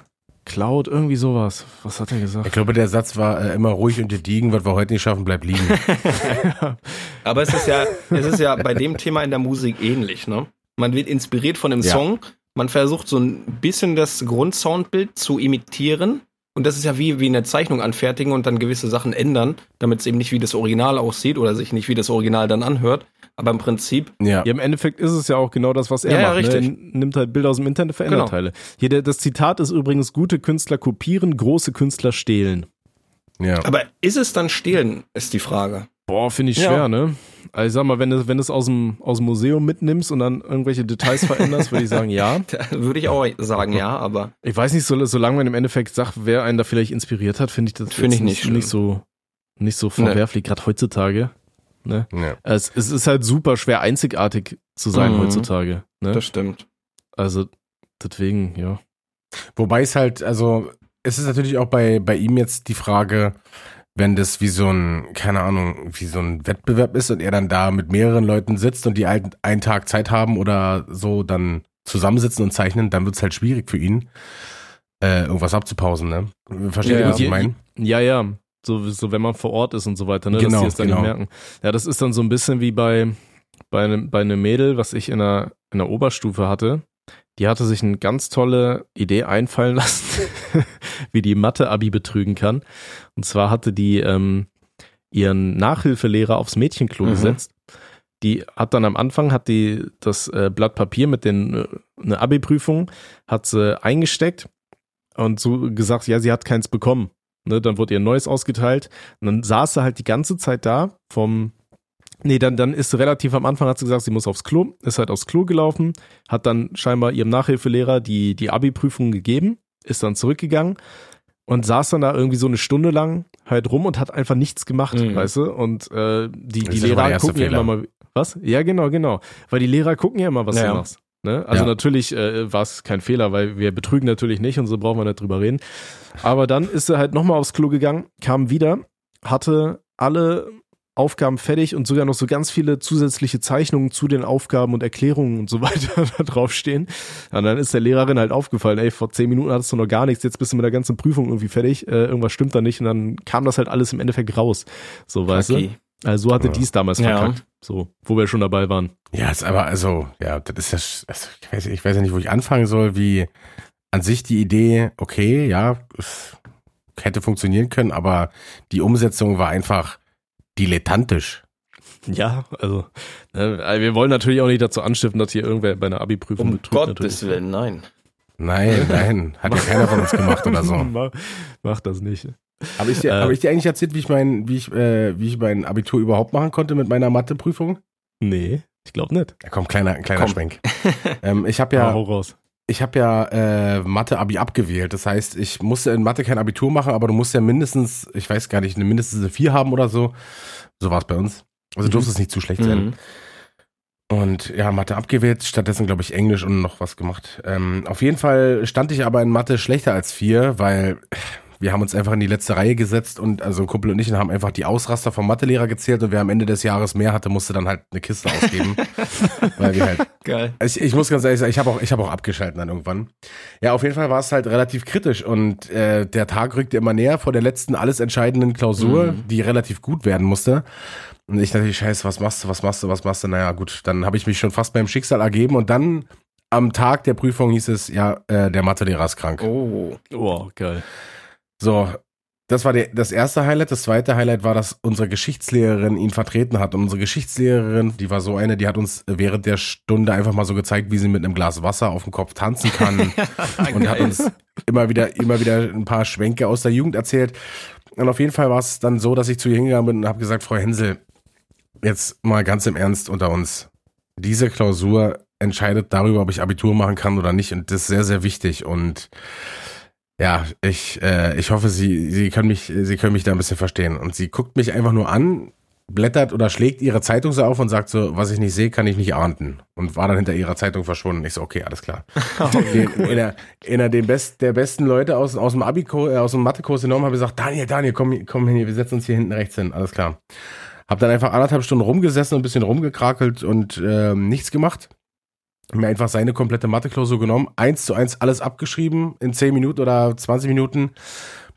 klaut, irgendwie sowas. Was hat er Ich gesagt? glaube, der Satz war äh, immer ruhig und gediegen, was wir heute nicht schaffen, bleibt liegen. Aber es ist ja, es ist ja bei dem Thema in der Musik ähnlich, ne? Man wird inspiriert von dem Ja. Song, man versucht so ein bisschen das Grundsoundbild zu imitieren. Und das ist ja wie, wie eine Zeichnung anfertigen und dann gewisse Sachen ändern, damit es eben nicht wie das Original aussieht oder sich nicht wie das Original dann anhört. Aber im Prinzip, ja. Ja, im Endeffekt ist es ja auch genau das, was er Ja, ja, macht. richtig. Ne? Er nimmt halt Bilder aus dem Internet, verändert Genau. Teile. Hier, der, das Zitat ist übrigens, gute Künstler kopieren, große Künstler stehlen. ja. aber ist es dann stehlen, ist die Frage. Boah, finde ich Ja. schwer, ne? Also ich sag mal, wenn du wenn du es aus dem, aus dem Museum mitnimmst und dann irgendwelche Details veränderst, würde ich sagen, ja. Würde ich auch sagen, ja, aber Ich weiß nicht, so, solange man im Endeffekt sagt, wer einen da vielleicht inspiriert hat, finde ich das Finde jetzt ich nicht nicht so nicht so verwerflich, gerade heutzutage. Ne? ja. Es, es ist halt super schwer einzigartig zu sein Mhm. heutzutage. Ne? das stimmt. Also deswegen, ja. Wobei es halt, also, es ist natürlich auch bei, bei ihm jetzt die Frage, wenn das wie so ein, keine Ahnung, wie so ein Wettbewerb ist und er dann da mit mehreren Leuten sitzt und die einen, einen Tag Zeit haben oder so dann zusammensitzen und zeichnen, dann wird's halt schwierig für ihn, äh, irgendwas abzupausen, ne? Versteht Ja, ihr, ja. was ich meine? Ja, ja. So, so wenn man vor Ort ist und so weiter, ne, dass Genau, die es dann genau. nicht merken. Ja, das ist dann so ein bisschen wie bei, bei einem, bei einem Mädel, was ich in der, in der Oberstufe hatte. Die hatte sich eine ganz tolle Idee einfallen lassen, wie die Mathe-Abi betrügen kann. Und zwar hatte die ähm, ihren Nachhilfelehrer aufs Mädchenklo Mhm. gesetzt. Die hat dann am Anfang hat die das äh, Blatt Papier mit den äh, eine Abi-Prüfung hat sie eingesteckt und so gesagt, ja, sie hat keins bekommen. Ne, dann wurde ihr ein neues ausgeteilt und dann saß sie halt die ganze Zeit da vom Nee, dann, dann ist sie relativ am Anfang, hat sie gesagt, sie muss aufs Klo, ist halt aufs Klo gelaufen, hat dann scheinbar ihrem Nachhilfelehrer die, die Abi-Prüfung gegeben, ist dann zurückgegangen und saß dann da irgendwie so eine Stunde lang halt rum und hat einfach nichts gemacht, Mhm. weißt du? Und äh, die, Das die Lehrer gucken ja immer mal, was? Ja, genau, genau. Weil die Lehrer gucken ja immer, was Ja. du machst. Ne? Also Ja. natürlich äh, war es kein Fehler, weil wir betrügen natürlich nicht und so brauchen wir nicht drüber reden. Aber dann ist er halt nochmal aufs Klo gegangen, kam wieder, hatte alle Aufgaben fertig und sogar noch so ganz viele zusätzliche Zeichnungen zu den Aufgaben und Erklärungen und so weiter da draufstehen. Und dann ist der Lehrerin halt aufgefallen, ey, vor zehn Minuten hattest du noch gar nichts, jetzt bist du mit der ganzen Prüfung irgendwie fertig, äh, irgendwas stimmt da nicht und dann kam das halt alles im Endeffekt raus. So, weißt du? Also so hatte Ja. dies damals Ja. verkackt. So, wo wir schon dabei waren. Ja, ist aber, also, ja, das ist ja, also, ich weiß, ich weiß ja nicht, wo ich anfangen soll, wie an sich die Idee, okay, ja, es hätte funktionieren können, aber die Umsetzung war einfach dilettantisch. Ja, also, ne, also wir wollen natürlich auch nicht dazu anstiften, dass hier irgendwer bei einer Abi-Prüfung Um betrügt. Gottes natürlich. Willen, nein. Nein, nein, hat ja keiner von uns gemacht oder so. Mach, mach das nicht. Habe ich dir, Äh. habe ich dir eigentlich erzählt, wie ich mein, wie ich, äh, wie ich mein Abitur überhaupt machen konnte mit meiner Matheprüfung? Nee, ich glaube nicht. Ja, komm, kleiner, kleiner Komm. Schwenk. ähm, ich habe Ja. raus. ich habe ja äh, Mathe-Abi abgewählt. Das heißt, ich musste in Mathe kein Abitur machen, aber du musst ja mindestens, ich weiß gar nicht, eine mindestens eine 4 haben oder so. So war es bei uns. Also Mhm. durfte es nicht zu schlecht sein. Mhm. Und ja, Mathe abgewählt, stattdessen glaube ich Englisch und noch was gemacht. Ähm, auf jeden Fall stand ich aber in Mathe schlechter als vier, weil wir haben uns einfach in die letzte Reihe gesetzt und also ein Kumpel und ich und haben einfach die Ausraster vom Mathelehrer gezählt und wer am Ende des Jahres mehr hatte, musste dann halt eine Kiste ausgeben. weil wir halt Geil. ich, ich muss ganz ehrlich sagen, ich habe auch, ich habe auch abgeschalten dann irgendwann. Ja, auf jeden Fall war es halt relativ kritisch und äh, der Tag rückte immer näher vor der letzten alles entscheidenden Klausur, Mhm. die relativ gut werden musste. Und ich dachte, scheiße, was machst du, was machst du, was machst du? Naja, gut, dann habe ich mich schon fast beim Schicksal ergeben und dann am Tag der Prüfung hieß es, ja, äh, der Mathelehrer ist krank. Oh. Oh, geil. So, das war der, das erste Highlight. Das zweite Highlight war, dass unsere Geschichtslehrerin ihn vertreten hat. Und unsere Geschichtslehrerin, die war so eine, die hat uns während der Stunde einfach mal so gezeigt, wie sie mit einem Glas Wasser auf dem Kopf tanzen kann. und hat uns immer wieder, immer wieder ein paar Schwenke aus der Jugend erzählt. Und auf jeden Fall war es dann so, dass ich zu ihr hingegangen bin und habe gesagt, Frau Hensel, jetzt mal ganz im Ernst unter uns. Diese Klausur entscheidet darüber, ob ich Abitur machen kann oder nicht. Und das ist sehr, sehr wichtig. Und ja, ich, äh, ich hoffe, Sie, Sie können mich, Sie können mich da ein bisschen verstehen. Und sie guckt mich einfach nur an, blättert oder schlägt ihre Zeitung so auf und sagt so, was ich nicht sehe, kann ich nicht ahnden. Und war dann hinter ihrer Zeitung verschwunden. Ich so, okay, alles klar. den, in der, in der, den best, der besten Leute aus, aus dem Abi, äh, aus dem Mathekurs genommen, habe gesagt, Daniel, Daniel, komm, komm hin, wir setzen uns hier hinten rechts hin. Alles klar. Hab dann einfach anderthalb Stunden rumgesessen und ein bisschen rumgekrakelt und ähm, nichts gemacht mir einfach seine komplette Mathe-Klausur genommen, eins zu eins alles abgeschrieben in 10 Minuten oder 20 Minuten,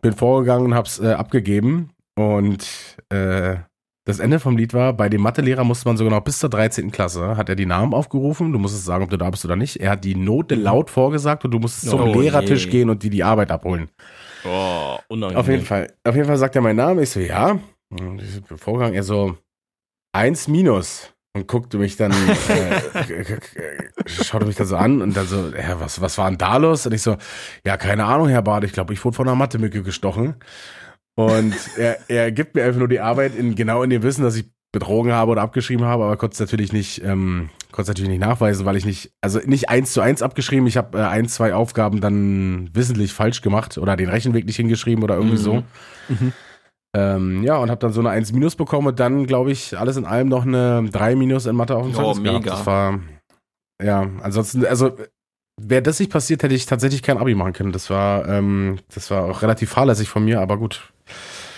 bin vorgegangen und hab's äh, abgegeben und äh, das Ende vom Lied war, bei dem Mathelehrer musste man so genau bis zur 13. Klasse, hat er die Namen aufgerufen, du musstest sagen, ob du da bist oder nicht. Er hat die Note laut vorgesagt und du musstest zum Oh Lehrertisch je. gehen und die die Arbeit abholen. Oh, unangenehm. Auf jeden Fall. Auf jeden Fall sagt er meinen Namen. Ich so, ja. Und ich bin vorgegangen. Er so, eins minus. Und guckte mich dann, äh, schaute mich dann so an und dann so, ja, was, was war denn da los? Und ich so, ja, keine Ahnung, Herr Bart, ich glaube, ich wurde von einer Mathemücke gestochen. Und er, er gibt mir einfach nur die Arbeit in, genau in dem Wissen, dass ich betrogen habe oder abgeschrieben habe, aber konnte es natürlich nicht, ähm, konnte es natürlich nicht nachweisen, weil ich nicht, also nicht eins zu eins abgeschrieben, ich habe äh, ein, zwei Aufgaben dann wissentlich falsch gemacht oder den Rechenweg nicht hingeschrieben oder irgendwie Mhm. so. Mhm. Ähm, ja, und habe dann so eine 1 minus bekommen und dann, glaube ich, alles in allem noch eine 3 minus in Mathe auf dem Oh, Zeugnis gehabt. mega. Das war, ja, ansonsten, also wäre das nicht passiert, hätte ich tatsächlich kein Abi machen können. Das war, ähm, das war auch relativ fahrlässig von mir, aber gut.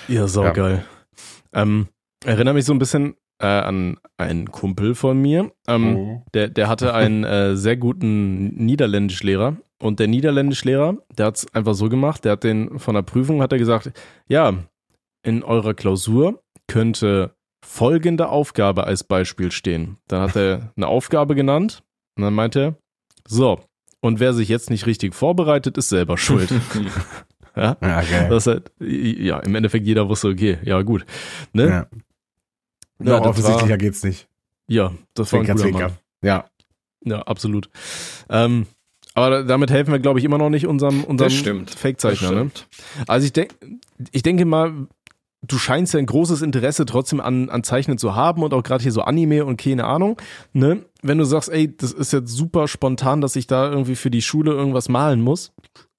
Ja, saugeil. Ähm, erinnere mich so ein bisschen äh, an einen Kumpel von mir. Ähm, Mhm. der, der hatte einen äh, sehr guten Niederländischlehrer. Und der Niederländischlehrer, der hat es einfach so gemacht, der hat den von der Prüfung, hat er gesagt, ja, in eurer Klausur könnte folgende Aufgabe als Beispiel stehen. Dann hat er eine Aufgabe genannt und dann meinte er, so, und wer sich jetzt nicht richtig vorbereitet, ist selber schuld. ja? Ja, geil. Das halt, ja, im Endeffekt jeder wusste, okay, ja, gut. Ne? ja. Ja, das offensichtlicher war- geht's nicht. Ja, das war ein Zwinker, guter zwinker. Mann. Ja. Ja, absolut. Ähm, aber da- damit helfen wir, glaube ich, immer noch nicht unserem, unserem. Fake-Zeichner. Ne? Also ich denke, ich denke mal, du scheinst ja ein großes Interesse trotzdem an, an Zeichnen zu haben und auch gerade hier so Anime und keine Ahnung. Ne? Wenn du sagst, ey, das ist jetzt super spontan, dass ich da irgendwie für die Schule irgendwas malen muss.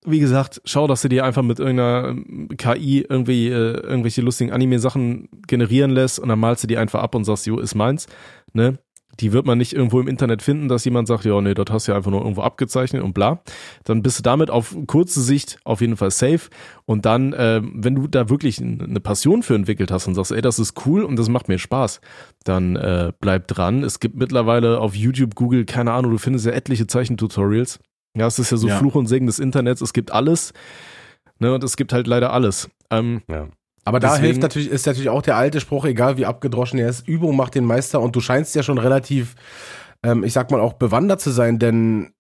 Wie gesagt, schau, dass du dir einfach mit irgendeiner ähm, KI irgendwie äh, irgendwelche lustigen Anime-Sachen generieren lässt und dann malst du die einfach ab und sagst, jo, ist meins. Ne? Die wird man nicht irgendwo im Internet finden, dass jemand sagt, ja, nee, das hast du ja einfach nur irgendwo abgezeichnet und bla. Dann bist du damit auf kurze Sicht auf jeden Fall safe. Und dann, äh, wenn du da wirklich eine Passion für entwickelt hast und sagst, ey, das ist cool und das macht mir Spaß, dann äh, bleib dran. Es gibt mittlerweile auf YouTube, Google, keine Ahnung, du findest ja etliche Zeichentutorials. Ja, es ist ja so Ja. Fluch und Segen des Internets. Es gibt alles. Ne, und es gibt halt leider alles. Ähm, Aber da hilft natürlich, ist natürlich auch der alte Spruch, egal wie abgedroschen er ist, Übung macht den Meister und du scheinst ja schon relativ, ähm, ich sag mal, auch bewandert zu sein, denn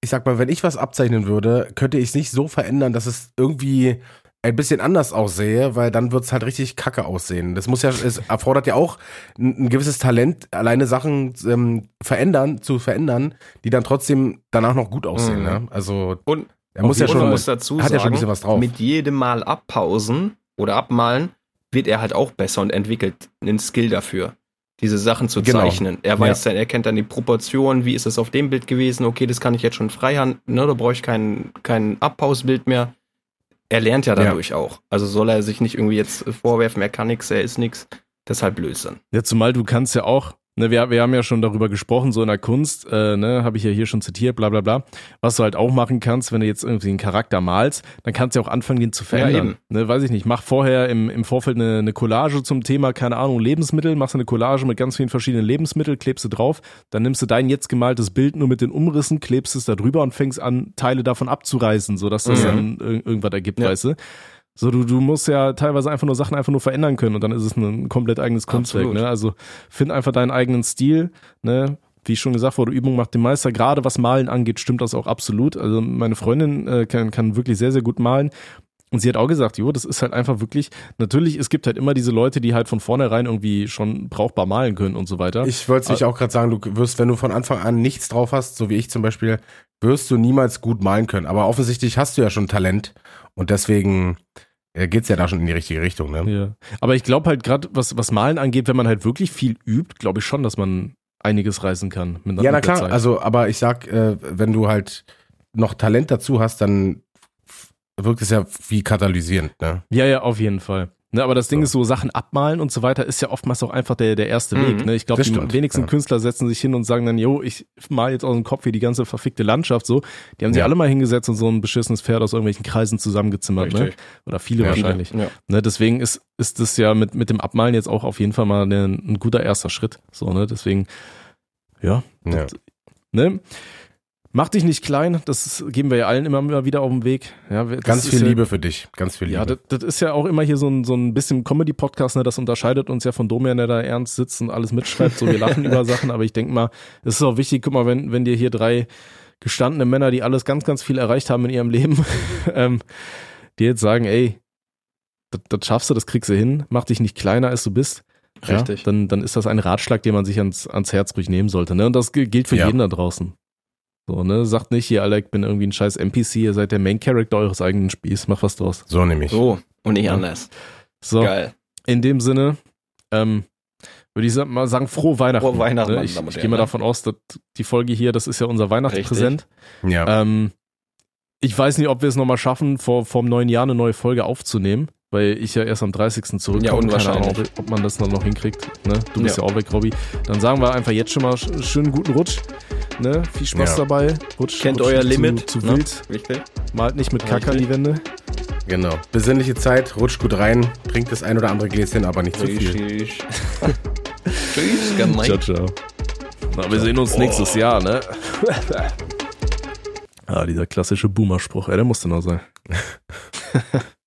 ich sag mal, wenn ich was abzeichnen würde, könnte ich es nicht so verändern, dass es irgendwie ein bisschen anders aussehe, weil dann wird's halt richtig kacke aussehen. Das muss ja, es erfordert ja auch ein, ein gewisses Talent, alleine Sachen ähm, verändern, zu verändern, die dann trotzdem danach noch gut aussehen. Mhm. Ne? Also Und er muss ja schon, muss dazu hat ja schon ein sagen, bisschen was drauf. mit jedem Mal abpausen oder abmalen wird er halt auch besser und entwickelt einen Skill dafür, diese Sachen zu Genau. zeichnen. Er weiß dann, er kennt dann die Proportionen, wie ist es auf dem Bild gewesen, okay, das kann ich jetzt schon freihand, ne, da brauche ich kein, kein Abpausbild mehr. Er lernt ja dadurch auch. Also soll er sich nicht irgendwie jetzt vorwerfen, er kann nichts, er ist nichts. Deshalb Blödsinn. Ja, zumal du kannst ja auch, ne, wir, wir haben ja schon darüber gesprochen, so in der Kunst, äh, ne, habe ich ja hier schon zitiert, bla bla bla. Was du halt auch machen kannst, wenn du jetzt irgendwie einen Charakter malst, dann kannst du ja auch anfangen, den zu verändern. eben. ne, weiß ich nicht, mach vorher im, im Vorfeld eine, eine Collage zum Thema, keine Ahnung, Lebensmittel, machst eine Collage mit ganz vielen verschiedenen Lebensmitteln, klebst du drauf, dann nimmst du dein jetzt gemaltes Bild nur mit den Umrissen, klebst es da drüber und fängst an, Teile davon abzureißen, sodass das Mhm. dann ir irgendwas ergibt, Ja. weißt du. So, du, du musst ja teilweise einfach nur Sachen einfach nur verändern können und dann ist es ein komplett eigenes Kunstwerk. Ne? Also find einfach deinen eigenen Stil. Ne? Wie schon gesagt wurde, Übung macht den Meister. Gerade was Malen angeht, stimmt das auch absolut. Also meine Freundin äh, kann, kann wirklich sehr, sehr gut malen. Und sie hat auch gesagt, jo, das ist halt einfach wirklich, natürlich, es gibt halt immer diese Leute, die halt von vornherein irgendwie schon brauchbar malen können und so weiter. Ich wollte es dich auch gerade sagen, du wirst, wenn du von Anfang an nichts drauf hast, so wie ich zum Beispiel, wirst du niemals gut malen können. Aber offensichtlich hast du ja schon Talent und deswegen äh, geht's ja da schon in die richtige Richtung. Ne? Ja. Aber ich glaube halt gerade, was, was Malen angeht, wenn man halt wirklich viel übt, glaube ich schon, dass man einiges reißen kann. Ja, na klar. Zeit. Also, aber ich sag, äh, wenn du halt noch Talent dazu hast, dann wirkt es ja wie katalysierend. Ne? Ja, ja, auf jeden Fall. Ne, aber das Ding So. ist so, Sachen abmalen und so weiter ist ja oftmals auch einfach der, der erste Mhm. Weg. Ne? Ich glaube, Das die stimmt, wenigsten ja. Künstler setzen sich hin und sagen dann, jo, ich mal jetzt aus dem Kopf hier die ganze verfickte Landschaft so. Die haben sich Ja. alle mal hingesetzt und so ein beschissenes Pferd aus irgendwelchen Kreisen zusammengezimmert. Ne? Oder viele Ja, wahrscheinlich. Ja. Ne, deswegen ist, ist das ja mit, mit dem Abmalen jetzt auch auf jeden Fall mal ein, ein guter erster Schritt. So, ne? Deswegen, ja, Ja. ne? Mach dich nicht klein, das geben wir ja allen immer, wieder auf den Weg. Ja, Ganz viel ja, Liebe für dich. Ganz viel Liebe. Ja, das, das ist ja auch immer hier so ein, so ein bisschen Comedy-Podcast, ne? Das unterscheidet uns ja von Domian, der da ernst sitzt und alles mitschreibt. So, wir lachen über Sachen, aber ich denke mal, es ist auch wichtig, guck mal, wenn, wenn dir hier drei gestandene Männer, die alles ganz, ganz viel erreicht haben in ihrem Leben, ähm, die jetzt sagen, ey, das, das schaffst du, das kriegst du hin, mach dich nicht kleiner, als du bist. Richtig. Ja, dann, dann ist das ein Ratschlag, den man sich ans, ans Herz ruhig nehmen sollte. Ne? Und das gi- gilt für Ja. jeden da draußen. So, ne? Sagt nicht, hier, Alter, ich bin irgendwie ein scheiß NPC, ihr seid der Main Character eures eigenen Spiels, mach was draus. so nämlich. So, und nicht Ja. anders. So, Geil. in dem Sinne, ähm, würde ich mal sagen, frohe Weihnachten. Frohe Weihnachten, Ne? Ich, ich gehe mal ne? davon aus, dass die Folge hier, das ist ja unser Weihnachtspräsent. Ja. Ähm, ich weiß nicht, ob wir es nochmal schaffen, vor, vor dem neuen Jahr eine neue Folge aufzunehmen, weil ich ja erst am 30. zurückkomme. Ja, Keine unwahrscheinlich. Ahnung, ob man das dann noch hinkriegt. Ne? Du bist ja. Ja. auch weg, Robby. Dann sagen wir einfach jetzt schon mal sch- schönen guten Rutsch. Ne? Viel Spaß Ja. dabei. Rutsch, Kennt rutsch euer nicht Limit. Zu, zu ne? wild. Richtig. Malt nicht mit Kacke an die Wände. Genau. Besinnliche Zeit, rutscht gut rein, trinkt das ein oder andere Gläschen, aber nicht zu viel. Richtig. Tschüss, gemeint. ciao. Na, wir sehen uns nächstes Jahr, ne? ah, dieser klassische Boomer-Spruch, ey, der musste noch sein.